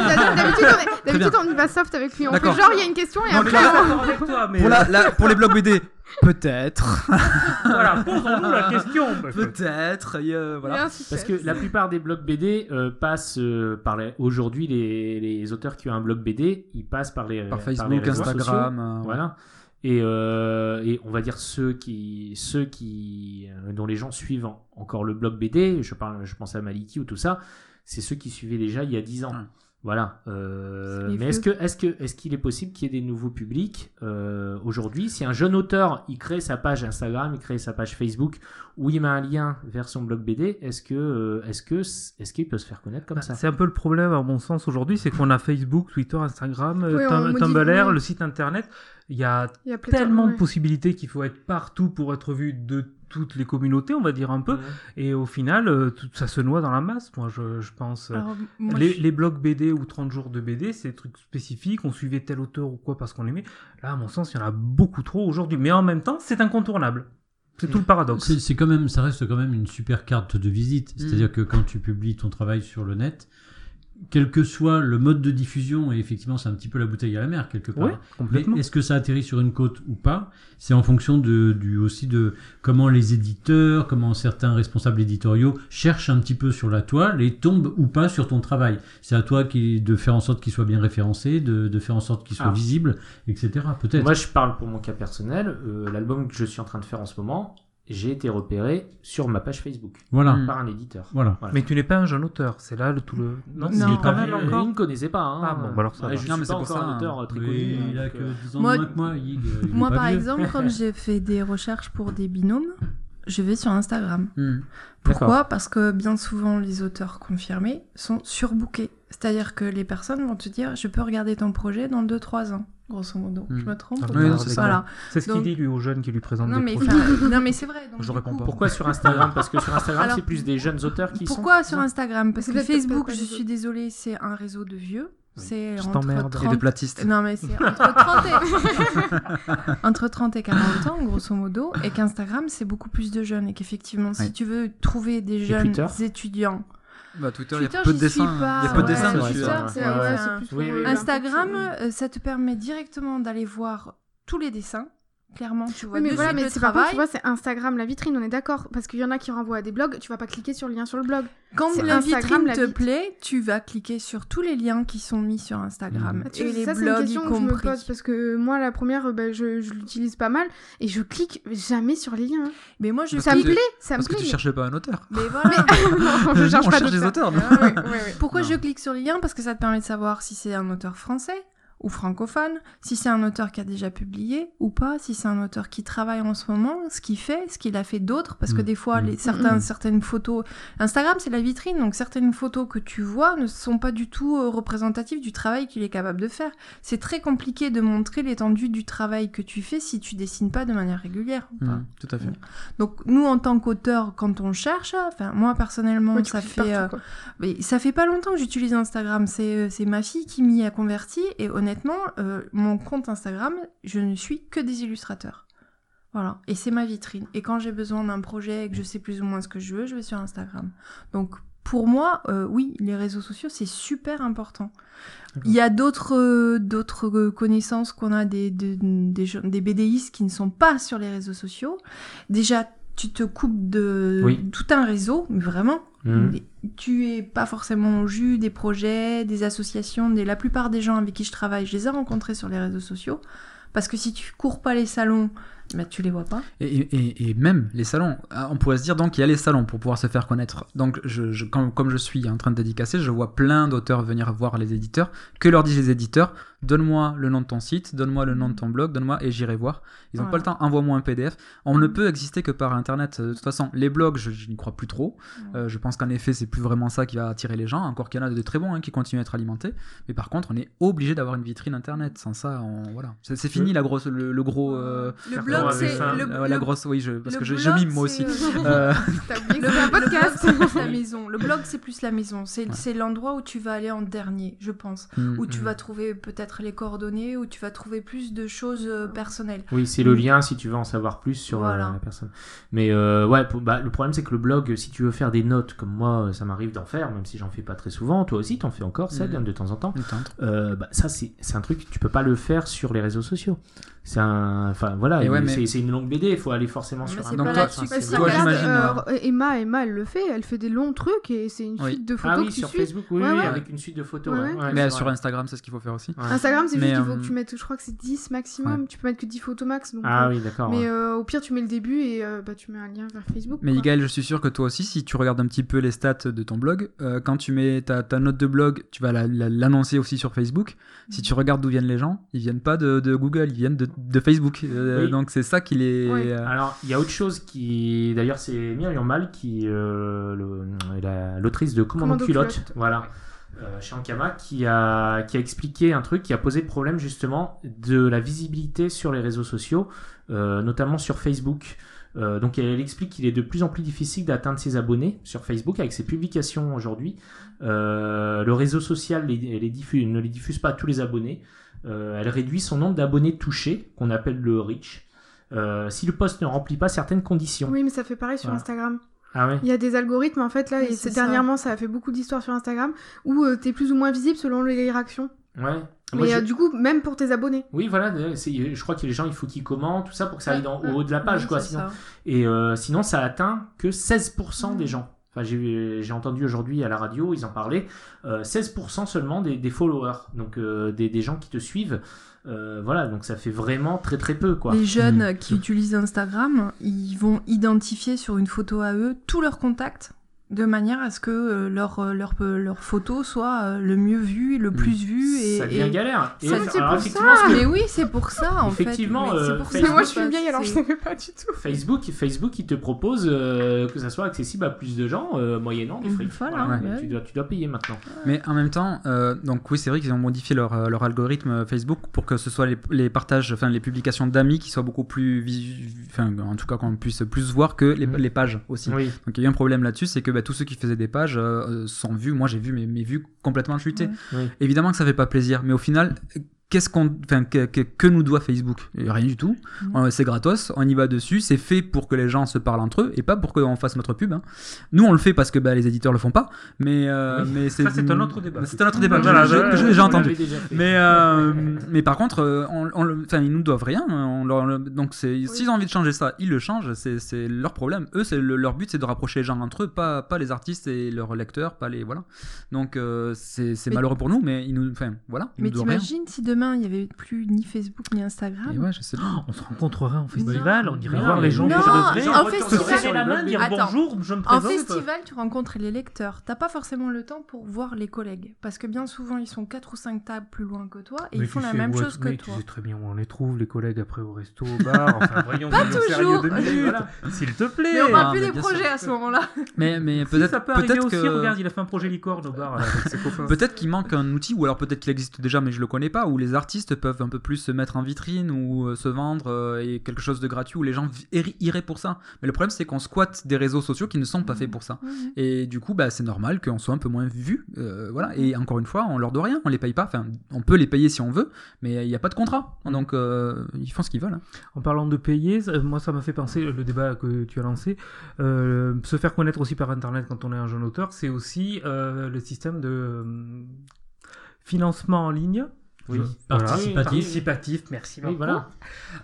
H: d'habitude, on on y va soft avec lui. On fait
E: D'accord.
H: genre, il y a une question et
E: Donc
H: après.
G: Avec toi, mais
E: Pour, la, la- pour les blogs BD, peut-être.
G: voilà, posons-nous la question.
E: peut-être. il y a-
H: il y a
E: voilà.
B: Parce que la plupart des blogs BD euh, passent euh, par les... aujourd'hui les, les auteurs qui ont un blog BD, ils passent par les
E: Par Facebook, Instagram.
B: sociaux.
E: euh,
B: Voilà. Et, euh, et on va dire ceux qui, ceux qui, euh, dont les gens suivent en- encore le blog BD, je, parle, je pense à Maliki ou tout ça, c'est ceux qui suivaient déjà il y a 10 ans.
E: Ouais.
B: Voilà. Euh, mais est-ce que, est-ce que, est-ce qu'il est possible qu'il y ait des nouveaux publics euh, aujourd'hui? Si un jeune auteur, il crée sa page Instagram, il crée sa page Facebook, où il met un lien vers son blog BD, est-ce que, euh, est-ce que, est-ce qu'il peut se faire connaître comme
G: Bah,
B: ça?
G: C'est un peu le problème, à mon sens, aujourd'hui, c'est qu'on a Facebook, Twitter, Instagram,
H: Oui,
G: Tum- Tumblr, le site internet. Il y a
H: Il y a pléthore,
G: tellement de possibilités qu'il faut être partout pour être vu de toutes les communautés, on va dire un peu. Et au final, euh, tout ça se noie dans la masse, moi, je, je pense.
C: Alors, moi,
G: les,
C: je-
G: les blogs BD ou 30 jours de BD, c'est des trucs spécifiques, on suivait tel auteur ou quoi parce qu'on aimait. Là, à mon sens, il y en a beaucoup trop aujourd'hui. Mais en même temps, c'est incontournable. C'est tout le paradoxe.
D: C'est c'est quand même, ça reste quand même une super carte de visite. C'est-à-dire que quand tu publies ton travail sur le net, quel que soit le mode de diffusion, et effectivement c'est un petit peu la bouteille à la mer quelque part.
G: Oui,
D: Mais est-ce que ça atterrit sur une côte ou pas? C'est en fonction de, du, aussi de comment les éditeurs, comment certains responsables éditoriaux cherchent un petit peu sur la toile et tombent ou pas sur ton travail. C'est à toi qui, de faire en sorte qu'il soit bien référencé, de, de faire en sorte qu'il soit
B: Ah.
D: visible, etc. Peut-être.
B: Moi, je parle pour mon cas personnel. euh, L'album que je suis en train de faire en ce moment, j'ai été repéré sur ma page Facebook
D: Voilà.
B: Par un éditeur.
D: Voilà.
G: Mais tu n'es pas un jeune auteur, c'est là le, tout le.
C: Non,
G: il est
C: quand même
B: Euh,
G: encore.
B: il ne connaissait pas. Hein.
G: Ah bon, bah alors ça
B: je
E: Non,
B: suis
E: mais
B: pas
E: c'est pour ça,
B: un
E: hein.
B: auteur euh, très
D: Oui,
B: connu.
D: il a que
B: euh,
D: 10 ans
C: Moi-
D: de moins que moi, euh, il
C: Moi,
D: pas
C: par
D: vieux.
C: exemple, quand j'ai fait des recherches pour des binômes, je vais sur Instagram.
E: Hmm.
C: Pourquoi Parce que bien souvent, les auteurs confirmés sont surbookés. C'est-à-dire que les personnes vont te dire Je peux regarder ton projet dans 2-3 ans, grosso modo.
E: Hmm.
C: Je me trompe
G: Ah,
E: oui, c'est ça.
C: Voilà.
G: C'est ce qu'il
C: Donc-
G: dit lui aux jeunes qui lui présentent
C: Non
G: des
C: mais, enfin, non, mais c'est vrai. Donc,
E: Je réponds
C: coup,
E: pas.
B: Pourquoi sur Instagram? Parce que sur Instagram, c'est plus des jeunes auteurs qui
C: Pourquoi
B: sont.
C: sur Instagram? Parce que Facebook, je suis désolée, c'est un réseau de vieux. C'est
G: Je
C: entre
G: t'emmerde.
E: Et
C: 30...
E: de platistes.
C: Non, mais c'est entre 30 et... entre 30 et 40 ans, grosso modo, et qu'Instagram, c'est beaucoup plus de jeunes. Et qu'effectivement, si tu veux trouver des jeunes
B: Twitter
C: étudiants...
E: Bah, Twitter, il y a peu de dessins.
C: pas.
E: Il y a peu de dessins dessus. hein.
H: euh.
C: Instagram, euh, ça te permet directement d'aller voir tous les dessins. Clairement, tu vois
H: Oui, mais
C: de
H: voilà, mais c'est
C: travail.
H: tu vois, c'est Instagram, la vitrine, on est d'accord. Parce qu'il y en a qui renvoient à des blogs, tu vas pas cliquer sur le lien sur le blog.
C: Quand la
H: Instagram,
C: vitrine
H: la
C: te
H: vit-
C: plaît, tu vas cliquer sur tous les liens qui sont mis sur Instagram.
H: Ah, tu
C: Et les
H: ça, c'est une
C: blogs y
H: question que je me
C: compris.
H: pose parce que moi, la première, euh, bah, je, je l'utilise pas mal et je clique jamais sur les liens.
C: Mais moi, je
H: Ça me plaît, ça me
E: Parce que
H: plaît.
E: tu
H: mais-
E: cherchais pas un auteur.
C: Mais voilà.
H: non, je cherche
E: On
H: pas
E: cherche des auteurs, nous.
H: Ah, ouais, ouais, ouais.
C: Pourquoi
E: Non.
C: je clique sur les liens? Parce que ça te permet de savoir si c'est un auteur français ou francophone, si c'est un auteur qui a déjà publié ou pas, si c'est un auteur qui travaille en ce moment, ce qu'il fait, ce qu'il a fait d'autre, parce que
D: Mm.
C: des fois,
D: Mm.
C: les, certains,
H: Mm.
C: certaines photos... Instagram, c'est la vitrine, donc certaines photos que tu vois ne sont pas du tout euh, représentatives du travail qu'il est capable de faire. C'est très compliqué de montrer l'étendue du travail que tu fais si tu dessines pas de manière régulière. Enfin,
E: Tout à fait.
C: Donc nous, en tant qu'auteur, quand on cherche, enfin moi personnellement, ça fait...
H: partout,
C: euh, mais ça fait pas longtemps que j'utilise Instagram. C'est euh, c'est ma fille qui m'y a converti. Et honnêtement, euh, mon compte Instagram, je ne suis que des illustrateurs. Voilà. Et c'est ma vitrine. Et quand j'ai besoin d'un projet et que je sais plus ou moins ce que je veux, je vais sur Instagram. Donc pour moi, euh, oui, les réseaux sociaux, c'est super important. Il y a d'autres euh, d'autres connaissances qu'on a des, des, des, des BDistes qui ne sont pas sur les réseaux sociaux. Déjà, tu te coupes de
B: Oui.
C: tout un réseau, mais vraiment. Mais Tu es pas forcément au jus des projets, des associations, des... la plupart des gens avec qui je travaille, je les ai rencontrés sur les réseaux sociaux. Parce que si tu cours pas les salons, bah, tu les vois pas.
E: Et, et- et même les salons, Ah, on pourrait se dire donc il y a les salons pour pouvoir se faire connaître. Donc je, je- quand- comme je suis en train de dédicacer, je vois plein d'auteurs venir voir les éditeurs. Que leur disent les éditeurs Donne-moi le nom de ton site, donne-moi le nom de ton blog, donne-moi et j'irai voir. Ils n'ont pas le temps, envoie-moi un PDF. On ne peut exister que par Internet. De toute façon, les blogs, je, je n'y crois plus trop. Euh, je pense qu'en effet, c'est plus vraiment ça qui va attirer les gens. Encore qu'il y en a de très bons hein, qui continuent à être alimentés. Mais par contre, on est obligé d'avoir une vitrine Internet. Sans ça, on, voilà. C'est c'est fini la grosse, le, le gros. euh,
C: Le
E: la
C: blog, blog, c'est le,
E: Euh, la grosse, oui, je, parce
C: le
E: que je,
C: blog,
E: je mime moi
C: c'est,
E: aussi.
C: euh,
E: Euh,
C: Le,
H: podcast.
C: c'est plus la maison. Le blog, c'est plus la maison. C'est c'est l'endroit où tu vas aller en dernier, je pense.
E: mm.
C: Où tu
B: Mm.
C: vas trouver peut-être les coordonnées, où tu vas trouver plus de choses euh, personnelles.
B: Oui, c'est le lien si tu veux en savoir plus sur euh,
C: Voilà.
B: la personne. Mais euh, ouais, pour- bah, le problème c'est que le blog, si tu veux faire des notes comme moi, ça m'arrive d'en faire, même si j'en fais pas très souvent. Toi aussi, t'en fais encore,
E: Mhm.
B: hein, de temps en temps. Euh, bah, ça, c'est c'est un truc, tu peux pas le faire sur les réseaux sociaux. C'est un. Enfin, voilà,
E: ouais, mais-
B: c'est une longue BD, il faut aller forcément
C: Mais
B: sur un
E: Donc
C: pas
E: toi-
H: si, regarde, euh, Emma, Emma, elle le fait, elle fait des longs trucs et c'est une
E: Oui.
H: suite de photos
B: Ah oui,
H: que tu
B: sur
H: suis.
B: Facebook, oui,
H: Ouais,
B: oui,
H: ouais.
B: avec une suite de photos.
H: Ouais,
B: ouais,
H: ouais.
B: ouais,
E: Mais sur. Instagram, c'est ce qu'il faut faire aussi.
B: Ouais.
H: Instagram, c'est juste qu'il faut
E: euh,
H: que tu mettes, je crois que c'est 10 maximum, tu peux mettre que 10 photos max. Donc,
B: Ah
H: euh,
B: oui, d'accord.
H: Mais
B: ouais.
H: euh, au pire, tu mets le début et euh, bah, tu mets un lien vers Facebook.
E: Mais. Igaël, je suis sûr que toi aussi, si tu regardes un petit peu les stats de ton blog, euh, quand tu mets ta, ta note de blog, tu vas la- la- l'annoncer aussi sur Facebook. Si tu regardes d'où viennent les gens, ils viennent pas de, de Google, ils viennent de, de Facebook. Euh,
B: Oui.
E: Donc c'est ça qui les.
H: Ouais.
E: euh,
B: Alors, il y a autre chose qui. D'ailleurs, c'est Myriam Mal qui. euh, le- la- L'autrice de Commando,
H: Commando
B: Culotte.
H: Culotte.
B: Voilà. euh, chez Ankama, qui a, qui a expliqué un truc qui a posé problème justement de la visibilité sur les réseaux sociaux, euh, notamment sur Facebook. Euh, donc elle explique qu'il est de plus en plus difficile d'atteindre ses abonnés sur Facebook avec ses publications aujourd'hui. Euh, le réseau social les, les diffuse- ne les diffuse pas à tous les abonnés. Euh, elle réduit son nombre d'abonnés touchés, qu'on appelle le reach, euh, si le post ne remplit pas certaines conditions.
H: Oui, mais ça fait pareil sur
B: Voilà.
H: Instagram.
B: Ah ouais
H: Il y a des algorithmes en fait là,
C: Oui,
H: et
C: c'est
H: c'est-
C: ça.
H: dernièrement ça a fait beaucoup d'histoires sur Instagram où euh, t'es plus ou moins visible selon les réactions.
B: Ouais. Moi,
H: Mais
B: je-
H: euh, du coup, même pour tes abonnés.
B: Oui, voilà, c'est- je crois que les gens, il faut qu'ils commentent, tout ça, pour que ça aille dans,
H: Ouais,
B: au haut de la page,
C: Oui,
B: quoi. Sinon.
C: ça.
B: Et euh, sinon, ça atteint que 16% des
C: Mm.
B: gens. Enfin, j'ai j'ai entendu aujourd'hui à la radio, ils en parlaient, euh, 16% seulement des, des followers, donc euh, des, des gens qui te suivent. Euh, voilà, donc ça fait vraiment très très peu, quoi.
C: Les jeunes
E: Mm.
C: qui utilisent Instagram, ils vont identifier sur une photo à eux tous leurs contacts de manière à ce que euh, leur, euh, leur, euh, leur photo soit euh, le mieux vu, le plus vu. Et,
B: ça devient
C: et-
B: galère. Et
C: Ça,
H: c'est pour
B: effectivement,
H: ça.
B: que-
C: Mais oui, c'est pour ça en
B: Effectivement,
C: fait. Mais c'est
B: euh,
C: pour ça,
B: Facebook-
H: Mais moi je suis vieille alors je
C: c'est-
H: savais pas du tout.
B: Facebook, Facebook, il te propose euh, que ça soit accessible à plus de gens, euh, moyennant des frais.
C: Voilà,
B: Voilà,
C: ouais.
B: tu, dois, tu dois payer maintenant.
E: Mais en même temps, euh, donc oui, c'est vrai qu'ils ont modifié leur, leur algorithme Facebook pour que ce soit les, les partages, enfin les publications d'amis qui soient beaucoup plus, visu- enfin en tout cas qu'on puisse plus voir que les,
B: Mhm.
E: les pages aussi.
B: Oui.
E: Donc il y a eu un problème là-dessus, c'est que bah, tous ceux qui faisaient des pages euh, sont vus. Moi j'ai vu mes, mes vues complètement chuter. Évidemment que ça fait pas plaisir, mais au final, qu'est-ce qu'on, enfin que, que, que nous doit Facebook? Rien du tout.
C: Mhm.
E: Euh, c'est gratos, on y va dessus, c'est fait pour que les gens se parlent entre eux et pas pour qu'on fasse notre pub. hein. Nous on le fait parce que bah, les éditeurs le font pas, mais euh,
G: Oui.
E: mais c'est
G: Ça, c'est un autre débat.
E: C'est un autre débat.
G: Voilà, voilà,
E: j'ai entendu. Mais, euh, mais par contre, on, on ils nous doivent rien. On donc, c'est, s'ils ont envie de changer ça, ils le changent. C'est, c'est leur problème. Eux, c'est le- leur but, c'est de rapprocher les gens entre eux, pas, pas les artistes et leurs lecteurs, pas les voilà. Donc, euh, c'est, c'est malheureux pour nous, mais ils nous, enfin, voilà, ils
C: Mais
E: nous doivent rien.
C: t'imagines si demain il y avait plus ni Facebook ni Instagram
E: Et ouais, je sais bien.
G: On se rencontrerait en festival, on irait
B: Non,
G: voir les gens
C: non,
G: que je devrais.
C: en festival-
G: serrer la main, dire
C: Attends.
G: bonjour, je me
C: En
G: présente.
C: festival, tu rencontres les lecteurs. T'as pas forcément le temps pour voir les collègues. Parce que bien souvent, ils sont 4 ou 5 tables plus loin que toi et
G: Mais
C: ils font la même chose que
G: mais
C: toi.
G: Tu sais très bien où on les trouve, les collègues, après au resto, au bar. Enfin, voyons,
C: Pas toujours.
G: S'il te plaît.
C: Mais on parle
E: Ah,
C: plus des projets
E: sûr.
C: à ce moment-là.
E: Mais, mais
G: Si,
E: peut-être,
G: ça peut arriver
E: peut-être
G: aussi. Regarde, il a fait un projet licorne au bar là, avec ses copains.
E: Peut-être qu'il manque un outil, ou alors peut-être qu'il existe déjà, mais je le connais pas, les artistes peuvent un peu plus se mettre en vitrine ou euh, se vendre euh, et quelque chose de gratuit où les gens iraient pour ça. Mais le problème, c'est qu'on squatte des réseaux sociaux qui ne sont pas faits pour ça. Et du coup, bah, c'est normal qu'on soit un peu moins vu. euh, voilà. Et encore une fois, on leur doit rien, on les paye pas. Enfin, on peut les payer si on veut, mais il n'y a pas de contrat. Donc, euh, ils font ce qu'ils veulent. hein.
G: En parlant de payer, moi ça m'a fait penser le débat que tu as lancé. euh, se faire connaître aussi par internet quand on est un jeune auteur, c'est aussi le système de financement en ligne.
B: Oui.
G: Voilà.
D: Participatif.
G: Participatif, merci
B: Oui, voilà.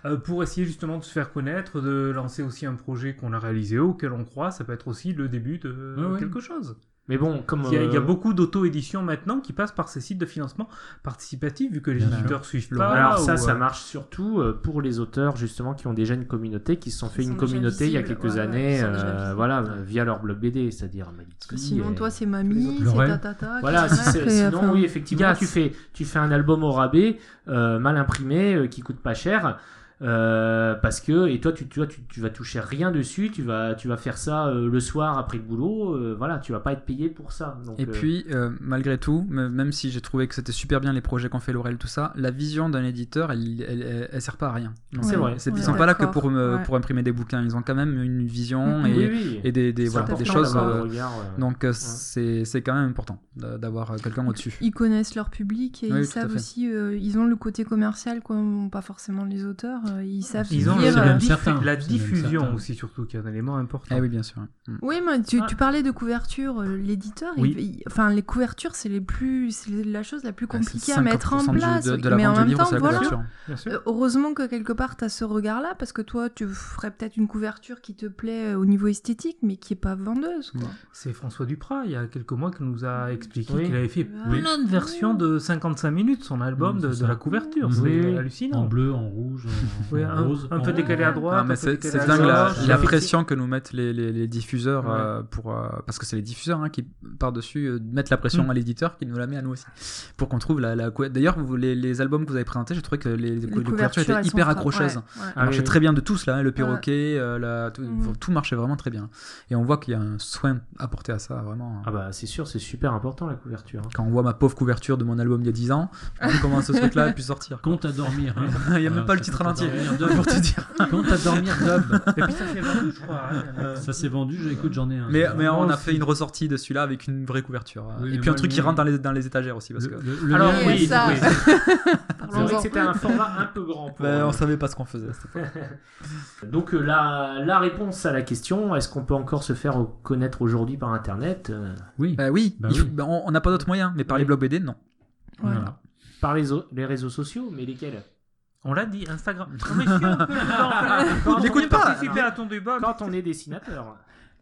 G: Euh, pour essayer justement de se faire connaître, de lancer aussi un projet qu'on a réalisé, auquel on croit, ça peut être aussi le début de quelque chose.
B: Mais bon, comme.
G: Il y a, il y a
B: euh,
G: beaucoup d'auto-éditions maintenant qui passent par ces sites de financement participatif, vu que les
E: Bien sûr.
G: éditeurs suivent
E: Le-
G: pas.
B: Alors ça,
G: ou,
B: ça
G: euh,
B: marche surtout euh, pour les auteurs justement qui ont déjà une communauté, qui se sont fait
C: Qui
B: une communauté il y a quelques
C: ouais,
B: années, euh, voilà, via leur blog BD, c'est-à-dire
C: sinon,
B: et-
C: toi, c'est mamie, c'est tatata.
B: Voilà, si sinon
C: enfin,
B: oui, effectivement,
G: Gas.
B: tu fais, tu fais un album au rabais, euh, mal imprimé, euh, qui coûte pas cher. Euh, parce que et toi tu, tu vois tu, tu vas toucher rien dessus tu vas tu vas faire ça euh, le soir après le boulot euh, voilà tu vas pas être payé pour ça donc,
E: Et
B: euh,
E: puis, euh, malgré tout, même si j'ai trouvé que c'était super bien les projets qu'ont fait Laurel, tout ça, la vision d'un éditeur, elle, elle, elle- elle sert pas à rien.
B: C'est vrai.
E: Ils sont pas là que pour, me,
C: Ouais.
E: pour imprimer des bouquins. Ils ont quand même une vision
C: Mhm.
E: et,
B: oui, oui.
E: et des, des, voilà, des choses. euh,
B: regard, euh,
E: donc, euh, c'est c'est quand même important d'a- d'avoir quelqu'un au-dessus.
C: Ils connaissent leur public et
E: Oui,
C: ils savent aussi, euh, ils ont le côté commercial qu'ont pas forcément les auteurs. Euh, ils savent
G: Ils ont
C: dire,
D: même
C: euh,
D: certain,
G: la
D: même
G: diffusion aussi, surtout, qui est un élément important.
E: Eh oui, bien sûr. Mm.
C: Oui, mais tu,
G: Ah.
C: tu parlais de couverture, euh, l'éditeur, il-
G: Oui.
C: il- enfin les couvertures, c'est les plus, c'est la chose la plus
E: c'est
C: compliquée à mettre en
E: 50% du-
C: place.
E: de, de la
C: mais en même
E: livre,
C: temps, voilà.
E: couverture.
G: Bien sûr.
C: Euh, heureusement que quelque part tu as ce regard-là, parce que toi tu ferais peut-être une couverture qui te plaît au niveau esthétique, mais qui est pas vendeuse. Quoi.
G: C'est François Duprat, il y a quelques mois, qui nous a expliqué
B: Oui.
G: qu'il avait fait
C: Oui.
G: plein de versions de 55 minutes, son album de, de la couverture. C'est
B: oui.
G: hallucinant.
D: En bleu, en rouge, en,
G: Oui, un,
D: rose.
G: un
D: en-
G: peu décalé à droite.
E: Ah, c'est
G: décalé
E: c'est
G: à
E: dingue la, pression que nous mettent les, les, les diffuseurs
B: Ouais.
E: euh, pour euh, parce que c'est les diffuseurs hein, qui par-dessus euh, mettent la pression
G: Mm.
E: à l'éditeur qui nous la met à nous aussi pour qu'on trouve la, la d'ailleurs vous- les, les albums que vous avez présentés j'ai trouvé que les, les,
C: Les
E: cou- les couvertures étaient hyper accrocheuses
C: ouais,
B: Ah
E: marchait
B: oui,
E: très bien de tous là hein, le perroquet euh, la, tout,
C: Mm.
E: tout marchait vraiment très bien et on voit qu'il y a un soin apporté à ça vraiment
B: ah bah c'est sûr c'est super important la couverture hein.
E: quand on voit ma pauvre couverture de mon album il y a 10 ans je me dis comment ce truc là a pu sortir.
D: Compte à dormir. hein.
E: il y a même
D: Voilà,
E: pas le titre
D: compte Dub.
E: pour te dire
D: à dormir, Dub.
G: Et puis ça s'est vendu, je crois. hein.
D: Ça s'est vendu, j'ai- écoute, j'en ai un.
E: mais, on a fait une ressortie de celui-là avec une vraie couverture
D: Oui,
E: et puis un
D: moi,
E: truc qui rentre dans les, dans les étagères aussi parce que
D: le- le
G: Alors
D: mien-
G: oui,
C: ça.
G: oui.
B: c'est vrai
C: Parlons-en.
B: que c'était un format un peu grand pour,
E: Ben,
B: euh,
E: on savait pas ce qu'on faisait.
B: donc euh, la, la réponse à la question est-ce qu'on peut encore se faire connaître aujourd'hui par internet Euh,
D: Oui.
E: Bah oui,
D: Bah
E: il faut-
D: oui.
E: on on n'a pas d'autre moyen, mais par les
B: Oui.
E: blogs BD, non.
D: Voilà.
B: par les, o- les réseaux sociaux mais lesquels?
G: On l'a dit, Instagram. Non, mais si, on peut- on
E: pas,
G: participer à ton débat.
B: quand on est dessinateur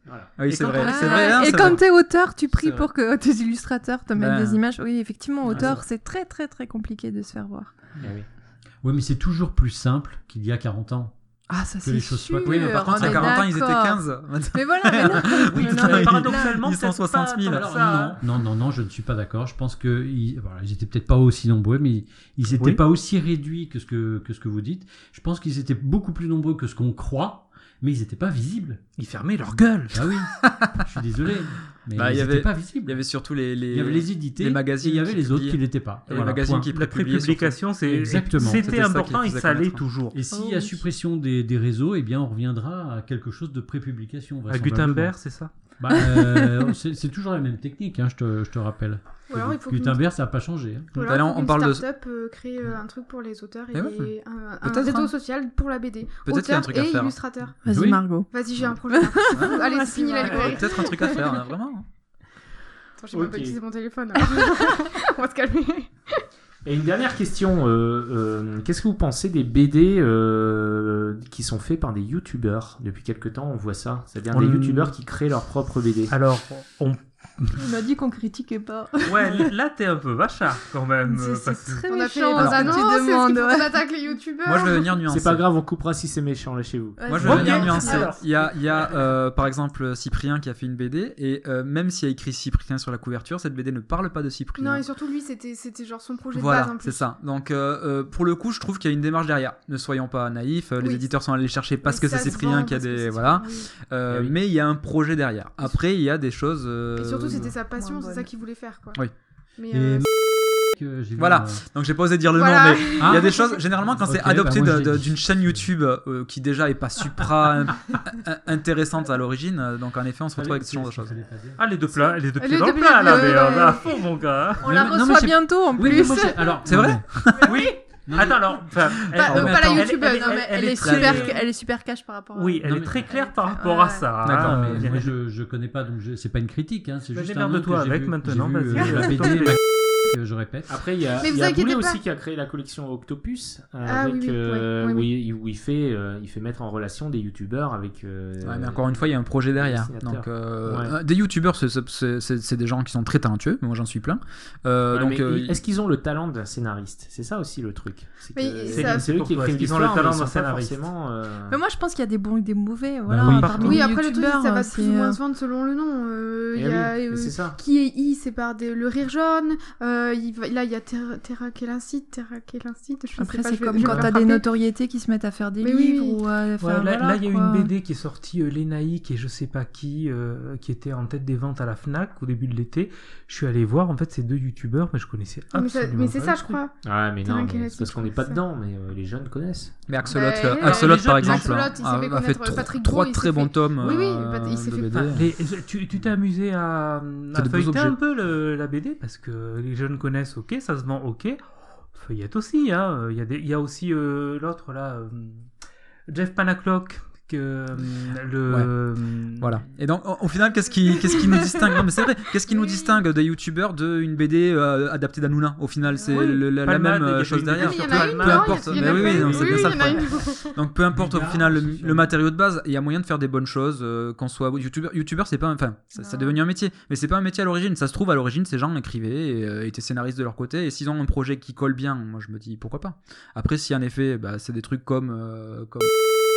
B: voilà.
E: Ah oui,
G: Et
E: c'est
G: quand
E: vrai.
G: on-
E: c'est
C: Ah,
E: vrai, hein,
C: et
E: c'est
C: quand
E: vrai.
C: t'es auteur, tu pries pour que tes illustrateurs te mettent
E: Ben.
C: des images. Oui, effectivement,
B: Ouais,
C: auteur, c'est très très très compliqué de se faire voir.
B: Eh oui.
D: Mais c'est toujours plus simple qu'il y a 40 ans.
C: Ah, ça
D: Que
C: c'est
D: les choses
C: sûr.
D: soient-
E: Oui, mais par contre,
C: on
E: à
C: est
E: 40 ans, ils étaient
C: d'accord.
E: 15.
C: Mais voilà, mais non.
G: Oui,
C: non, mais
G: paradoxalement,
E: Ils sont
G: peut-être
E: 60 000.
G: pas
D: Alors,
G: ça.
D: non, non, non, non, je ne suis pas d'accord. Je pense que ils, voilà, ils étaient peut-être pas aussi nombreux, mais ils n'étaient
G: Oui.
D: pas aussi réduits que ce que, que ce que vous dites. Je pense qu'ils étaient beaucoup plus nombreux que ce qu'on croit, mais ils n'étaient pas visibles.
G: Ils fermaient leur gueule.
D: Ah oui, je suis désolé, mais
E: Bah, il
D: ils
E: y
D: n'étaient
E: avait-
D: pas
E: Il
D: visibles.
E: y avait surtout les, les,
D: Il y avait les édités,
E: les magazines
D: et il y avait les autres qui l'étaient pas.
E: les
D: Voilà,
E: magazines
D: point.
E: qui
G: La prépublication, c'est
D: Exactement.
G: C'était important et ça l'est
E: connaître.
G: toujours.
D: Et s'il y a
C: oui.
D: suppression des, des réseaux, eh bien, on reviendra à quelque chose de prépublication.
G: À. Gutenberg, c'est ça?
D: Bah, euh, c'est c'est toujours la même technique, hein, je, te, je te rappelle.
H: Ou alors, il faut qu'une-
D: Gutenberg, ça n'a pas changé. hein.
H: Ou alors,
E: là,
H: il faut
E: on
H: qu'une
E: parle de-
H: start-up euh, crée euh, un truc pour les auteurs et
E: Eh ouais.
H: un, un
E: Peut-être,
H: réseau
E: hein.
H: social pour la BD.
E: Peut-être qu'il y a un
H: Auteur
E: truc à
H: et
E: faire.
H: illustrateur.
C: Vas-y,
D: Oui.
C: Margot.
H: Vas-y, j'ai un projet. Allez, c'est fini la librairie.
E: peut-être un truc à faire, hein, vraiment. hein.
H: Attends, j'ai même pas utilisé mon téléphone. alors. On va se calmer.
B: Et une dernière question, euh, euh, qu'est-ce que vous pensez des BD euh, qui sont faits par des youtubeurs? Depuis quelque temps, on voit ça, c'est-à-dire
G: On
B: des youtubeurs qui créent leur propre BD.
G: Alors, on...
C: Il m'a dit qu'on critiquait pas.
G: ouais, là, t'es un peu vachard quand même.
C: C'est très
H: On a fait
C: ce
H: faut
C: ouais.
H: qu'on attaque les youtubeurs
E: Moi, je vais venir nuancer.
B: C'est pas grave, on coupera si c'est méchant là chez vous.
C: Ouais,
E: Moi, je vais venir nuancer. Il y a, il y a euh, par exemple Cyprien qui a fait une BD, et euh, même s'il y a écrit Cyprien sur la couverture, cette BD ne parle pas de Cyprien.
H: Non, et surtout, lui, c'était c'était genre son projet de
E: Voilà,
H: base en plus.
E: c'est ça. Donc, euh, pour le coup, je trouve qu'il y a une démarche derrière. Ne soyons pas naïfs. Les
H: Oui.
E: éditeurs sont allés chercher parce
H: Oui,
E: que c'est Cyprien qui a des. Voilà.
B: Eh.
E: Mais il y a un projet derrière. Après, il y a des choses. Euh,
H: surtout, c'était sa passion, c'est ça qu'il voulait faire, quoi.
E: Oui.
H: Mais
D: Et
H: euh,
D: que j'ai vu,
E: Voilà.
D: euh,
E: Donc, j'ai pas osé dire le
H: Voilà.
E: nom, mais il y a des choses. Généralement, quand c'est adopté
D: bah dit.
E: d'une chaîne YouTube euh, qui déjà est pas supra in- in- intéressante à l'origine, donc en effet, on se retrouve avec ce genre de choses.
G: Ah, les deux plats, les deux pieds dans le plat, là, mais on est à fond, mon gars.
C: On
D: Mais
C: la
D: non,
C: reçoit
D: c'est-
C: bientôt en
D: Oui,
C: plus.
D: alors,
E: C'est
D: non,
E: vrai
G: Oui
D: Non, mais-
G: Attends, alors. enfin, elle-
C: Pas,
G: elle-
E: mais
C: pas la youtubeuse,
G: elle-
C: non, mais
G: elle
C: elle,
G: est
C: est
G: très-
C: super, elle est super cash par rapport à.
G: Oui, elle
D: Non,
G: est
D: mais-
G: très claire par
C: Ouais.
G: rapport à ça.
E: D'accord,
G: hein,
D: mais
G: euh,
D: moi je, je connais pas donc je- c'est pas une critique hein, c'est
G: Bah,
D: juste un
G: démerde-toi
D: nom que j'ai
G: avec
D: vu-
G: maintenant,
D: j'ai
G: vas-y.
D: euh, je répète
B: Après, il y a, y a
H: inquiétez
B: Boulet
H: pas.
B: aussi qui a créé la collection Octopus, euh,
H: Ah
B: avec,
H: oui, oui,
B: euh,
H: oui, oui,
B: où, il, où il fait, euh, il fait mettre en relation des youtubeurs avec. euh,
E: Ouais, mais encore une fois, il y a un projet derrière. Donc, euh,
B: Ouais.
E: euh, des youtubeurs, c'est- des gens qui sont très talentueux, mais moi j'en suis plein. Euh,
B: Ouais,
E: donc, euh,
B: est-ce qu'ils ont le talent d'un scénariste? C'est ça aussi le truc. C'est eux qui écrivent
G: qu'ils ont le talent
B: ils
G: d'un scénariste?
B: euh,
C: Mais moi, je pense qu'il y a des bons et des mauvais. Voilà,
D: oui.
H: après, le truc, ça va plus ou moins se vendre selon le nom.
B: Eh
H: qui est I, c'est par le rire jaune. Euh, il va- là, il y a Terra, Terra Kélincite, Terra sais
C: Après, c'est comme
H: je
C: quand t'as des notoriétés qui se mettent à faire des
H: Mais
C: livres
H: oui.
C: ou à
G: Ouais,
C: faire.
G: là,
C: voilà,
G: là, il y a une BD qui est sortie, euh, Lénaïque et je sais pas qui, euh, qui était en tête des ventes à la Fnac au début de l'été. Je suis allé voir, en fait, c'est deux youtubeurs, mais je connaissais
H: Mais,
G: absolument
H: mais c'est
G: pas
H: ça, je crois.
B: Ouais, mais non, mais c'est parce qu'on n'est
H: ouais,
B: pas
H: ça.
B: dedans, mais euh, les jeunes connaissent.
E: Mais Axolot,
H: Bah,
E: euh,
H: les
E: Axolot, par exemple,
H: Axolot, il s'est
E: a,
H: fait
E: a fait
H: connaître,
E: tro-
H: Patrick
E: trois très bons
H: fait-
E: tomes
H: Oui, oui,
E: euh,
H: il s'est fait-
G: tu tu t'es amusé à,
E: C'est
G: feuilleter
E: objets.
G: un peu le- la BD parce que les jeunes connaissent, ok, ça se vend, ok. Feuillette aussi, hein. Il y a, il y a aussi euh, l'autre là, euh, Jeff Panaclock, que euh, le. euh,
E: Voilà. Et donc, au, au final, qu'est-ce qui, qu'est-ce qui nous distingue? Non, mais c'est vrai. Qu'est-ce qui nous distingue des youtubeurs d'une BD euh, adaptée d'Anouna Au final, c'est
G: Oui,
E: le- la, même chose derrière.
G: Peu
E: importe. Mais
H: a
E: oui, c'est bien ça. Donc peu importe au final le, matériau de base, il y a moyen de faire des bonnes choses, qu'on soit youtubeur. Youtubeur, c'est pas, un- enfin, ça, devenu un métier, mais c'est pas un métier à l'origine. Ça se trouve à l'origine, ces gens écrivaient et étaient scénaristes de leur côté. Et s'ils ont un projet qui colle bien, moi je me dis pourquoi pas. Après, si en effet, bah, c'est des trucs comme, euh, comme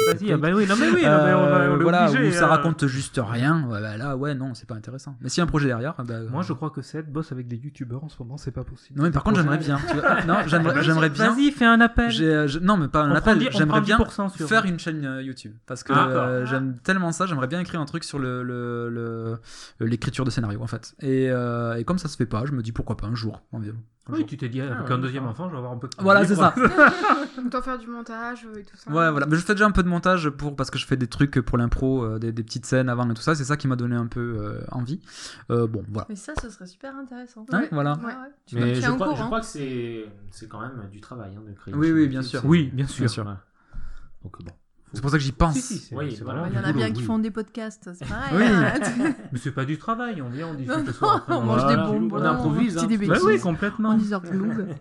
G: Vas-y, ah bah oui, non mais oui, non, mais on va- on
E: euh,
G: est
E: voilà,
G: obligé,
E: où ça
G: hein.
E: raconte juste rien, ouais, bah, là, ouais, non, c'est pas intéressant. Mais s'il y a un projet derrière, bah,
G: Moi, je crois que Seth bosse avec des youtubeurs en ce moment, c'est pas possible.
E: Non, mais par contre, j'aimerais bien. tu vois. Non, j'aimerais, bien.
G: Vas-y, fais un appel.
E: Euh, je- non, mais pas un
G: On
E: appel. J'aimerais bien
G: 10% sur-
E: faire une chaîne euh, YouTube parce que
G: Ah,
E: euh, j'aime tellement ça. J'aimerais bien écrire un truc sur le, le- le- l'écriture de scénario en fait. Et, euh, et comme ça se fait pas, je me dis pourquoi pas un jour. environ. Un
G: Oui,
E: jour.
G: tu t'es dit, avec
B: Ah,
G: un
B: ouais,
G: deuxième enfant, je vais avoir un peu de temps
E: Voilà, c'est ça.
H: Doit faire du montage et tout ça.
E: Ouais, voilà. Mais je fais déjà un peu de montage pour parce que je fais des trucs pour l'impro, euh, des, des petites scènes avant et tout ça. C'est ça qui m'a donné un peu euh, envie. Euh, bon, voilà.
C: Mais ça, ce serait super intéressant.
E: Hein, voilà.
C: Ouais, ouais. Tu
B: Mais je crois, je
C: courant.
B: crois que c'est c'est quand même du travail hein, de créer.
E: Oui, oui, bien sûr.
G: Oui, bien sûr.
E: Bien sûr.
B: Ouais. Donc bon.
E: C'est pour ça que j'y pense.
G: Si, si, c'est
B: Oui,
G: c'est
B: voilà.
G: vraiment
C: Il y en a bien qui font des podcasts, c'est pareil.
E: Oui.
C: hein.
G: Mais c'est pas du travail, on vient, on
C: Non, on mange
G: voilà.
C: des bonbons,
B: on improvise,
C: on dit
B: hein.
C: des
G: Bah oui, complètement.
C: On.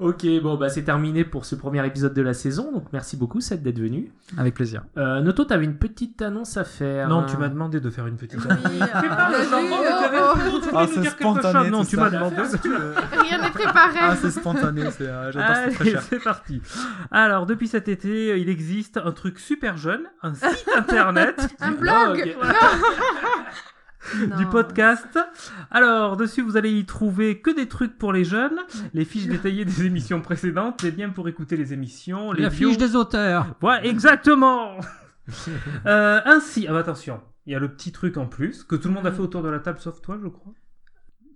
B: Ok, bon bah c'est terminé pour ce premier épisode de la saison. Donc merci beaucoup Seth d'être venu.
E: Avec plaisir.
B: Euh, Noto, t'avais une petite annonce à faire.
G: Non, tu m'as demandé de faire une petite.
C: Oui,
G: Fais
C: ah,
G: pas le
C: vas-y,
G: jambon, mais tu avais
C: oh,
E: Ah, c'est spontané.
G: Non, tu m'as demandé.
H: Rien n'est préparé.
E: Ah, c'est spontané. C'est, euh, j'adore, c'est très
G: Allez,
E: cher.
G: c'est parti. Alors, depuis cet été, il existe un truc super jeune, un site internet.
H: Un blog.
G: du podcast. Alors, dessus, vous allez y trouver que des trucs pour les jeunes, les fiches détaillées des émissions précédentes, les liens pour écouter les émissions, les
D: La fiche des auteurs.
G: Ouais, exactement. Euh, ainsi, ah, bah, attention, il y a le petit truc en plus que tout le monde a fait autour de la table, sauf toi, je crois.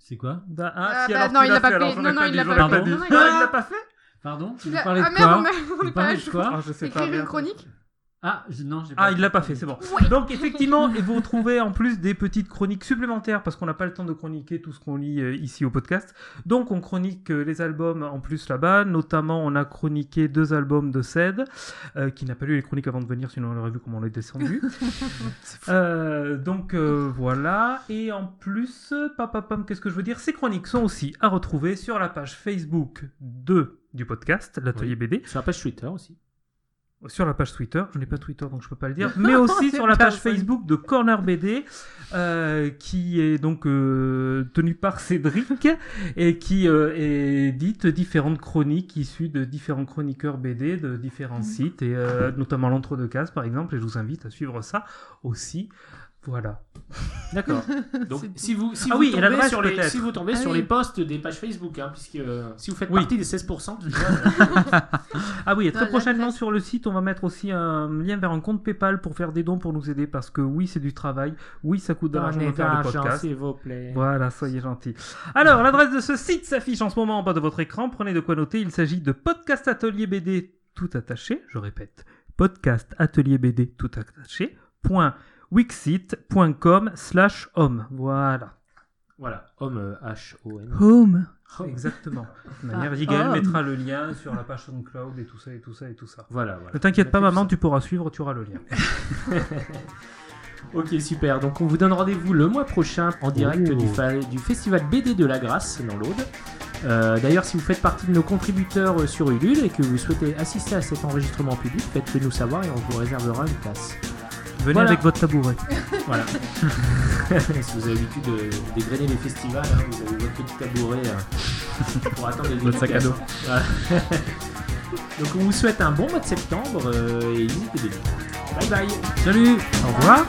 D: C'est quoi?
G: Da-
H: Ah,
G: si,
H: bah,
G: alors
H: non, il l'a pas
G: alors
H: fait. Non, non, il l'a pas
D: fait.
H: Non, non,
G: Ah,
H: il
G: il l'a pas fait
D: Pardon? Tu veux
H: a-
D: parler
H: Ah
D: de
H: merde,
D: quoi?
H: on m'a- on
D: Vous
H: est
D: parlez
H: pas à
D: de
H: jour.
D: quoi?
G: Ah, je sais pas
H: Écrire une chronique
D: Ah, je- non, j'ai
G: Ah, il l'a pas fait, c'est bon. Donc effectivement, et vous retrouvez en plus des petites chroniques supplémentaires parce qu'on n'a pas le temps de chroniquer tout ce qu'on lit euh, ici au podcast. Donc on chronique euh, les albums en plus là-bas. Notamment, on a chroniqué deux albums de Ced euh, qui n'a pas lu les chroniques avant de venir, sinon on aurait vu comment on l'a descendu. Euh, donc euh, voilà. Et en plus, papapam, qu'est-ce que je veux dire? Ces chroniques sont aussi à retrouver sur la page Facebook de du podcast, l'atelier
B: Oui.
G: BD.
B: Sur la page Twitter aussi.
G: Sur la page Twitter, je n'ai pas Twitter donc je peux pas le dire, mais aussi sur la page Facebook de Corner BD, euh, qui est donc euh, tenue par Cédric et qui euh, édite différentes chroniques issues de différents chroniqueurs BD de différents sites et euh, notamment l'entre-deux cases par exemple. Et je vous invite à suivre ça aussi. Voilà.
B: D'accord. Donc si vous si
G: Ah
B: vous
G: oui, et
B: tombez
G: l'adresse,
B: sur les si vous tombez
C: Ah
B: sur
C: oui.
B: les posts des pages Facebook hein, puisque euh, si vous faites
G: Oui.
B: partie des 16% qui voient,
G: Ah oui, et très prochainement sur le site, on va mettre aussi un lien vers un compte PayPal pour faire des dons pour nous aider parce que oui, c'est du travail, oui, ça coûte de l'argent de faire le
B: d'argent,
G: podcast.
B: s'il vous plaît.
G: Voilà, soyez gentils. Alors, l'adresse de ce site s'affiche en ce moment en bas de votre écran. Prenez de quoi noter. Il s'agit de Podcast Atelier BD tout attaché. Je répète, Podcast Atelier BD tout attaché. Point wixit.com slash homme. Voilà.
B: Voilà, homme euh, H O N.
C: Home.
G: Exactement. De manière,
C: Ah, homme.
G: mettra le lien sur la page SoundCloud et tout ça et tout ça et tout ça.
B: Voilà, voilà.
G: Ne t'inquiète pas, maman, tu pourras suivre, tu auras le lien.
B: Ok, super. Donc on vous donne rendez-vous le mois prochain en direct
D: Oh.
B: du, fa- du festival BD de la Grâce dans l'Aude. Euh, D'ailleurs, si vous faites partie de nos contributeurs euh, sur Ulule et que vous souhaitez assister à cet enregistrement public, faites-le nous savoir et on vous réservera une place.
G: Venez
B: Voilà.
G: avec votre tabouret.
B: Voilà. si vous avez l'habitude de dégrainer les festivals, hein, vous avez votre petit tabouret euh, pour attendre les
E: Votre sac à.
B: Voilà. Donc on vous souhaite un bon mois de septembre euh, et n'hésitez pas. Bye bye.
G: Salut Au revoir